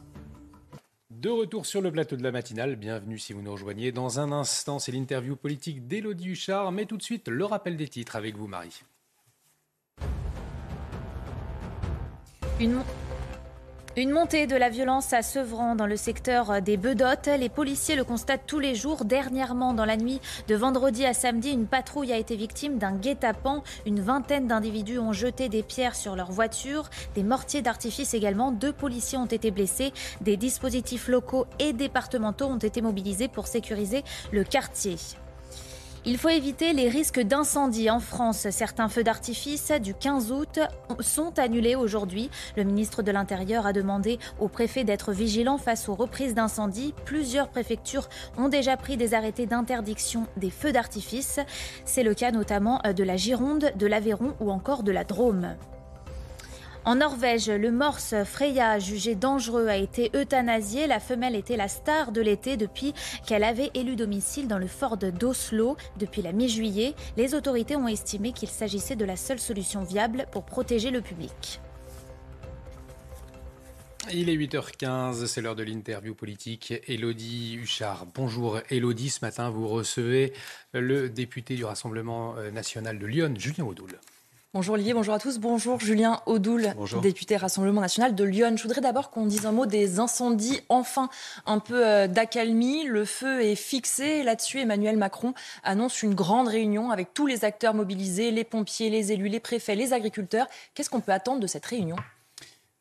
De retour sur le plateau de la matinale, bienvenue si vous nous rejoignez. Dans un instant, c'est l'interview politique d'Élodie Huchard, mais tout de suite, le rappel des titres avec vous, Marie. Une montée de la violence à Sevran dans le secteur des Bedottes. Les policiers le constatent tous les jours. Dernièrement, dans la nuit de vendredi à samedi, une patrouille a été victime d'un guet-apens. Une vingtaine d'individus ont jeté des pierres sur leur voiture, des mortiers d'artifice également. Deux policiers ont été blessés. Des dispositifs locaux et départementaux ont été mobilisés pour sécuriser le quartier. Il faut éviter les risques d'incendie en France. Certains feux d'artifice du 15 août sont annulés aujourd'hui. Le ministre de l'Intérieur a demandé au préfet d'être vigilant face aux reprises d'incendie. Plusieurs préfectures ont déjà pris des arrêtés d'interdiction des feux d'artifice. C'est le cas notamment de la Gironde, de l'Aveyron ou encore de la Drôme. En Norvège, le morse Freya, jugé dangereux, a été euthanasié. La femelle était la star de l'été depuis qu'elle avait élu domicile dans le fort d'Oslo depuis la mi-juillet. Les autorités ont estimé qu'il s'agissait de la seule solution viable pour protéger le public. Il est 8h15, c'est l'heure de l'interview politique. Élodie Huchard. Bonjour Élodie, ce matin vous recevez le député du Rassemblement national de Lyon, Julien Audoul. Bonjour Olivier, bonjour à tous. Bonjour Julien Audoul, député Rassemblement national de Lyon. Je voudrais d'abord qu'on dise un mot des incendies. Enfin, un peu d'accalmie. Le feu est fixé. Là-dessus, Emmanuel Macron annonce une grande réunion avec tous les acteurs mobilisés, les pompiers, les élus, les préfets, les agriculteurs. Qu'est-ce qu'on peut attendre de cette réunion?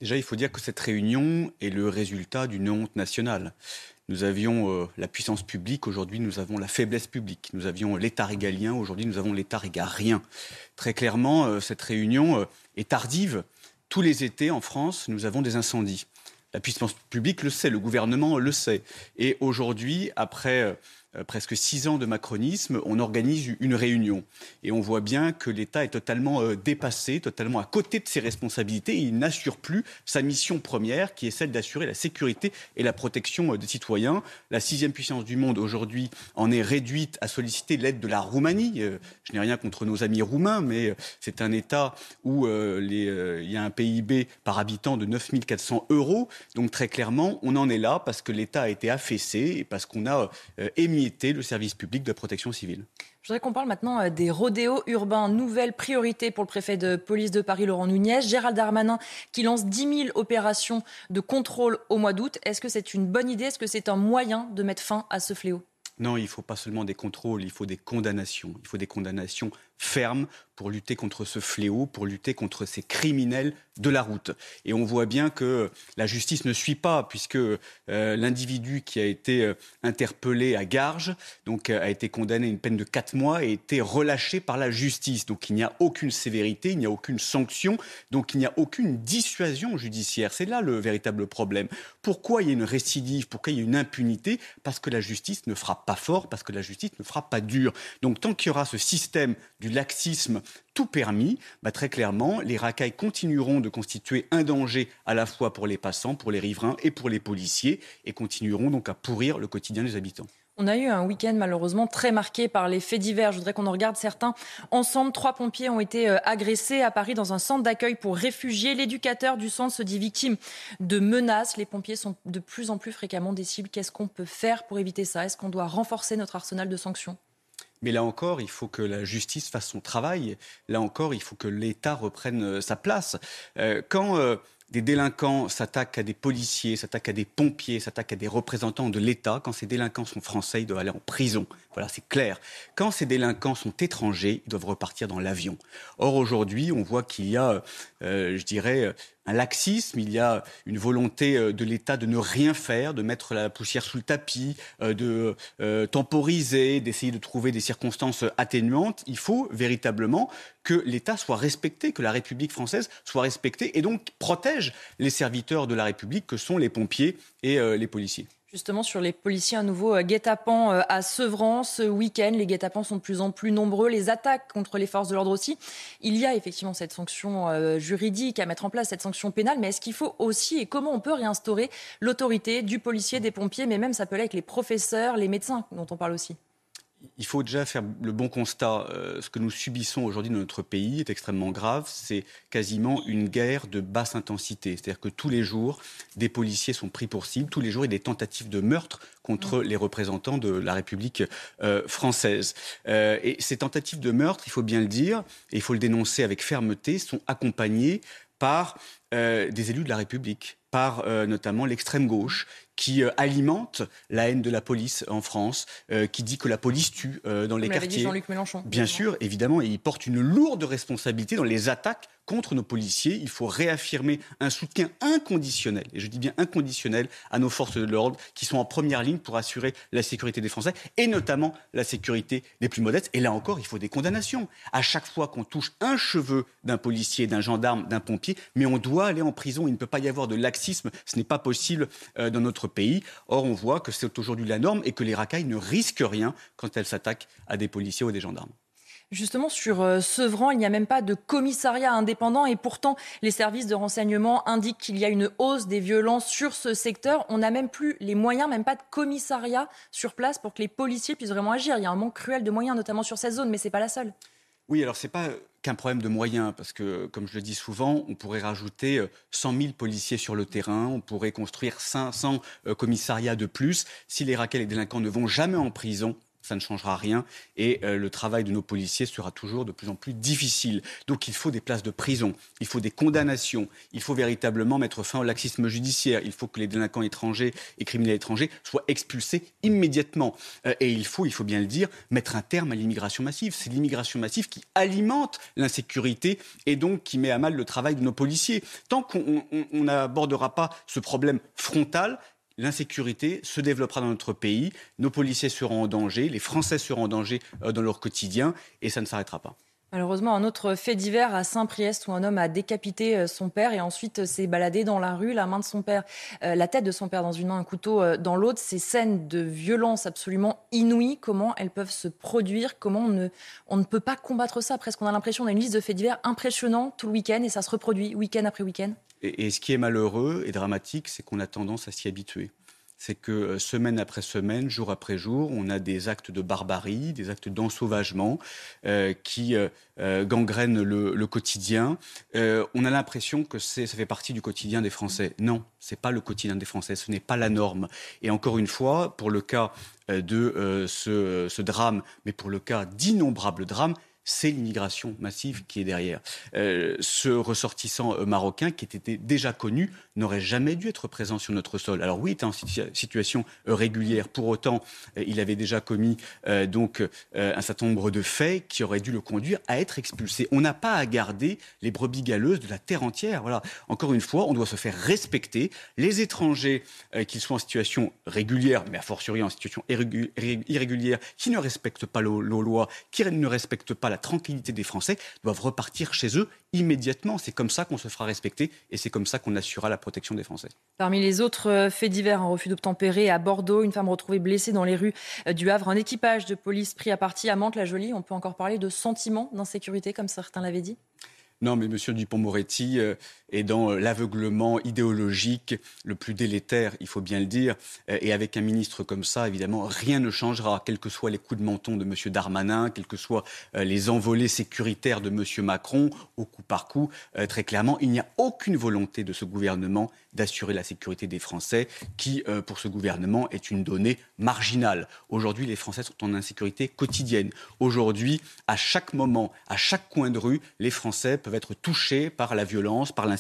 Déjà, il faut dire que cette réunion est le résultat d'une honte nationale. Nous avions euh, la puissance publique, aujourd'hui nous avons la faiblesse publique. Nous avions l'État régalien, aujourd'hui nous avons l'État régalien. Très clairement, euh, cette réunion euh, est tardive. Tous les étés en France, nous avons des incendies. La puissance publique le sait, le gouvernement le sait. Et aujourd'hui, après presque six ans de macronisme, on organise une réunion. Et on voit bien que l'État est totalement dépassé, totalement à côté de ses responsabilités. Il n'assure plus sa mission première, qui est celle d'assurer la sécurité et la protection des citoyens. La sixième puissance du monde, aujourd'hui, en est réduite à solliciter l'aide de la Roumanie. Je n'ai rien contre nos amis roumains, mais c'est un État où il y a un PIB par habitant de 9 400 euros. Donc très clairement, on en est là parce que l'État a été affaissé et parce qu'on a émis le service public de protection civile. Je voudrais qu'on parle maintenant des rodéos urbains. Nouvelle priorité pour le préfet de police de Paris, Laurent Nunez. Gérald Darmanin qui lance 10 000 opérations de contrôle au mois d'août. Est-ce que c'est une bonne idée? Est-ce que c'est un moyen de mettre fin à ce fléau? Non, il ne faut pas seulement des contrôles, il faut des condamnations. Il faut des condamnations fermes pour lutter contre ce fléau, pour lutter contre ces criminels de la route. Et on voit bien que la justice ne suit pas, puisque euh, l'individu qui a été euh, interpellé à Garges donc, euh, a été condamné à une peine de 4 mois et a été relâché par la justice. Donc il n'y a aucune sévérité, il n'y a aucune sanction, donc il n'y a aucune dissuasion judiciaire. C'est là le véritable problème. Pourquoi il y a une récidive? Pourquoi il y a une impunité? Parce que la justice ne frappe pas fort, parce que la justice ne frappe pas dur. Donc tant qu'il y aura ce système du laxisme tout permis, bah, très clairement, les racailles continueront de constituer un danger à la fois pour les passants, pour les riverains et pour les policiers, et continueront donc à pourrir le quotidien des habitants. On a eu un week-end malheureusement très marqué par les faits divers. Je voudrais qu'on en regarde certains ensemble. Trois pompiers ont été agressés à Paris dans un centre d'accueil pour réfugiés. L'éducateur du centre se dit victime de menaces. Les pompiers sont de plus en plus fréquemment des cibles. Qu'est-ce qu'on peut faire pour éviter ça? Est-ce qu'on doit renforcer notre arsenal de sanctions? Mais là encore, il faut que la justice fasse son travail. Là encore, il faut que l'État reprenne sa place. quand des délinquants s'attaquent à des policiers, s'attaquent à des pompiers, s'attaquent à des représentants de l'État, quand ces délinquants sont français, ils doivent aller en prison. Voilà, c'est clair. Quand ces délinquants sont étrangers, ils doivent repartir dans l'avion. Or, aujourd'hui, on voit qu'il y a, je dirais, un laxisme, il y a une volonté euh, de l'État de ne rien faire, de mettre la poussière sous le tapis, euh, de euh, temporiser, d'essayer de trouver des circonstances atténuantes. Il faut véritablement que l'État soit respecté, que la République française soit respectée et donc protège les serviteurs de la République que sont les pompiers et les policiers. Justement, sur les policiers, un nouveau euh, guet-apens euh, à Sevran ce week-end. Les guet-apens sont de plus en plus nombreux, les attaques contre les forces de l'ordre aussi. Il y a effectivement cette sanction euh, juridique à mettre en place, cette sanction pénale, mais est-ce qu'il faut aussi et comment on peut réinstaurer l'autorité du policier, des pompiers, mais même aller avec les professeurs, les médecins dont on parle aussi? Il faut déjà faire le bon constat. Euh, ce que nous subissons aujourd'hui dans notre pays est extrêmement grave. C'est quasiment une guerre de basse intensité. C'est-à-dire que tous les jours, des policiers sont pris pour cible. Tous les jours, il y a des tentatives de meurtre contre les représentants de la République euh, française. Euh, et ces tentatives de meurtre, il faut bien le dire, et il faut le dénoncer avec fermeté, sont accompagnées par des élus de la République, par notamment l'extrême gauche, qui euh, alimente la haine de la police en France, euh, qui dit que la police tue euh, dans les quartiers. Dit Jean-Luc Mélenchon. Bien sûr, évidemment, et il porte une lourde responsabilité dans les attaques contre nos policiers. Il faut réaffirmer un soutien inconditionnel, et je dis bien inconditionnel, à nos forces de l'ordre qui sont en première ligne pour assurer la sécurité des Français et notamment la sécurité des plus modestes. Et là encore, il faut des condamnations. À chaque fois qu'on touche un cheveu d'un policier, d'un gendarme, d'un pompier, mais on doit aller en prison. Il ne peut pas y avoir de laxisme. Ce n'est pas possible dans notre pays. Or, on voit que c'est aujourd'hui la norme et que les racailles ne risquent rien quand elles s'attaquent à des policiers ou des gendarmes. Justement, sur euh, Sevran, il n'y a même pas de commissariat indépendant et pourtant, les services de renseignement indiquent qu'il y a une hausse des violences sur ce secteur. On n'a même plus les moyens, même pas de commissariat sur place pour que les policiers puissent vraiment agir. Il y a un manque cruel de moyens, notamment sur cette zone, mais ce n'est pas la seule. Oui, alors c'est pas qu'un problème de moyens, parce que, comme je le dis souvent, on pourrait rajouter 100 euh, 000 policiers sur le terrain, on pourrait construire 500 euh, commissariats de plus. Si les raquels et les délinquants ne vont jamais en prison, ça ne changera rien et euh, le travail de nos policiers sera toujours de plus en plus difficile. Donc il faut des places de prison, il faut des condamnations, il faut véritablement mettre fin au laxisme judiciaire, il faut que les délinquants étrangers et criminels étrangers soient expulsés immédiatement. Euh, et il faut, il faut bien le dire, mettre un terme à l'immigration massive. C'est l'immigration massive qui alimente l'insécurité et donc qui met à mal le travail de nos policiers. Tant qu'on n'abordera pas ce problème frontal, l'insécurité se développera dans notre pays, nos policiers seront en danger, les Français seront en danger euh, dans leur quotidien, et ça ne s'arrêtera pas. Malheureusement, un autre fait divers à Saint-Priest où un homme a décapité euh, son père et ensuite euh, s'est baladé dans la rue, la main de son père, la tête de son père dans une main, un couteau dans l'autre. Ces scènes de violence absolument inouïes, comment elles peuvent se produire Comment on ne, on ne peut pas combattre ça Presque on a l'impression qu'on a une liste de faits divers impressionnants tout le week-end et ça se reproduit week-end après week-end. Et, ce qui est malheureux et dramatique, c'est qu'on a tendance à s'y habituer c'est que euh, semaine après semaine, jour après jour, on a des actes de barbarie, des actes d'ensauvagement euh, qui euh, gangrènent le, quotidien. on a l'impression que ça fait partie du quotidien des Français. Non, c'est pas le quotidien des Français, ce n'est pas la norme. Et encore une fois, pour le cas de ce, drame, mais pour le cas d'innombrables drames, c'est l'immigration massive qui est derrière. Euh, ce ressortissant euh, marocain, qui était déjà connu, n'aurait jamais dû être présent sur notre sol. Alors oui, il était en situation euh, régulière. Pour autant, il avait déjà commis donc un certain nombre de faits qui auraient dû le conduire à être expulsé. On n'a pas à garder les brebis galeuses de la terre entière. Voilà. Encore une fois, on doit se faire respecter. Les étrangers, qu'ils soient en situation régulière, mais a fortiori en situation irrégulière, qui ne respectent pas nos lois, qui ne respectent pas la tranquillité des Français doivent repartir chez eux immédiatement. C'est comme ça qu'on se fera respecter et c'est comme ça qu'on assurera la protection des Français. Parmi les autres euh, faits divers, un refus d'obtempérer à Bordeaux, une femme retrouvée blessée dans les rues euh, du Havre, un équipage de police pris à partie à Mantes-la-Jolie. On peut encore parler de sentiment d'insécurité, comme certains l'avaient dit? Non, mais M. Dupont-Moretti euh, est dans euh, l'aveuglement idéologique le plus délétère, il faut bien le dire. Euh, et avec un ministre comme ça, évidemment, rien ne changera, quels que soient les coups de menton de M. Darmanin, quels que soient les envolées sécuritaires de M. Macron, au coup par coup. Très clairement, il n'y a aucune volonté de ce gouvernement d'assurer la sécurité des Français, qui, pour ce gouvernement, est une donnée marginale. Aujourd'hui, les Français sont en insécurité quotidienne. Aujourd'hui, à chaque moment, à chaque coin de rue, les Français peuvent être touchés par la violence, par l'insécurité.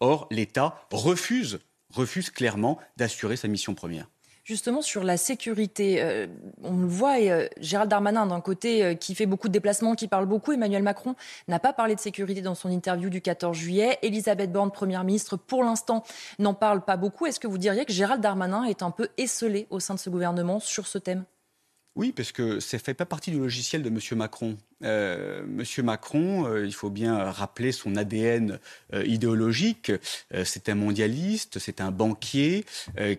Or, l'État refuse, refuse clairement d'assurer sa mission première. Justement, sur la sécurité, euh, on le voit, euh, Gérald Darmanin, d'un côté, euh, qui fait beaucoup de déplacements, qui parle beaucoup. Emmanuel Macron n'a pas parlé de sécurité dans son interview du 14 juillet. Elisabeth Borne, première ministre, pour l'instant, n'en parle pas beaucoup. Est-ce que vous diriez que Gérald Darmanin est un peu esselé au sein de ce gouvernement sur ce thème? Oui, parce que ça ne fait pas partie du logiciel de M. Macron. Euh, Monsieur Macron, euh, il faut bien rappeler son ADN euh, idéologique. C'est un mondialiste, c'est un banquier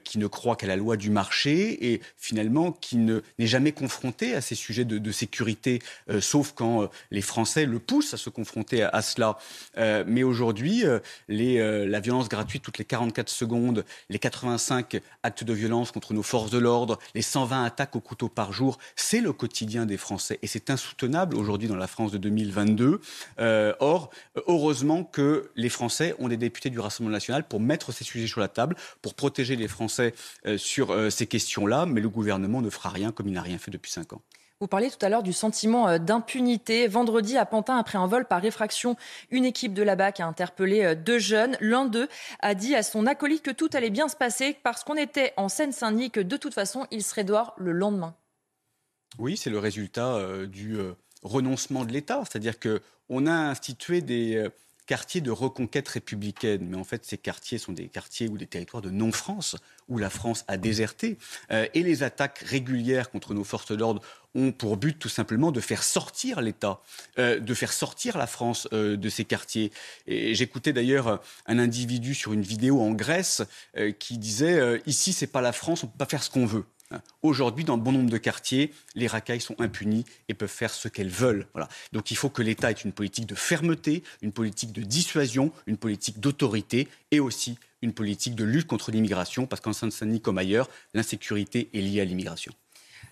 qui ne croit qu'à la loi du marché et finalement qui n'est jamais confronté à ces sujets de, sécurité, sauf quand les Français le poussent à se confronter à, à cela. mais aujourd'hui, la violence gratuite toutes les 44 secondes, les 85 actes de violence contre nos forces de l'ordre, les 120 attaques au couteau par jour, c'est le quotidien des Français et c'est insoutenable aujourd'hui aujourd'hui dans la France de 2022. Euh, or, heureusement que les Français ont des députés du Rassemblement national pour mettre ces sujets sur la table, pour protéger les Français euh, sur euh, ces questions-là, mais le gouvernement ne fera rien comme il n'a rien fait depuis cinq ans. Vous parliez tout à l'heure du sentiment d'impunité. Vendredi, à Pantin, après un vol par réfraction, une équipe de la BAC a interpellé deux jeunes. L'un d'eux a dit à son acolyte que tout allait bien se passer parce qu'on était en Seine-Saint-Denis, que de toute façon, il serait dehors le lendemain. Oui, c'est le résultat du renoncement de l'État. C'est-à-dire qu'on a institué des euh, quartiers de reconquête républicaine, mais en fait ces quartiers sont des quartiers ou des territoires de non-France, où la France a déserté. Euh, et les attaques régulières contre nos forces de l'ordre ont pour but tout simplement de faire sortir l'État, euh, de faire sortir la France de ces quartiers. Et j'écoutais d'ailleurs un individu sur une vidéo en Grèce qui disait ici c'est pas la France, on peut pas faire ce qu'on veut. Aujourd'hui, dans bon nombre de quartiers, les racailles sont impunies et peuvent faire ce qu'elles veulent. Donc il faut que l'État ait une politique de fermeté, une politique de dissuasion, une politique d'autorité et aussi une politique de lutte contre l'immigration, parce qu'en Seine-Saint-Denis comme ailleurs, l'insécurité est liée à l'immigration.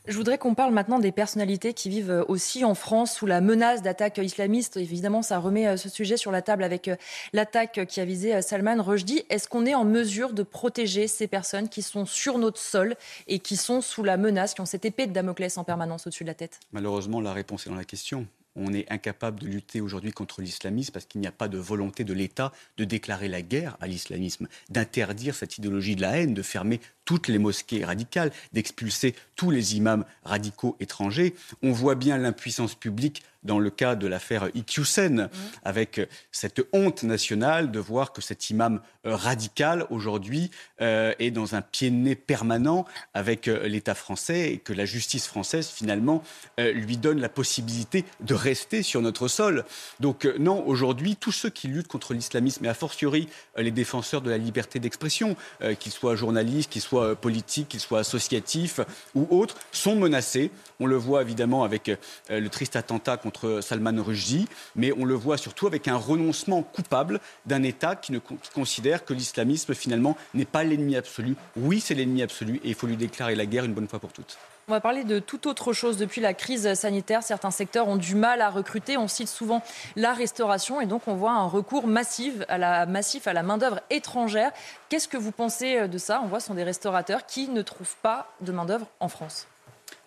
Je voudrais qu'on parle maintenant des personnalités qui vivent euh, aussi en France sous la menace d'attaques islamistes. Évidemment, ça remet euh, ce sujet sur la table avec euh, l'attaque qui a visé Salman Rushdie. Est-ce qu'on est en mesure de protéger ces personnes qui sont sur notre sol et qui sont sous la menace, qui ont cette épée de Damoclès en permanence au-dessus de la tête? Malheureusement, la réponse est dans la question on est incapable de lutter aujourd'hui contre l'islamisme parce qu'il n'y a pas de volonté de l'État de déclarer la guerre à l'islamisme, d'interdire cette idéologie de la haine, de fermer toutes les mosquées radicales, d'expulser tous les imams radicaux étrangers. On voit bien l'impuissance publique dans le cas de l'affaire Iqiyoussen, mmh. avec cette honte nationale de voir que cet imam euh, radical aujourd'hui euh, est dans un pied de nez permanent avec euh, l'État français et que la justice française finalement lui donne la possibilité de rester sur notre sol. Donc non, aujourd'hui, tous ceux qui luttent contre l'islamisme, et a fortiori les défenseurs de la liberté d'expression, qu'ils soient journalistes, qu'ils soient politiques, qu'ils soient associatifs ou autres, sont menacés. On le voit évidemment avec le triste attentat contre Salman Rushdie, mais on le voit surtout avec un renoncement coupable d'un État qui, ne, considère que l'islamisme finalement n'est pas l'ennemi absolu. Oui, c'est l'ennemi absolu et il faut lui déclarer la guerre une bonne fois pour toutes. On va parler de toute autre chose. Depuis la crise sanitaire, certains secteurs ont du mal à recruter. On cite souvent la restauration et donc on voit un recours massif à la, massif à la main-d'œuvre étrangère. Qu'est-ce que vous pensez de ça? On voit ce sont des restaurateurs qui ne trouvent pas de main-d'œuvre en France.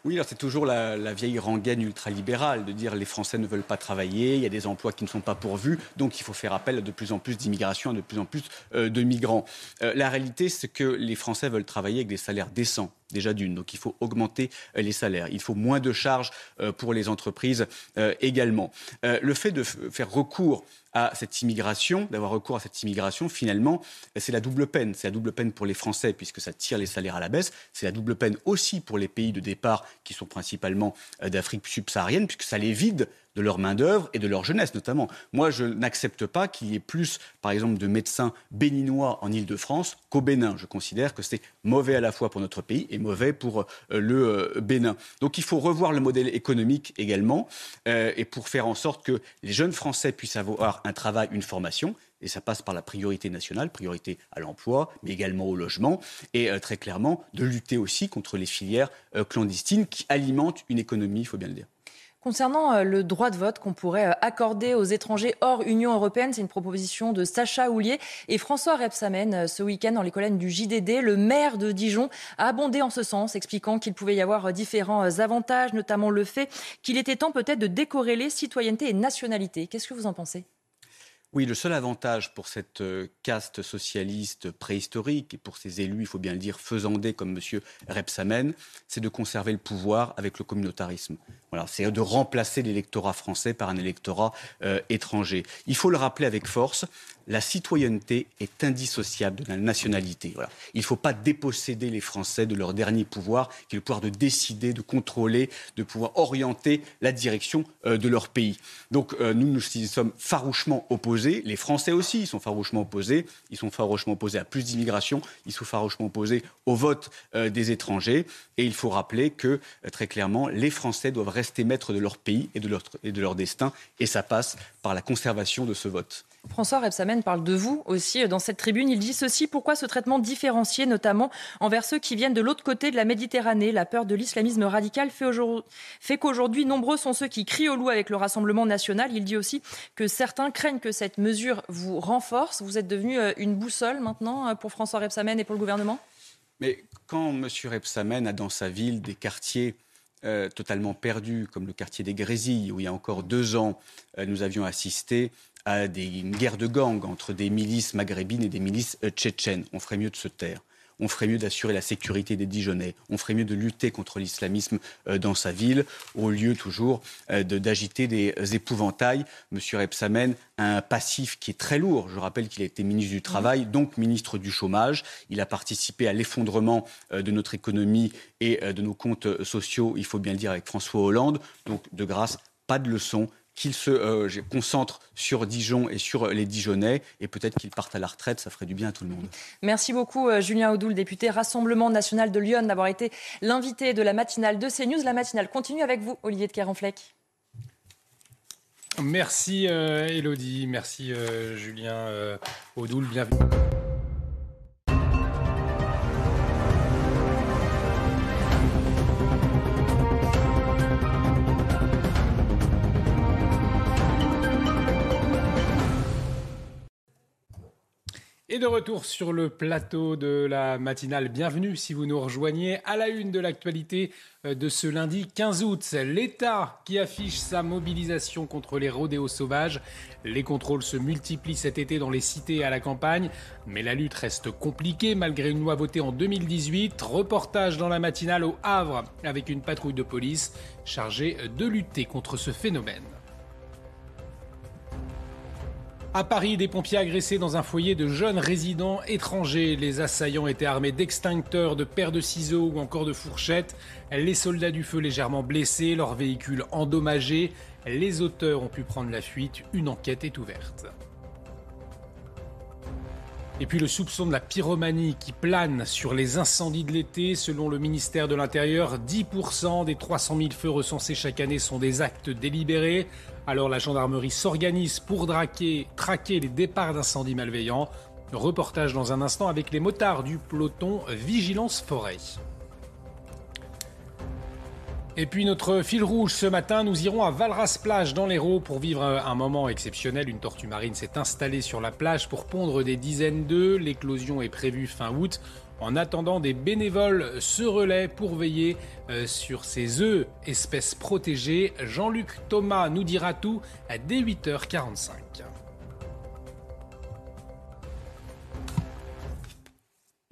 Oui, alors c'est toujours la, vieille rengaine ultralibérale de dire les Français ne veulent pas travailler, il y a des emplois qui ne sont pas pourvus, donc il faut faire appel à de plus en plus d'immigration, à de plus en plus euh, de migrants. Euh, la réalité, c'est que les Français veulent travailler avec des salaires décents déjà d'une. Donc il faut augmenter euh, les salaires. Il faut moins de charges pour les entreprises également. Le fait de faire recours à cette immigration, d'avoir recours à cette immigration, finalement, c'est la double peine. C'est la double peine pour les Français puisque ça tire les salaires à la baisse. C'est la double peine aussi pour les pays de départ qui sont principalement euh, d'Afrique subsaharienne puisque ça les vide de leur main-d'œuvre et de leur jeunesse notamment. Moi, je n'accepte pas qu'il y ait plus, par exemple, de médecins béninois en Ile-de-France qu'au Bénin. Je considère que c'est mauvais à la fois pour notre pays et mauvais pour euh, le euh, Bénin. Donc il faut revoir le modèle économique également euh, et pour faire en sorte que les jeunes Français puissent avoir un travail, une formation. Et ça passe par la priorité nationale, priorité à l'emploi, mais également au logement, et très clairement de lutter aussi contre les filières clandestines qui alimentent une économie, il faut bien le dire. Concernant euh, le droit de vote qu'on pourrait euh, accorder aux étrangers hors Union européenne, c'est une proposition de Sacha Houlier et François Repsamen euh, ce week-end dans les colonnes du JDD. Le maire de Dijon a abondé en ce sens, expliquant qu'il pouvait y avoir différents avantages, notamment le fait qu'il était temps peut-être de décorréler citoyenneté et nationalité. Qu'est-ce que vous en pensez? Oui, le seul avantage pour cette euh, caste socialiste préhistorique et pour ces élus, il faut bien le dire, faisandés comme M. Repsamen, c'est de conserver le pouvoir avec le communautarisme. Voilà, c'est de remplacer l'électorat français par un électorat euh, étranger. Il faut le rappeler avec force, la citoyenneté est indissociable de la nationalité. Il ne faut pas déposséder les Français de leur dernier pouvoir, qui est le pouvoir de décider, de contrôler, de pouvoir orienter la direction euh, de leur pays. Donc nous, nous y sommes farouchement opposés. Les Français aussi, ils sont farouchement opposés. Ils sont farouchement opposés à plus d'immigration. Ils sont farouchement opposés au vote euh, des étrangers. Et il faut rappeler que, euh, très clairement, les Français doivent rester maîtres de leur pays et de leur, et de leur destin. Et ça passe par la conservation de ce vote. François Rebsamen parle de vous aussi dans cette tribune. Il dit ceci pourquoi ce traitement différencié, notamment envers ceux qui viennent de l'autre côté de la Méditerranée? La peur de l'islamisme radical fait qu'aujourd'hui, nombreux sont ceux qui crient au loup avec le Rassemblement national. Il dit aussi que certains craignent que cette mesure vous renforce. Vous êtes devenu euh, une boussole maintenant euh, pour François Rebsamen et pour le gouvernement? Mais quand M. Rebsamen a dans sa ville des quartiers euh, totalement perdus, comme le quartier des Grésilles, où il y a encore deux ans, nous avions assisté à des, une guerre de gang entre des milices maghrébines et des milices euh, tchétchènes. On ferait mieux de se taire. On ferait mieux d'assurer la sécurité des Dijonais. On ferait mieux de lutter contre l'islamisme euh, dans sa ville, au lieu toujours euh, d'agiter des épouvantails. Monsieur Repsamen a un passif qui est très lourd. Je rappelle qu'il a été ministre du Travail, donc ministre du Chômage. Il a participé à l'effondrement de notre économie et de nos comptes sociaux, il faut bien le dire, avec François Hollande. Donc, de grâce, pas de leçons qu'il se euh, concentre sur Dijon et sur les Dijonnais et peut-être qu'il parte à la retraite, ça ferait du bien à tout le monde. Merci beaucoup euh, Julien Audoul, député Rassemblement national de Lyon, d'avoir été l'invité de la matinale de CNews. La matinale continue avec vous, Olivier de Carenfleck. Merci euh, Elodie, merci Julien Audoul, bienvenue. Et de retour sur le plateau de la matinale, bienvenue si vous nous rejoignez à la une de l'actualité euh, de ce lundi 15 août. L'État qui affiche sa mobilisation contre les rodéos sauvages. Les contrôles se multiplient cet été dans les cités et à la campagne, mais la lutte reste compliquée malgré une loi votée en 2018. Reportage dans la matinale au Havre avec une patrouille de police chargée de lutter contre ce phénomène. À Paris, des pompiers agressés dans un foyer de jeunes résidents étrangers. Les assaillants étaient armés d'extincteurs, de paires de ciseaux ou encore de fourchettes. Les soldats du feu légèrement blessés, leur véhicule endommagé. Les auteurs ont pu prendre la fuite. Une enquête est ouverte. Et puis le soupçon de la pyromanie qui plane sur les incendies de l'été. Selon le ministère de l'Intérieur, 10% des 300 000 feux recensés chaque année sont des actes délibérés. Alors la gendarmerie s'organise pour traquer les départs d'incendies malveillants. Reportage dans un instant avec les motards du peloton Vigilance Forêt. Et puis notre fil rouge ce matin, nous irons à Valras-Plage dans l'Hérault pour vivre un moment exceptionnel. Une tortue marine s'est installée sur la plage pour pondre des dizaines d'œufs. L'éclosion est prévue fin août. En attendant, des bénévoles se relaient pour veiller euh, sur ces œufs, espèces protégées. Jean-Luc Thomas nous dira tout dès 8h45.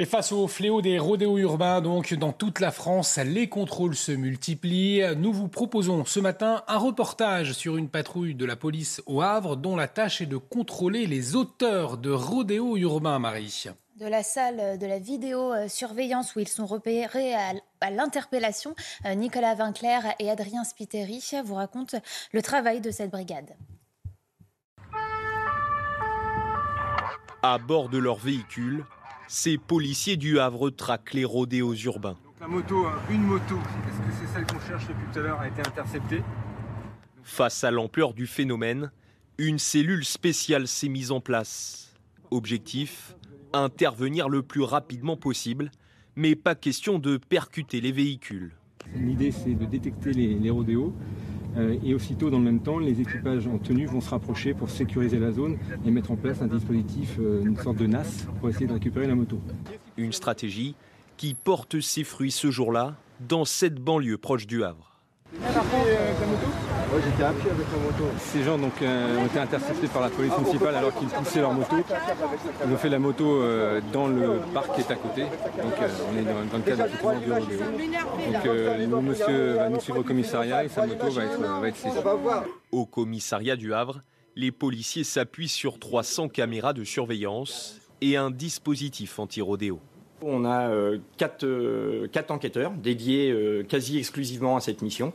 Et face au fléau des rodéos urbains, donc dans toute la France, les contrôles se multiplient. Nous vous proposons ce matin un reportage sur une patrouille de la police au Havre dont la tâche est de contrôler les auteurs de rodéos urbains, Marie de la salle de la vidéosurveillance où ils sont repérés à, l'interpellation. Euh, Nicolas Vinclair et Adrien Spiteri vous racontent le travail de cette brigade. À bord de leur véhicule, ces policiers du Havre traquent les rodéos urbains. la moto, hein, une moto, est-ce que c'est celle qu'on cherche depuis tout à l'heure, a été interceptée? Face à l'ampleur du phénomène, une cellule spéciale s'est mise en place. Objectif intervenir le plus rapidement possible, mais pas question de percuter les véhicules. L'idée, c'est de détecter les, rodéos. Euh, et aussitôt, dans le même temps, les équipages en tenue vont se rapprocher pour sécuriser la zone et mettre en place un dispositif, euh, une sorte de NAS, pour essayer de récupérer la moto. Une stratégie qui porte ses fruits ce jour-là dans cette banlieue proche du Havre. Euh, Ouais, j'étais à pied avec la moto. Ces gens donc, euh, ont été interceptés par la police municipale alors qu'ils poussaient leur moto. Ils ont fait la moto euh, dans le parc qui est à côté. Donc euh, on est dans, dans le cadre du rodéo. Donc euh, monsieur va nous suivre au commissariat et sa moto va être, va être saisie. Au commissariat du Havre, les policiers s'appuient sur 300 caméras de surveillance et un dispositif anti-rodéo. On a euh, quatre, euh, quatre enquêteurs dédiés euh, quasi exclusivement à cette mission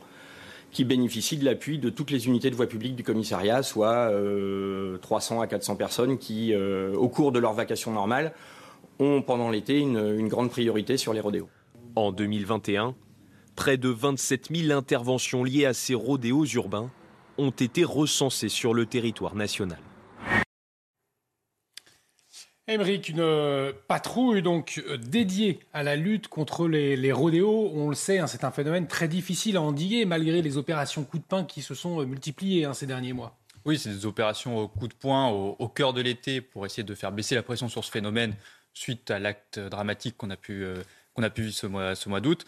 qui bénéficient de l'appui de toutes les unités de voie publique du commissariat, soit euh, 300 à 400 personnes qui, euh, au cours de leur vacation normale, ont pendant l'été une, une grande priorité sur les rodéos. En 2021, près de 27 000 interventions liées à ces rodéos urbains ont été recensées sur le territoire national. Émeric, une euh, patrouille donc euh, dédiée à la lutte contre les, rodéos. On le sait, hein, c'est un phénomène très difficile à endiguer malgré les opérations coup de pain qui se sont euh, multipliées hein, ces derniers mois. Oui, c'est des opérations coup de poing au, cœur de l'été pour essayer de faire baisser la pression sur ce phénomène suite à l'acte dramatique qu'on a pu, vivre ce mois, d'août.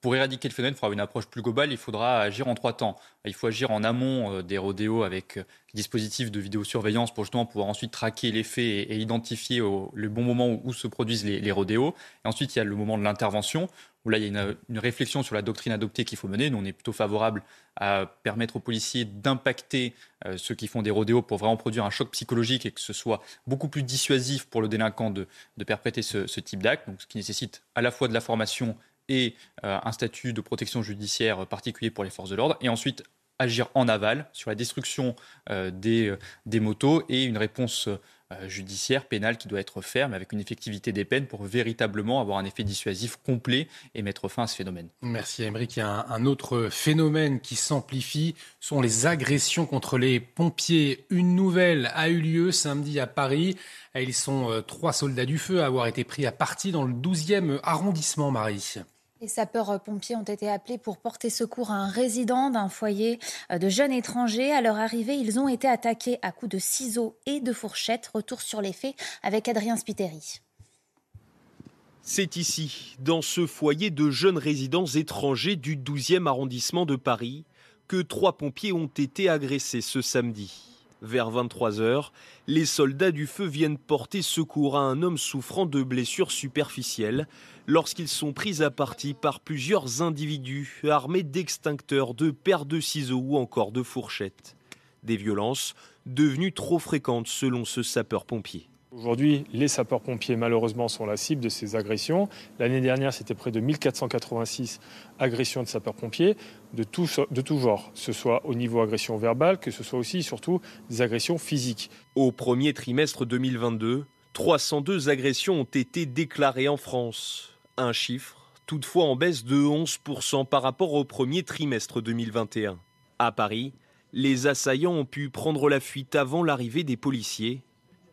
Pour éradiquer le phénomène, il faudra une approche plus globale. Il faudra agir en trois temps. Il faut agir en amont euh, des rodéos avec euh, des dispositifs de vidéosurveillance pour justement pouvoir ensuite traquer les faits et, identifier le bon moment où, se produisent les, rodéos. Et ensuite, il y a le moment de l'intervention où là, il y a une, réflexion sur la doctrine adoptée qu'il faut mener. Nous, on est plutôt favorable à permettre aux policiers d'impacter euh, ceux qui font des rodéos pour vraiment produire un choc psychologique et que ce soit beaucoup plus dissuasif pour le délinquant de, de ce, ce type d'acte. Ce qui nécessite à la fois de la formation et euh, un statut de protection judiciaire particulier pour les forces de l'ordre, et ensuite agir en aval sur la destruction euh, des, euh, des motos et une réponse judiciaire, pénale qui doit être ferme avec une effectivité des peines pour véritablement avoir un effet dissuasif complet et mettre fin à ce phénomène. Merci Émeric. Il y a un, autre phénomène qui s'amplifie, sont les agressions contre les pompiers. Une nouvelle a eu lieu samedi à Paris. Ils sont trois soldats du feu à avoir été pris à partie dans le 12e arrondissement, Marie. Les sapeurs-pompiers ont été appelés pour porter secours à un résident d'un foyer euh, de jeunes étrangers. À leur arrivée, ils ont été attaqués à coups de ciseaux et de fourchettes. Retour sur les faits avec Adrien Spiteri. C'est ici, dans ce foyer de jeunes résidents étrangers du 12e arrondissement de Paris, que trois pompiers ont été agressés ce samedi. Vers 23 heures, les soldats du feu viennent porter secours à un homme souffrant de blessures superficielles lorsqu'ils sont pris à partie par plusieurs individus armés d'extincteurs, de paires de ciseaux ou encore de fourchettes. Des violences devenues trop fréquentes selon ce sapeur-pompier. Aujourd'hui, les sapeurs-pompiers, malheureusement, sont la cible de ces agressions. L'année dernière, c'était près de 1486 agressions de sapeurs-pompiers de tout, de genre, que ce soit au niveau agression verbale, que ce soit aussi, surtout, des agressions physiques. Au premier trimestre 2022, 302 agressions ont été déclarées en France. Un chiffre, toutefois en baisse de 11% par rapport au premier trimestre 2021. À Paris, les assaillants ont pu prendre la fuite avant l'arrivée des policiers.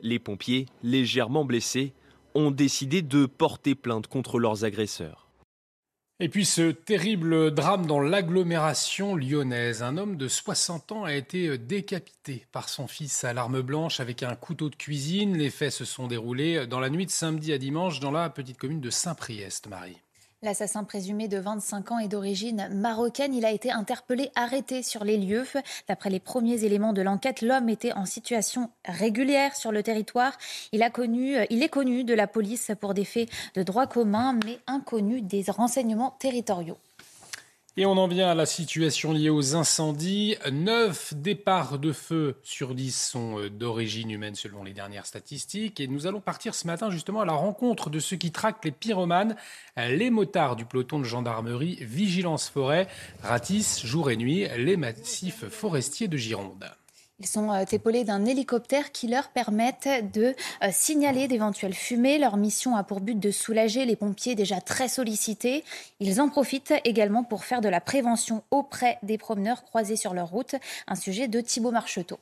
Les pompiers, légèrement blessés, ont décidé de porter plainte contre leurs agresseurs. Et puis ce terrible drame dans l'agglomération lyonnaise. Un homme de 60 ans a été décapité par son fils à l'arme blanche avec un couteau de cuisine. Les faits se sont déroulés dans la nuit de samedi à dimanche dans la petite commune de Saint-Priest, Marie. L'assassin présumé de 25 ans est d'origine marocaine. Il a été interpellé, arrêté sur les lieux. D'après les premiers éléments de l'enquête, l'homme était en situation régulière sur le territoire. Il, connu, il est connu de la police pour des faits de droit commun, mais inconnu des renseignements territoriaux. Et on en vient à la situation liée aux incendies. Neuf départs de feu sur 10 sont d'origine humaine selon les dernières statistiques. Et nous allons partir ce matin justement à la rencontre de ceux qui traquent les pyromanes, les motards du peloton de gendarmerie Vigilance Forêt, ratissent jour et nuit les massifs forestiers de Gironde. Ils sont épaulés d'un hélicoptère qui leur permettent de signaler d'éventuelles fumées. Leur mission a pour but de soulager les pompiers déjà très sollicités. Ils en profitent également pour faire de la prévention auprès des promeneurs croisés sur leur route. Un sujet de Thibaut Marcheteau.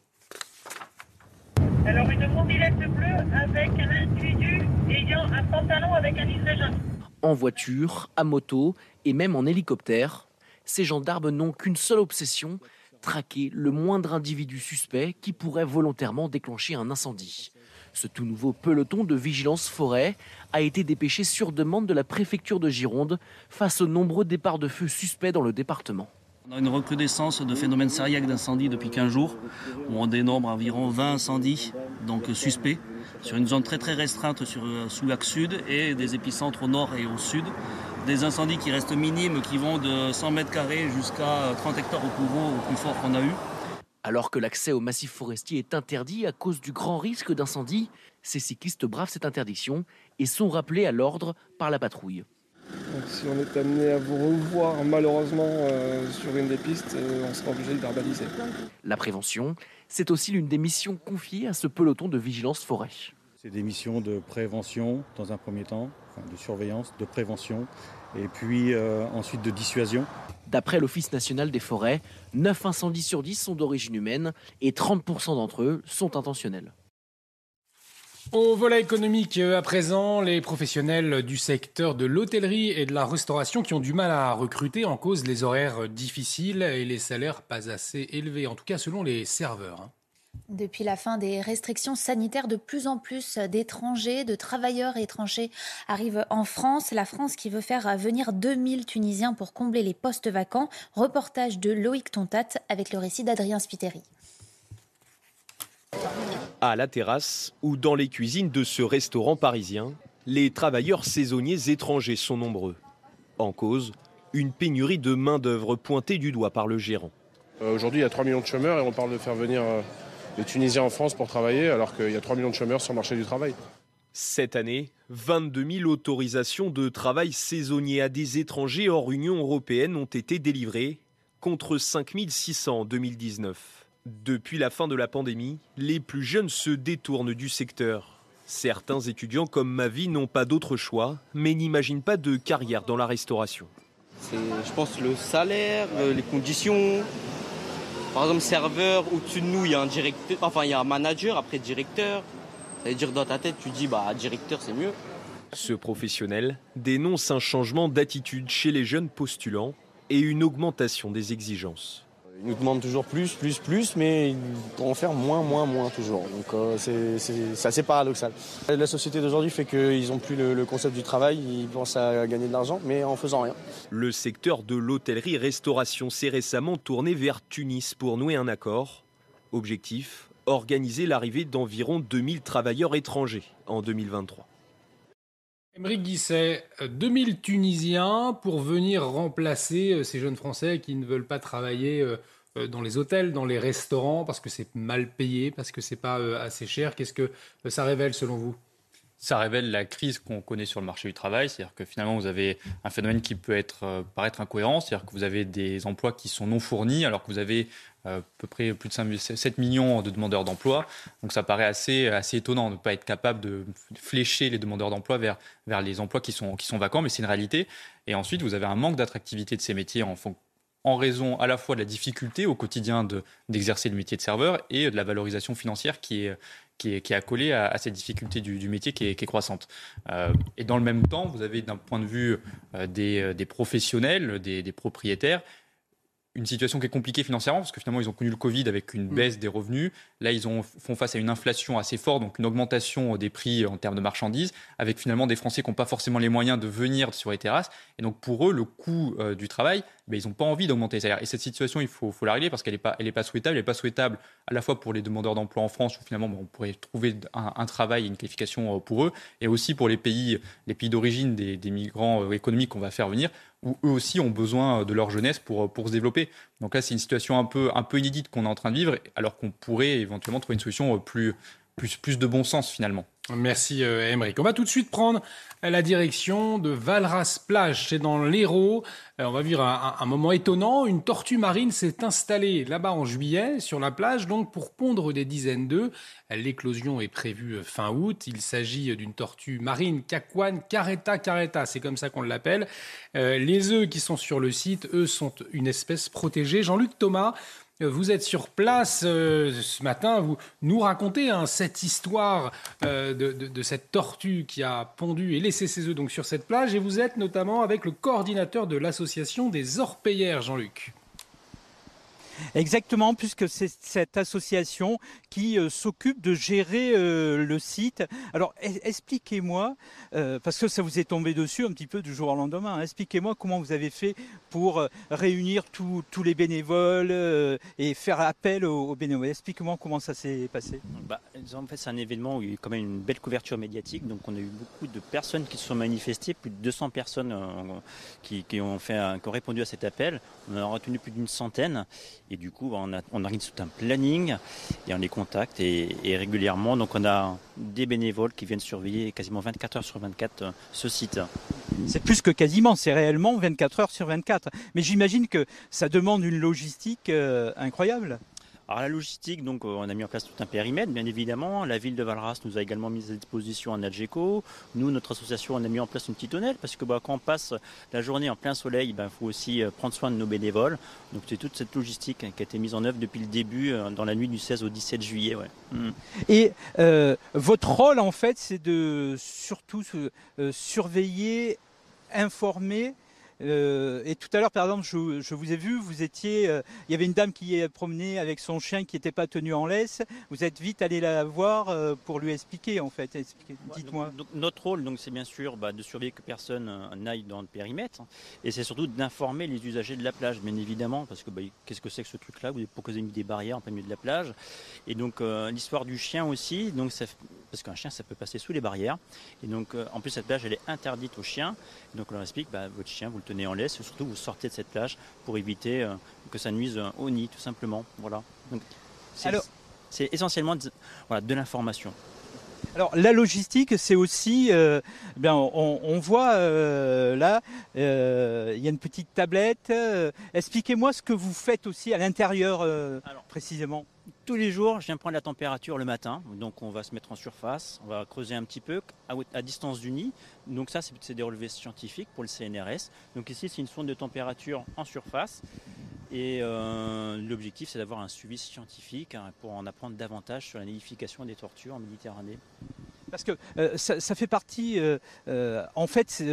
Alors une mobilette bleue avec un individu ayant un pantalon avec un liseré jaune. En voiture, à moto et même en hélicoptère, ces gendarmes n'ont qu'une seule obsession, traquer le moindre individu suspect qui pourrait volontairement déclencher un incendie. Ce tout nouveau peloton de vigilance forêt a été dépêché sur demande de la préfecture de Gironde face aux nombreux départs de feu suspects dans le département. On a une recrudescence de phénomènes sériels d'incendie depuis 15 jours, où on dénombre environ 20 incendies donc suspects sur une zone très très restreinte sur, euh, sous l'axe sud et des épicentres au nord et au sud. Des incendies qui restent minimes, qui vont de 100 mètres carrés jusqu'à 30 hectares au plus gros, au plus fort qu'on a eu. Alors que l'accès au massif forestier est interdit à cause du grand risque d'incendie, ces cyclistes bravent cette interdiction et sont rappelés à l'ordre par la patrouille. si on est amené à vous revoir malheureusement euh, sur une des pistes, euh, on sera obligé de verbaliser. La prévention, c'est aussi l'une des missions confiées à ce peloton de vigilance forêt. C'est des missions de prévention dans un premier temps, de surveillance, de prévention, et puis euh, ensuite de dissuasion. D'après l'Office national des forêts, 9 incendies sur 10 sont d'origine humaine et 30% d'entre eux sont intentionnels. Au volet économique, euh, à présent, les professionnels du secteur de l'hôtellerie et de la restauration qui ont du mal à recruter en cause les horaires difficiles et les salaires pas assez élevés, en tout cas selon les serveurs. Depuis la fin des restrictions sanitaires, de plus en plus d'étrangers, de travailleurs étrangers arrivent en France. La France qui veut faire venir 2000 Tunisiens pour combler les postes vacants. Reportage de Loïc Tontat avec le récit d'Adrien Spiteri. À la terrasse ou dans les cuisines de ce restaurant parisien, les travailleurs saisonniers étrangers sont nombreux. En cause, une pénurie de main-d'œuvre pointée du doigt par le gérant. Euh, aujourd'hui, il y a 3 millions de chômeurs et on parle de faire venir les Tunisiens en France pour travailler, alors qu'il y a 3 millions de chômeurs sur le marché du travail. Cette année, 22 000 autorisations de travail saisonnier à des étrangers hors Union européenne ont été délivrées, contre 5 600 en 2019. Depuis la fin de la pandémie, les plus jeunes se détournent du secteur. Certains étudiants comme Mavi n'ont pas d'autre choix, mais n'imaginent pas de carrière dans la restauration. C'est, je pense, le salaire, les conditions, par exemple, serveur, au-dessus de nous, il y a un directeur, enfin, il y a un manager, après directeur. Ça veut dire dans ta tête, tu dis, bah, directeur, c'est mieux. Ce professionnel dénonce un changement d'attitude chez les jeunes postulants et une augmentation des exigences. Ils nous demandent toujours plus, plus, plus, mais ils vont en faire moins, moins, moins toujours. Donc euh, c'est assez paradoxal. La société d'aujourd'hui fait qu'ils n'ont plus le, concept du travail, ils pensent à gagner de l'argent, mais en faisant rien. Le secteur de l'hôtellerie-restauration s'est récemment tourné vers Tunis pour nouer un accord. Objectif organiser l'arrivée d'environ 2000 travailleurs étrangers en 2023. Émeric Guisset, 2000 Tunisiens pour venir remplacer euh, ces jeunes Français qui ne veulent pas travailler euh, dans les hôtels, dans les restaurants, parce que c'est mal payé, parce que c'est pas assez cher. Qu'est-ce que ça révèle selon vous? Ça révèle la crise qu'on connaît sur le marché du travail. C'est-à-dire que finalement, vous avez un phénomène qui peut être, paraître incohérent. C'est-à-dire que vous avez des emplois qui sont non fournis alors que vous avez à peu près plus de 7 millions de demandeurs d'emploi. Donc ça paraît assez, assez étonnant de ne pas être capable de flécher les demandeurs d'emploi vers, vers les emplois qui sont, qui sont vacants, mais c'est une réalité. Et ensuite, vous avez un manque d'attractivité de ces métiers en, en raison à la fois de la difficulté au quotidien d'exercer le métier de serveur et de la valorisation financière qui est, qui est, qui est accolée à, cette difficulté du, métier qui est, qui est croissante. Euh, et dans le même temps, vous avez d'un point de vue euh, des, des, professionnels, des, des propriétaires, une situation qui est compliquée financièrement parce que finalement ils ont connu le Covid avec une mm. baisse des revenus. Là ils ont, font face à une inflation assez forte, donc une augmentation des prix en termes de marchandises, avec finalement des Français qui n'ont pas forcément les moyens de venir sur les terrasses. Et donc pour eux le coût euh, du travail, ils n'ont pas envie d'augmenter les salaires. Et cette situation il faut, la régler parce qu'elle n'est pas, souhaitable. Elle n'est pas souhaitable à la fois pour les demandeurs d'emploi en France où finalement on pourrait trouver un, travail et une qualification euh, pour eux, et aussi pour les pays, d'origine des, migrants euh, économiques qu'on va faire venir où eux aussi ont besoin de leur jeunesse pour, se développer. Donc là, c'est une situation un peu inédite qu'on est en train de vivre, alors qu'on pourrait éventuellement trouver une solution plus, plus, plus de bon sens finalement. Merci euh, On va tout de suite prendre la direction de Valras Plage, c'est dans l'Hérault. Euh, on va vivre un, moment étonnant. Une tortue marine s'est installée là-bas en juillet sur la plage, donc pour pondre des dizaines d'œufs. L'éclosion est prévue euh, fin août. Il s'agit d'une tortue marine Cacuane careta careta, c'est comme ça qu'on l'appelle. Les œufs qui sont sur le site, eux, sont une espèce protégée. Jean-Luc Thomas, vous êtes sur place euh, ce matin, vous nous racontez hein, cette histoire euh, de, cette tortue qui a pondu et laissé ses œufs sur cette plage, et vous êtes notamment avec le coordinateur de l'association des orpailleurs, Jean-Luc. Exactement, puisque c'est cette association qui euh, s'occupe de gérer euh, le site. Alors expliquez-moi, euh, parce que ça vous est tombé dessus un petit peu du jour au lendemain, hein. expliquez-moi comment vous avez fait pour réunir tous les bénévoles et faire appel aux, bénévoles. Expliquez-moi comment ça s'est passé. Bah, en fait, c'est un événement où il y a eu quand même une belle couverture médiatique. Donc on a eu beaucoup de personnes qui se sont manifestées, plus de 200 personnes qui, ont qui ont répondu à cet appel. On en a retenu plus d'une centaine. Et du coup, on, a, on arrive tout un planning et on les contacte et, régulièrement. Donc on a des bénévoles qui viennent surveiller quasiment 24 heures sur 24 euh, ce site. C'est plus que quasiment, c'est réellement 24 heures sur 24. Mais j'imagine que ça demande une logistique euh, incroyable. Alors la logistique, donc euh, on a mis en place tout un périmètre, bien évidemment. La ville de Valras nous a également mis à disposition un Adgeco. Nous, notre association, on a mis en place une petite tonnelle parce que bah, quand on passe la journée en plein soleil, il ben, faut aussi euh, prendre soin de nos bénévoles. Donc c'est toute cette logistique hein, qui a été mise en œuvre depuis le début, euh, dans la nuit du 16 au 17 juillet. Mm. Et votre rôle, en fait, c'est de surtout surveiller, informer et tout à l'heure, par exemple, je, vous ai vu, vous étiez, euh, il y avait une dame qui est promenée avec son chien qui n'était pas tenu en laisse. Vous êtes vite allé la voir euh, pour lui expliquer, en fait. Dites-moi. notre rôle, donc, c'est bien sûr bah, de surveiller que personne n'aille dans le périmètre, et c'est surtout d'informer les usagers de la plage, bien évidemment, parce que bah, qu'est-ce que c'est que ce truc-là? Pourquoi vous avez mis des barrières en plein milieu de la plage Et donc l'histoire du chien aussi, donc parce qu'un chien, ça peut passer sous les barrières. Et donc, en plus, cette plage, elle est interdite aux chiens. Donc, on leur explique, bah, votre chien, vous le tenez en laisse, surtout vous sortez de cette plage pour éviter euh, que ça nuise euh, au nid, tout simplement. Voilà. c'est essentiellement de, de l'information. Alors la logistique, c'est aussi, euh, bien, on, voit là, il y a une petite tablette. Expliquez-moi ce que vous faites aussi à l'intérieur précisément tous les jours, je viens prendre la température le matin. Donc, on va se mettre en surface, on va creuser un petit peu à, distance du nid. Donc, ça, c'est des relevés scientifiques pour le CNRS. Donc, ici, c'est une sonde de température en surface. Et euh, l'objectif, c'est d'avoir un suivi scientifique hein, pour en apprendre davantage sur la nidification des tortues en Méditerranée. Parce que euh, ça, fait partie, euh, euh, en fait,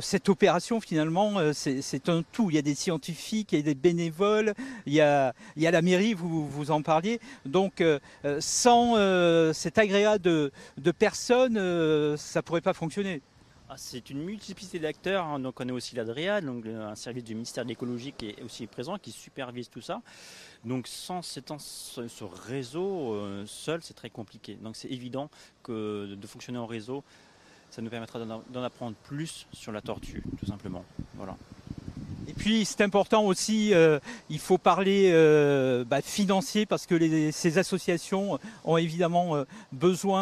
cette opération finalement, c'est un tout. Il y a des scientifiques, il y a des bénévoles, il y a, la mairie, vous, vous en parliez. Donc, sans cet agrégat de, de personnes, ça ne pourrait pas fonctionner. Ah, c'est une multiplicité d'acteurs. Hein. Donc on a aussi l'ADRIA, donc un service du ministère de l'écologie qui est aussi présent, qui supervise tout ça. Donc sans ce réseau euh, seul, c'est très compliqué. Donc c'est évident que de fonctionner en réseau, ça nous permettra d'en apprendre plus sur la tortue, tout simplement. Voilà. Et puis c'est important aussi, euh, il faut parler euh, bah, financier parce que ces associations ont évidemment euh, besoin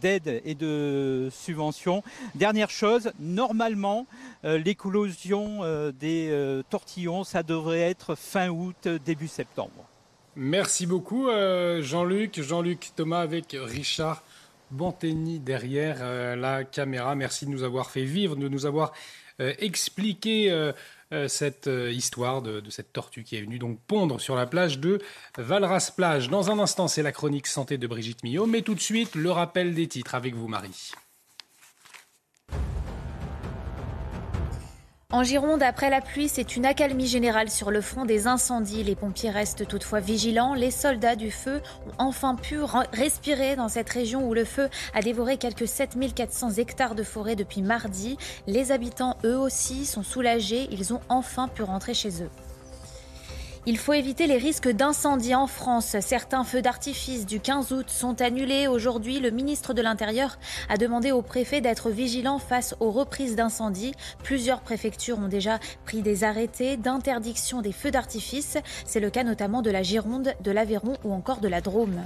d'aide et de subventions. Dernière chose, normalement, l'éclosion des tortillons, ça devrait être fin août, début septembre. Merci beaucoup Jean-Luc. Jean-Luc Thomas avec Richard Bantegny derrière la caméra. Merci de nous avoir fait vivre, de nous avoir expliquer euh, euh, cette histoire de, cette tortue qui est venue donc pondre sur la plage de Valras Plage. Dans un instant, c'est la chronique santé de Brigitte Millot, mais tout de suite, le rappel des titres avec vous, Marie. En Gironde, après la pluie, c'est une accalmie générale sur le front des incendies. Les pompiers restent toutefois vigilants. Les soldats du feu ont enfin pu respirer dans cette région où le feu a dévoré quelques 7400 hectares de forêt depuis mardi. Les habitants, eux aussi, sont soulagés. Ils ont enfin pu rentrer chez eux. Il faut éviter les risques d'incendie en France. Certains feux d'artifice du 15 août sont annulés. Aujourd'hui, le ministre de l'Intérieur a demandé au préfet d'être vigilant face aux reprises d'incendie. Plusieurs préfectures ont déjà pris des arrêtés d'interdiction des feux d'artifice. C'est le cas notamment de la Gironde, de l'Aveyron ou encore de la Drôme.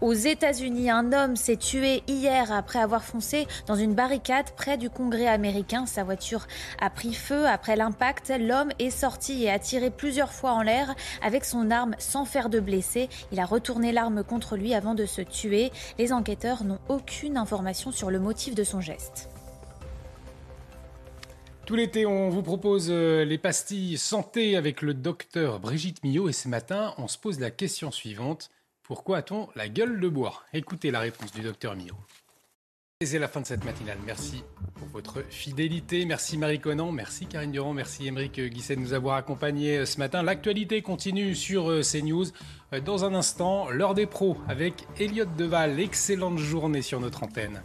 Aux États-Unis, un homme s'est tué hier après avoir foncé dans une barricade près du Congrès américain. Sa voiture a pris feu après l'impact. L'homme est sorti et a tiré plusieurs fois en l'air avec son arme sans faire de blessé. Il a retourné l'arme contre lui avant de se tuer. Les enquêteurs n'ont aucune information sur le motif de son geste. Tout l'été, on vous propose euh, les pastilles santé avec le docteur Brigitte Millot et ce matin, on se pose la question suivante. Pourquoi a-t-on la gueule de bois? Écoutez la réponse du docteur Mio. Et c'est la fin de cette matinale. Merci pour votre fidélité. Merci Marie Conan, merci Karine Durand, merci Émeric Guisset de nous avoir accompagnés euh, ce matin. L'actualité continue sur euh, CNews. Euh, dans un instant, l'heure des pros avec Elliott Deval. Excellente journée sur notre antenne.